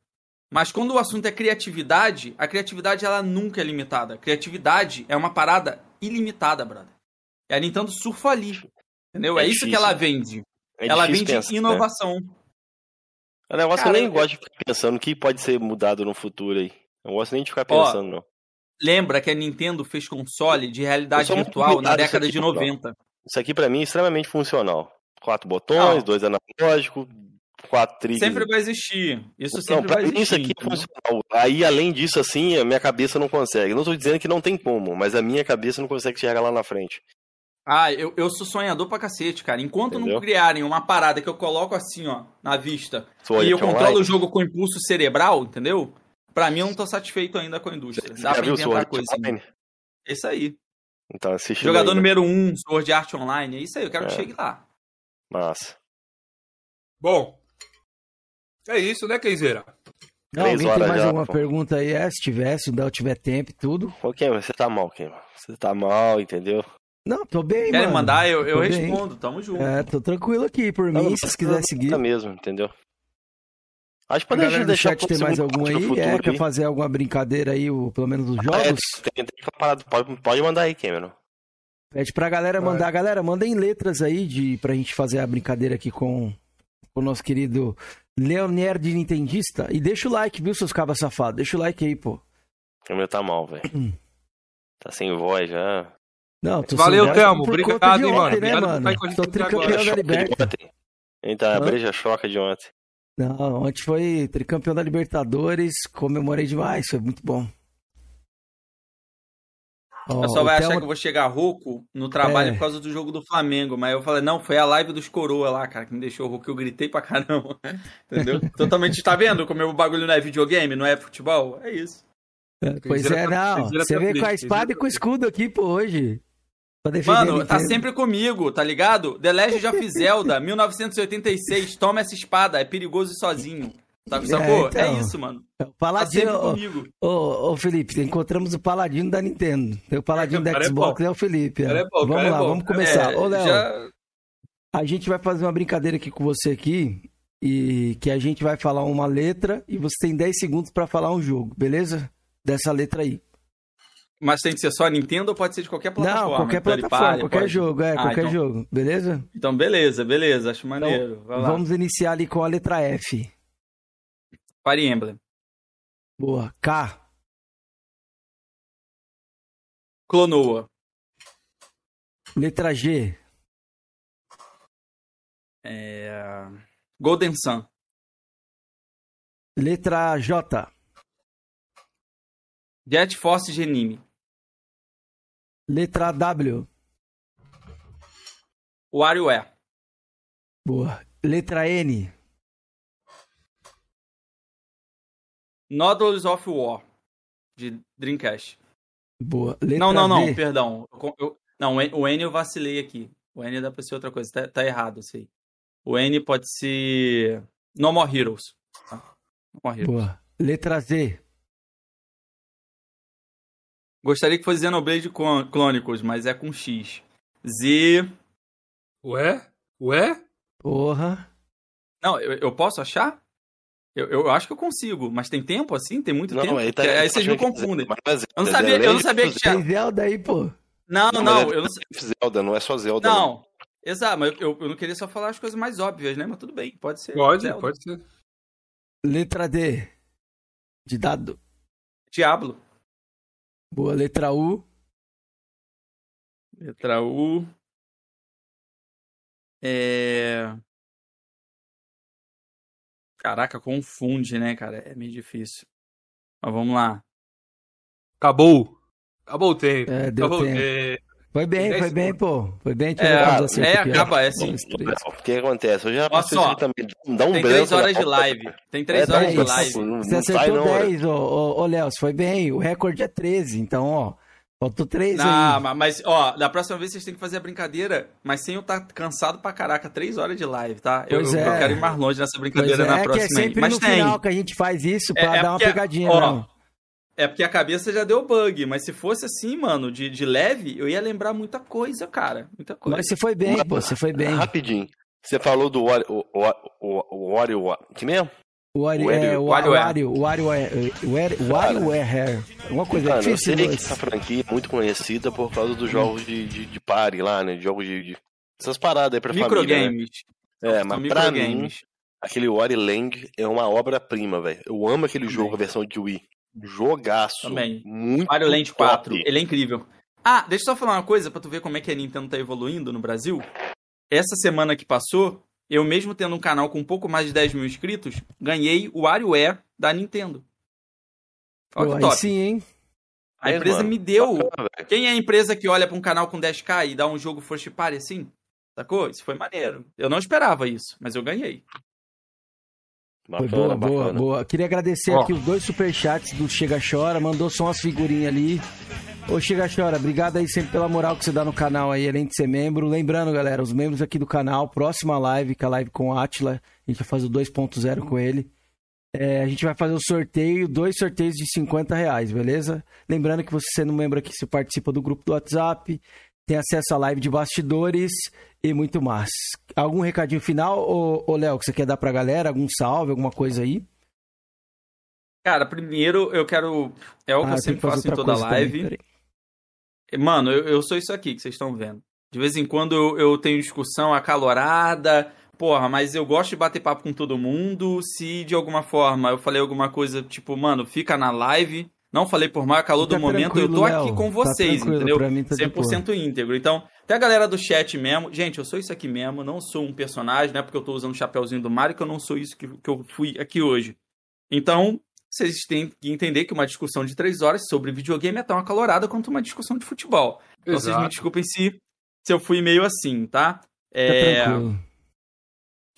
Mas quando o assunto é criatividade, a criatividade ela nunca é limitada. Criatividade é uma parada ilimitada, brother. E a Nintendo surfa ali. Entendeu? É, É isso que ela vende. É ela vende pensar, né? inovação. É um negócio Cara, que eu nem gosto de ficar pensando o que pode ser mudado no futuro aí. Eu não gosto nem de ficar Ó, pensando, não. Lembra que a Nintendo fez console de realidade virtual na década de aqui, mano. 90. Isso aqui pra mim é extremamente funcional. Quatro botões, Não. dois analógicos, quatro triggers. Sempre vai existir. Isso Não, sempre pra vai mim existir. isso aqui é funcional. Aí, além disso, assim, a minha cabeça não consegue. Eu não tô dizendo que não tem como, mas a minha cabeça não consegue chegar lá na frente. Ah, eu, eu sou sonhador pra cacete, cara. Enquanto não Entendeu? criarem uma parada que eu coloco assim, ó, na vista, olha e eu controlo online, o jogo com impulso cerebral, entendeu? Pra mim, eu não tô satisfeito ainda com a indústria. Você Dá já pra inventar Sword coisa. Online? É isso aí. Então, assiste Jogador aí, né? número 1, um, Sword Art Online. É isso aí, eu quero que É. chegue lá. Massa. Bom. É isso, né, Kenzeira? Não, Três alguém tem mais já, alguma pô. pergunta aí? É, se tiver, se não tiver tempo e tudo. Ô, Cameron, você tá mal, Cameron. Você tá mal, entendeu? Não, tô bem, Querem mano. mandar, eu, eu Tô bem. respondo. Tamo junto. É, tô tranquilo aqui por Não, mim, se quiser seguir. mesmo, entendeu? Acho que pode deixar chat pro tem mais algum aí? futuro É, quer aí. fazer alguma brincadeira aí, o, pelo menos dos É, jogos? tem, tem que parar. Pode, pode mandar aí, Cameron. Pede pra galera mandar. Galera, mandem letras aí de, pra gente fazer a brincadeira aqui com, com o nosso querido Leonier de Nintendista. E deixa o like, viu, seus cabas safados? Deixa o like aí, pô. Cameron tá mal, velho. *clears throat* Tá sem voz já. Não, tô Valeu, Thelmo. Obrigado, hein, mano. ontem, Obrigado por né, estar com mano? tricampeão da Choca de Liberta. ontem. Então, a breja choca de ontem. Não, ontem foi tricampeão da Libertadores, comemorei demais, foi muito bom. O pessoal vai achar que eu vou chegar rouco no trabalho É. por causa do jogo do Flamengo. Mas eu falei, não, foi a live dos coroa lá, cara, que me deixou rouco. Eu gritei pra caramba. *laughs* Entendeu? Totalmente. Tá vendo como o bagulho não é videogame, não é futebol? É isso. É, Pois é, não. Você veio com a espada e com o escudo aqui, pô, hoje. Pra defender a Mano, tá sempre comigo, tá ligado? The Legend of *laughs* Zelda, 1986. Toma essa espada, é perigoso e sozinho. Tá, sacou? É, então. isso, mano. O Tá Paladino, sempre ô, comigo. ô, ô, Felipe, encontramos o Paladino da Nintendo. Tem o Paladino *laughs* O da é Xbox, é o Felipe. é. É bom, vamos é lá, vamos começar. É, Ô, Léo, já- a gente vai fazer uma brincadeira aqui com você aqui. E que a gente vai falar uma letra e você tem 10 segundos pra falar um jogo, beleza? Dessa letra aí. Mas tem que ser só Nintendo ou pode ser de qualquer plataforma? Não, qualquer plataforma, party, qualquer pode? jogo, é, Ah, qualquer então- jogo, beleza? Então, beleza, beleza. Acho maneiro. Vai lá. Vamos iniciar ali com a letra F. Fire Emblem. Boa. K. Clonoa. Letra G. É... Golden Sun. Letra J. Jet Force Genime. Letra W. WarioWare. Boa. Letra N. Nodules of War. De Dreamcast. Boa. Letra não, não, não, V. perdão. Eu- eu- não, o N- o N eu vacilei aqui. O N dá pra ser outra coisa. Tá, tá errado isso aí. O N pode ser. No More Heroes. Tá? No More Heroes. Boa. Letra Z. Gostaria que fosse Xenoblade Chronicles, mas é com X. Z. Ué? Ué? Porra. Não, eu, eu posso achar? Eu, eu acho que eu consigo, mas tem tempo assim? Tem muito tempo? aí, tá, aí vocês me confundem. Mas não é Eu não sabia, é eu não sabia que tinha. Tem Zelda aí, pô. Não, Não, não, é eu não, Zelda, não é só Zelda. não. Exato, mas eu, eu não queria só falar as coisas mais óbvias, né? Mas tudo bem, pode ser. Pode, Zelda. pode ser. Letra D. De dado. Diablo. Boa. Letra U. Letra U. É. Caraca, confunde, né, cara? É meio difícil. Mas vamos lá. Acabou. Acabou o tempo. É, deu Acabou o tempo. tempo. Foi bem, foi bem, pô. Foi bem. Deixa É, é, ó. acaba, é sim. Três. O que acontece? Eu já só, isso também. Dá um Tem três horas de live. Tem três É, dá horas de live. Não, Você acertou não, cara. 10, ô, ô, ô Léo. Foi bem. O recorde é 13. Então, ó. Faltou 3 Ah, aí. mas, ó, da próxima vez vocês têm que fazer a brincadeira, mas sem eu estar cansado pra caraca, três horas de live, tá? Eu, Pois eu- é. eu quero ir mais longe nessa Pois brincadeira é, na é que próxima é sempre aí. Mas no tem. final que a gente faz isso pra É- é dar uma pegadinha, ó, não. É porque a cabeça já deu bug, mas se fosse assim, mano, de, de leve, eu ia lembrar muita coisa, cara. Muita coisa. Mas você foi bem, pô. Você foi bem. Rapidinho. Você falou do Wario. O, o, o, o. Que mesmo? O Wario, Wario- é, o WarioWare. WarioWare. Uma coisa Mano, eu difícil, sei que essa franquia é muito conhecida por causa dos jogos de, de, de party lá, né? Jogos de. de- Essas paradas aí pra família. Né? Microgames. É, São mas pra mim, microgames. aquele Wario Land é uma obra-prima, velho. Eu amo aquele Também. jogo, a versão de Wii. Jogaço. Também. Muito Mario Land 4, top. ele é incrível. Ah, deixa eu só falar uma coisa pra tu ver como é que a Nintendo tá evoluindo no Brasil. Essa semana que passou, eu mesmo tendo um canal com um pouco mais de 10 mil inscritos, ganhei o WarioWare da Nintendo. Olha Pô, que aí top. sim, hein? A É, empresa mano, me deu. bacana. Quem é a empresa que olha pra um canal com 10k e dá um jogo first party assim? Sacou? Isso foi maneiro. Eu não esperava isso, mas eu ganhei. Bacana, boa, boa, bacana. boa. Queria agradecer Ó. aqui os dois superchats do Chega Chora, mandou só umas figurinhas ali. Ô Chega Chora, obrigado aí sempre pela moral que você dá no canal aí, além de ser membro. Lembrando, galera, os membros aqui do canal, próxima live, que é a live com o Atila, a gente vai fazer o 2.0 com ele. É, a gente vai fazer o sorteio, dois sorteios de 50 reais, beleza? Lembrando que você sendo membro aqui, você participa do grupo do WhatsApp, tem acesso à live de bastidores e muito mais. Algum recadinho final, ô, ô Léo, que você quer dar pra galera? Algum salve, alguma coisa aí? Cara, primeiro eu quero. É o que Ah, eu sempre faço em toda também, live. peraí. Mano, eu, eu sou isso aqui que vocês estão vendo. De vez em quando eu, eu tenho discussão acalorada, porra, mas eu gosto de bater papo com todo mundo. Se de alguma forma eu falei alguma coisa, tipo, mano, fica na live. Não falei por mal, calor do Tá momento, eu tô aqui Léo. com Tá vocês, tranquilo, entendeu? mim tá de boa. 100% íntegro. Então, até a galera do chat mesmo. Gente, eu sou isso aqui mesmo, não sou um personagem, não é porque eu tô usando o chapéuzinho do Mario que eu não sou isso que, que eu fui aqui hoje. Então, vocês têm que entender que uma discussão de três horas sobre videogame é tão acalorada quanto uma discussão de futebol. Então, vocês me desculpem se, se eu fui meio assim, tá? Tá É, tranquilo.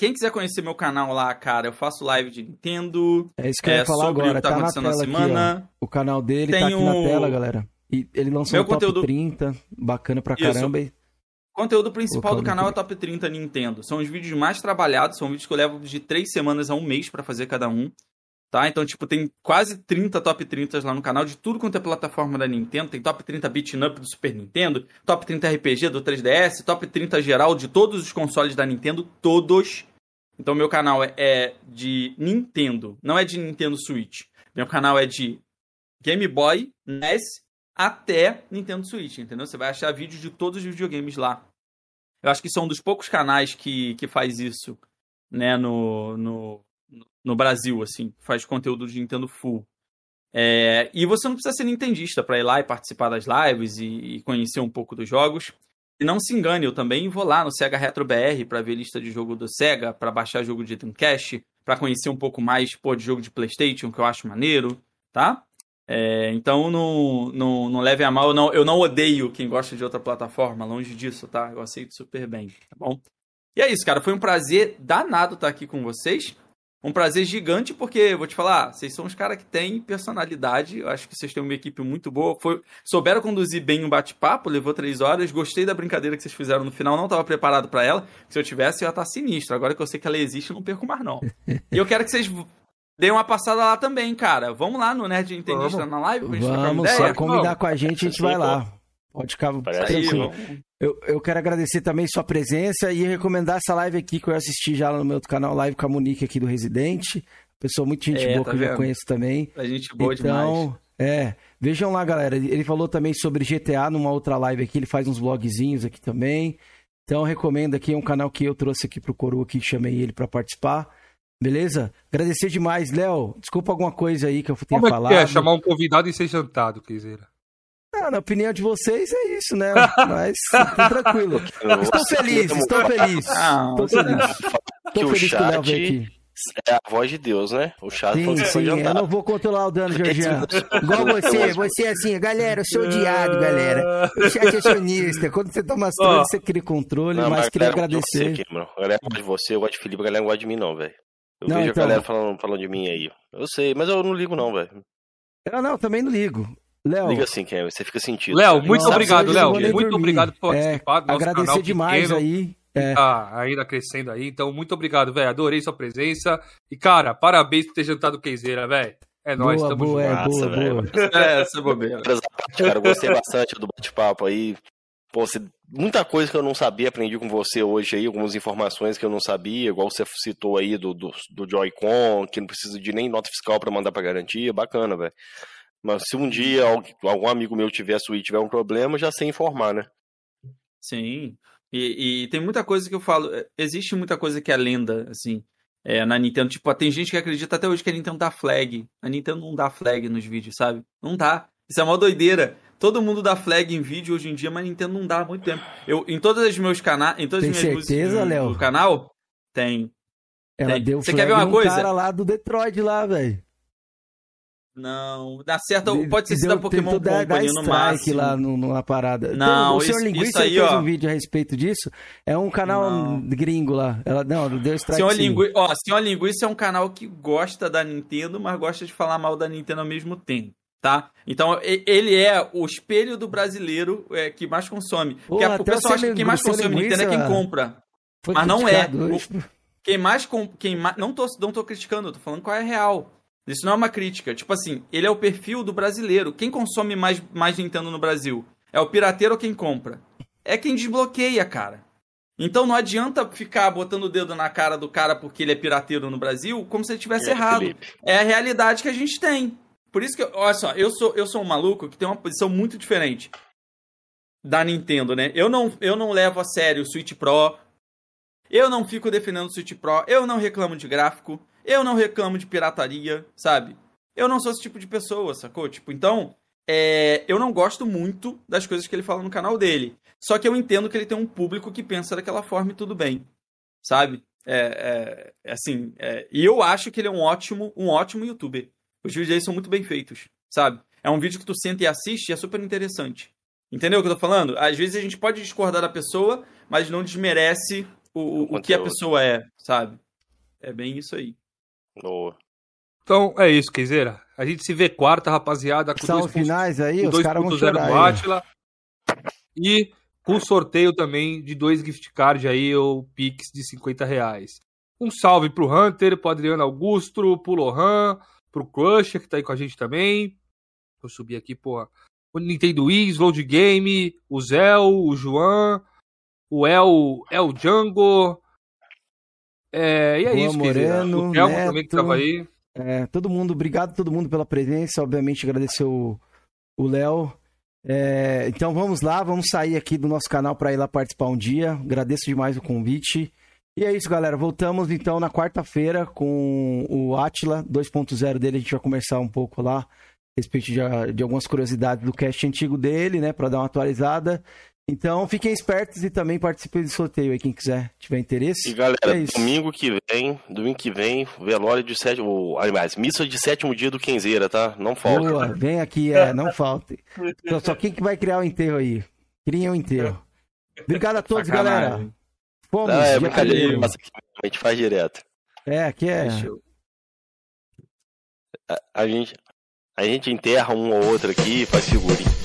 Quem quiser conhecer meu canal lá, cara, eu faço live de Nintendo. É isso que eu É, ia falar sobre agora. o que tá Tá na acontecendo na tela aqui, semana. ó. O canal dele tá Tem aqui na o- tela, galera. E ele lançou Meu um top conteúdo- 30, bacana pra Isso. caramba. E... Conteúdo principal do o canal é Top 30 Nintendo. São os vídeos mais trabalhados, são vídeos que eu levo de três semanas a um mês pra fazer cada um. Tá? Então, tipo, tem quase 30 top 30 lá no canal de tudo quanto é plataforma da Nintendo. Tem top 30 beat'em up do Super Nintendo, top 30 RPG do 3DS, top 30 geral de todos os consoles da Nintendo, todos. Então, meu canal é, é de Nintendo, não é de Nintendo Switch. Meu canal é de Game Boy, NES, até Nintendo Switch, entendeu? Você vai achar vídeos de todos os videogames lá. Eu acho que são um dos poucos canais que, que faz isso, né, no, no, no Brasil, assim, faz conteúdo de Nintendo Full. É, e você não precisa ser nintendista para ir lá e participar das lives e, e conhecer um pouco dos jogos. E não se engane, eu também vou lá no Sega Retro BR para ver lista de jogo do Sega, para baixar jogo de Dreamcast, para conhecer um pouco mais pô, de jogo de PlayStation, que eu acho maneiro, tá? É, então não, não, não a mal, eu não, eu não odeio quem gosta de outra plataforma, longe disso, tá? Eu aceito super bem, tá bom? E é isso, cara, foi um prazer danado estar aqui com vocês. Um prazer gigante, porque, vou te falar, vocês são os caras que têm personalidade. Eu acho que vocês têm uma equipe muito boa. Foi, souberam conduzir bem um bate-papo, levou três horas. Gostei da brincadeira que vocês fizeram no final. Não estava preparado para ela. Se eu tivesse, eu ia estar sinistro. Agora que eu sei que ela existe, eu não perco mais, não. e eu quero que vocês deem uma passada lá também, cara. Vamos lá no Nerd Entendista Vamos. na live pra gente trocar uma Vamos, ideia? só convidar com a gente, a gente vai lá. Pode ficar Parece Aí, tranquilo. vamos. Eu, eu quero agradecer também sua presença e recomendar essa live aqui que eu assisti já no meu outro canal, live com a Monique aqui do Residente. Pessoa muito gente É, boa tá que eu já vendo? conheço também. A gente boa demais. então, é, vejam lá, galera. Ele falou também sobre GTA numa outra live aqui, ele faz uns vlogzinhos aqui também. Então recomendo aqui, é um canal que eu trouxe aqui pro Coroa aqui, chamei ele para participar. Beleza? Agradecer demais, Léo. Desculpa alguma coisa aí que eu tenha Como é falado. que é chamar um convidado e ser jantado, Quiseira? Ah, na opinião de vocês é isso, né? *laughs* Mas tá tranquilo. Estou feliz, estou feliz. Ah, Estou feliz. que Estou o feliz que o Léo chat veio aqui. é a voz de Deus, né? O chat Sim, sim, eu não vou controlar o dano, Georgiano. Igual você, você é assim, galera, eu sou odiado, galera. O chat é *laughs* acionista. Quando você toma as trolls, você cria controle, Não, mas a queria agradecer. Você, Cameron. a galera gosta de você, eu gosto de Felipe, a galera não gosta de mim, não, velho. Eu Não, vejo então. a galera falando, falando de mim aí. Eu sei, mas eu não ligo, não, velho. Eu não, também não ligo. Léo, Liga assim, Cameron, você fica sentido. Léo, muito Nossa, obrigado, Léo. Muito dormir. obrigado por É, participar do nosso agradecer canal demais pequeno, aí. É. Tá ainda crescendo aí. Então, muito obrigado, velho. Adorei sua presença. E, cara, parabéns por ter jantado o Queizeira, velho. É nóis, boa, tamo boa, junto. é, boa, Nossa, velho. boa. É, essa é bobeira. Cara, eu gostei bastante do bate-papo aí. Pô, você- muita coisa que eu não sabia, aprendi com você hoje aí, algumas informações que eu não sabia, igual você citou aí do, do, do Joy-Con, que não precisa de nem nota fiscal pra mandar pra garantia, bacana, velho. Mas se um dia algum amigo meu tiver Switch tiver um problema, já sei informar, né? Sim. E, e tem muita coisa que eu falo. é, Existe muita coisa que é lenda, assim, é, na Nintendo. Tipo, tem gente que acredita até hoje que a Nintendo dá flag. A Nintendo não dá flag nos vídeos, sabe? Não dá. Isso é uma doideira. Todo mundo dá flag em vídeo hoje em dia, mas a Nintendo não dá há muito tempo. Eu, em todos os meus canais, em todas as Tem minhas certeza, músicas do canal, tem. Ela Tem. deu Você flag quer ver uma coisa? cara lá do Detroit lá, velho. Não, dá certo, pode ser se da Pokémon tentou dar- Company no máximo. lá no- numa parada. Não, Então, o Senhor isso- Linguiça isso aí, fez ó. um vídeo a respeito disso. É um canal Não. gringo lá. Ela, não, deu strike Senhor, sim. Lingui... Ó, Senhor Linguiça é um canal que gosta da Nintendo, mas gosta de falar mal da Nintendo ao mesmo tempo, tá? Então, ele é o espelho do brasileiro é, que mais consome. Porque Porra, a- o pessoal acha que quem mais consome Linguiça- Nintendo é quem compra. Mas não é. hoje. Quem mais... Com... Quem mais... Não, tô, não tô criticando, eu tô falando qual é a real. Isso não é uma crítica. Tipo assim, ele é o perfil do brasileiro. Quem consome mais, mais Nintendo no Brasil? É o pirateiro ou quem compra? É quem desbloqueia, cara. Então não adianta ficar botando o dedo na cara do cara porque ele é pirateiro no Brasil, como se ele tivesse É, errado. Felipe. É a realidade que a gente tem. Por isso que, olha só, eu sou, eu sou um maluco que tem uma posição muito diferente da Nintendo, né? Eu não, eu não levo a sério o Switch Pro. Eu não fico defendendo o Switch Pro. Eu não reclamo de gráfico. Eu não reclamo de pirataria, sabe? Eu não sou esse tipo de pessoa, sacou? Tipo, então, é, eu não gosto muito das coisas que ele fala no canal dele. Só que eu entendo que ele tem um público que pensa daquela forma e tudo bem, sabe? É, é, assim, é, e eu acho que ele é um ótimo, um ótimo youtuber. Os vídeos dele são muito bem feitos, sabe? É um vídeo que tu senta e assiste e é super interessante. Entendeu o que eu tô falando? Às vezes a gente pode discordar da pessoa, mas não desmerece o, o, o que a pessoa é, sabe? É bem isso aí. Boa. Então, é isso, Queizeira. A gente se vê quarta, rapaziada, com Salve dois pontos- finais aí, com os caras vão 2.0 chorar. do. Atila. E com sorteio também de dois gift cards aí, ou Pix de 50 reais. Um salve pro Hunter, pro Adriano Augusto, pro Lohan, pro Crusher, que tá aí com a gente também. Vou subir aqui, porra. O Nintendo Wii, Sload Game, o Zé, o João, o El, El Django. É, e é Juan isso. Moreno, O Thelmo também que tava aí. É, todo mundo, obrigado a todo mundo pela presença. Obviamente, agradecer o o Léo. É, então vamos lá, vamos sair aqui do nosso canal para ir lá participar um dia. Agradeço demais o convite. E é isso, galera. Voltamos então na quarta-feira com o Atila 2.0 dele. A gente vai conversar um pouco lá a respeito de, de algumas curiosidades do cast antigo dele, né? Para dar uma atualizada. Então fiquem espertos e também participem do sorteio aí, quem quiser, tiver interesse. E galera, É isso. domingo que vem, domingo que vem, velório de sétimo, aliás, missa de sétimo dia do Kenzeira, tá? Não falta. Boa, vem aqui, é, não falte. Então, só quem que vai criar o enterro aí? Criem o enterro. Obrigado a todos, Sacanagem. galera. Fomos, Ah, é dia brincadeira, mas a gente faz direto. É, aqui é. Fechou. A gente, a gente enterra um ou outro aqui e faz figurinha.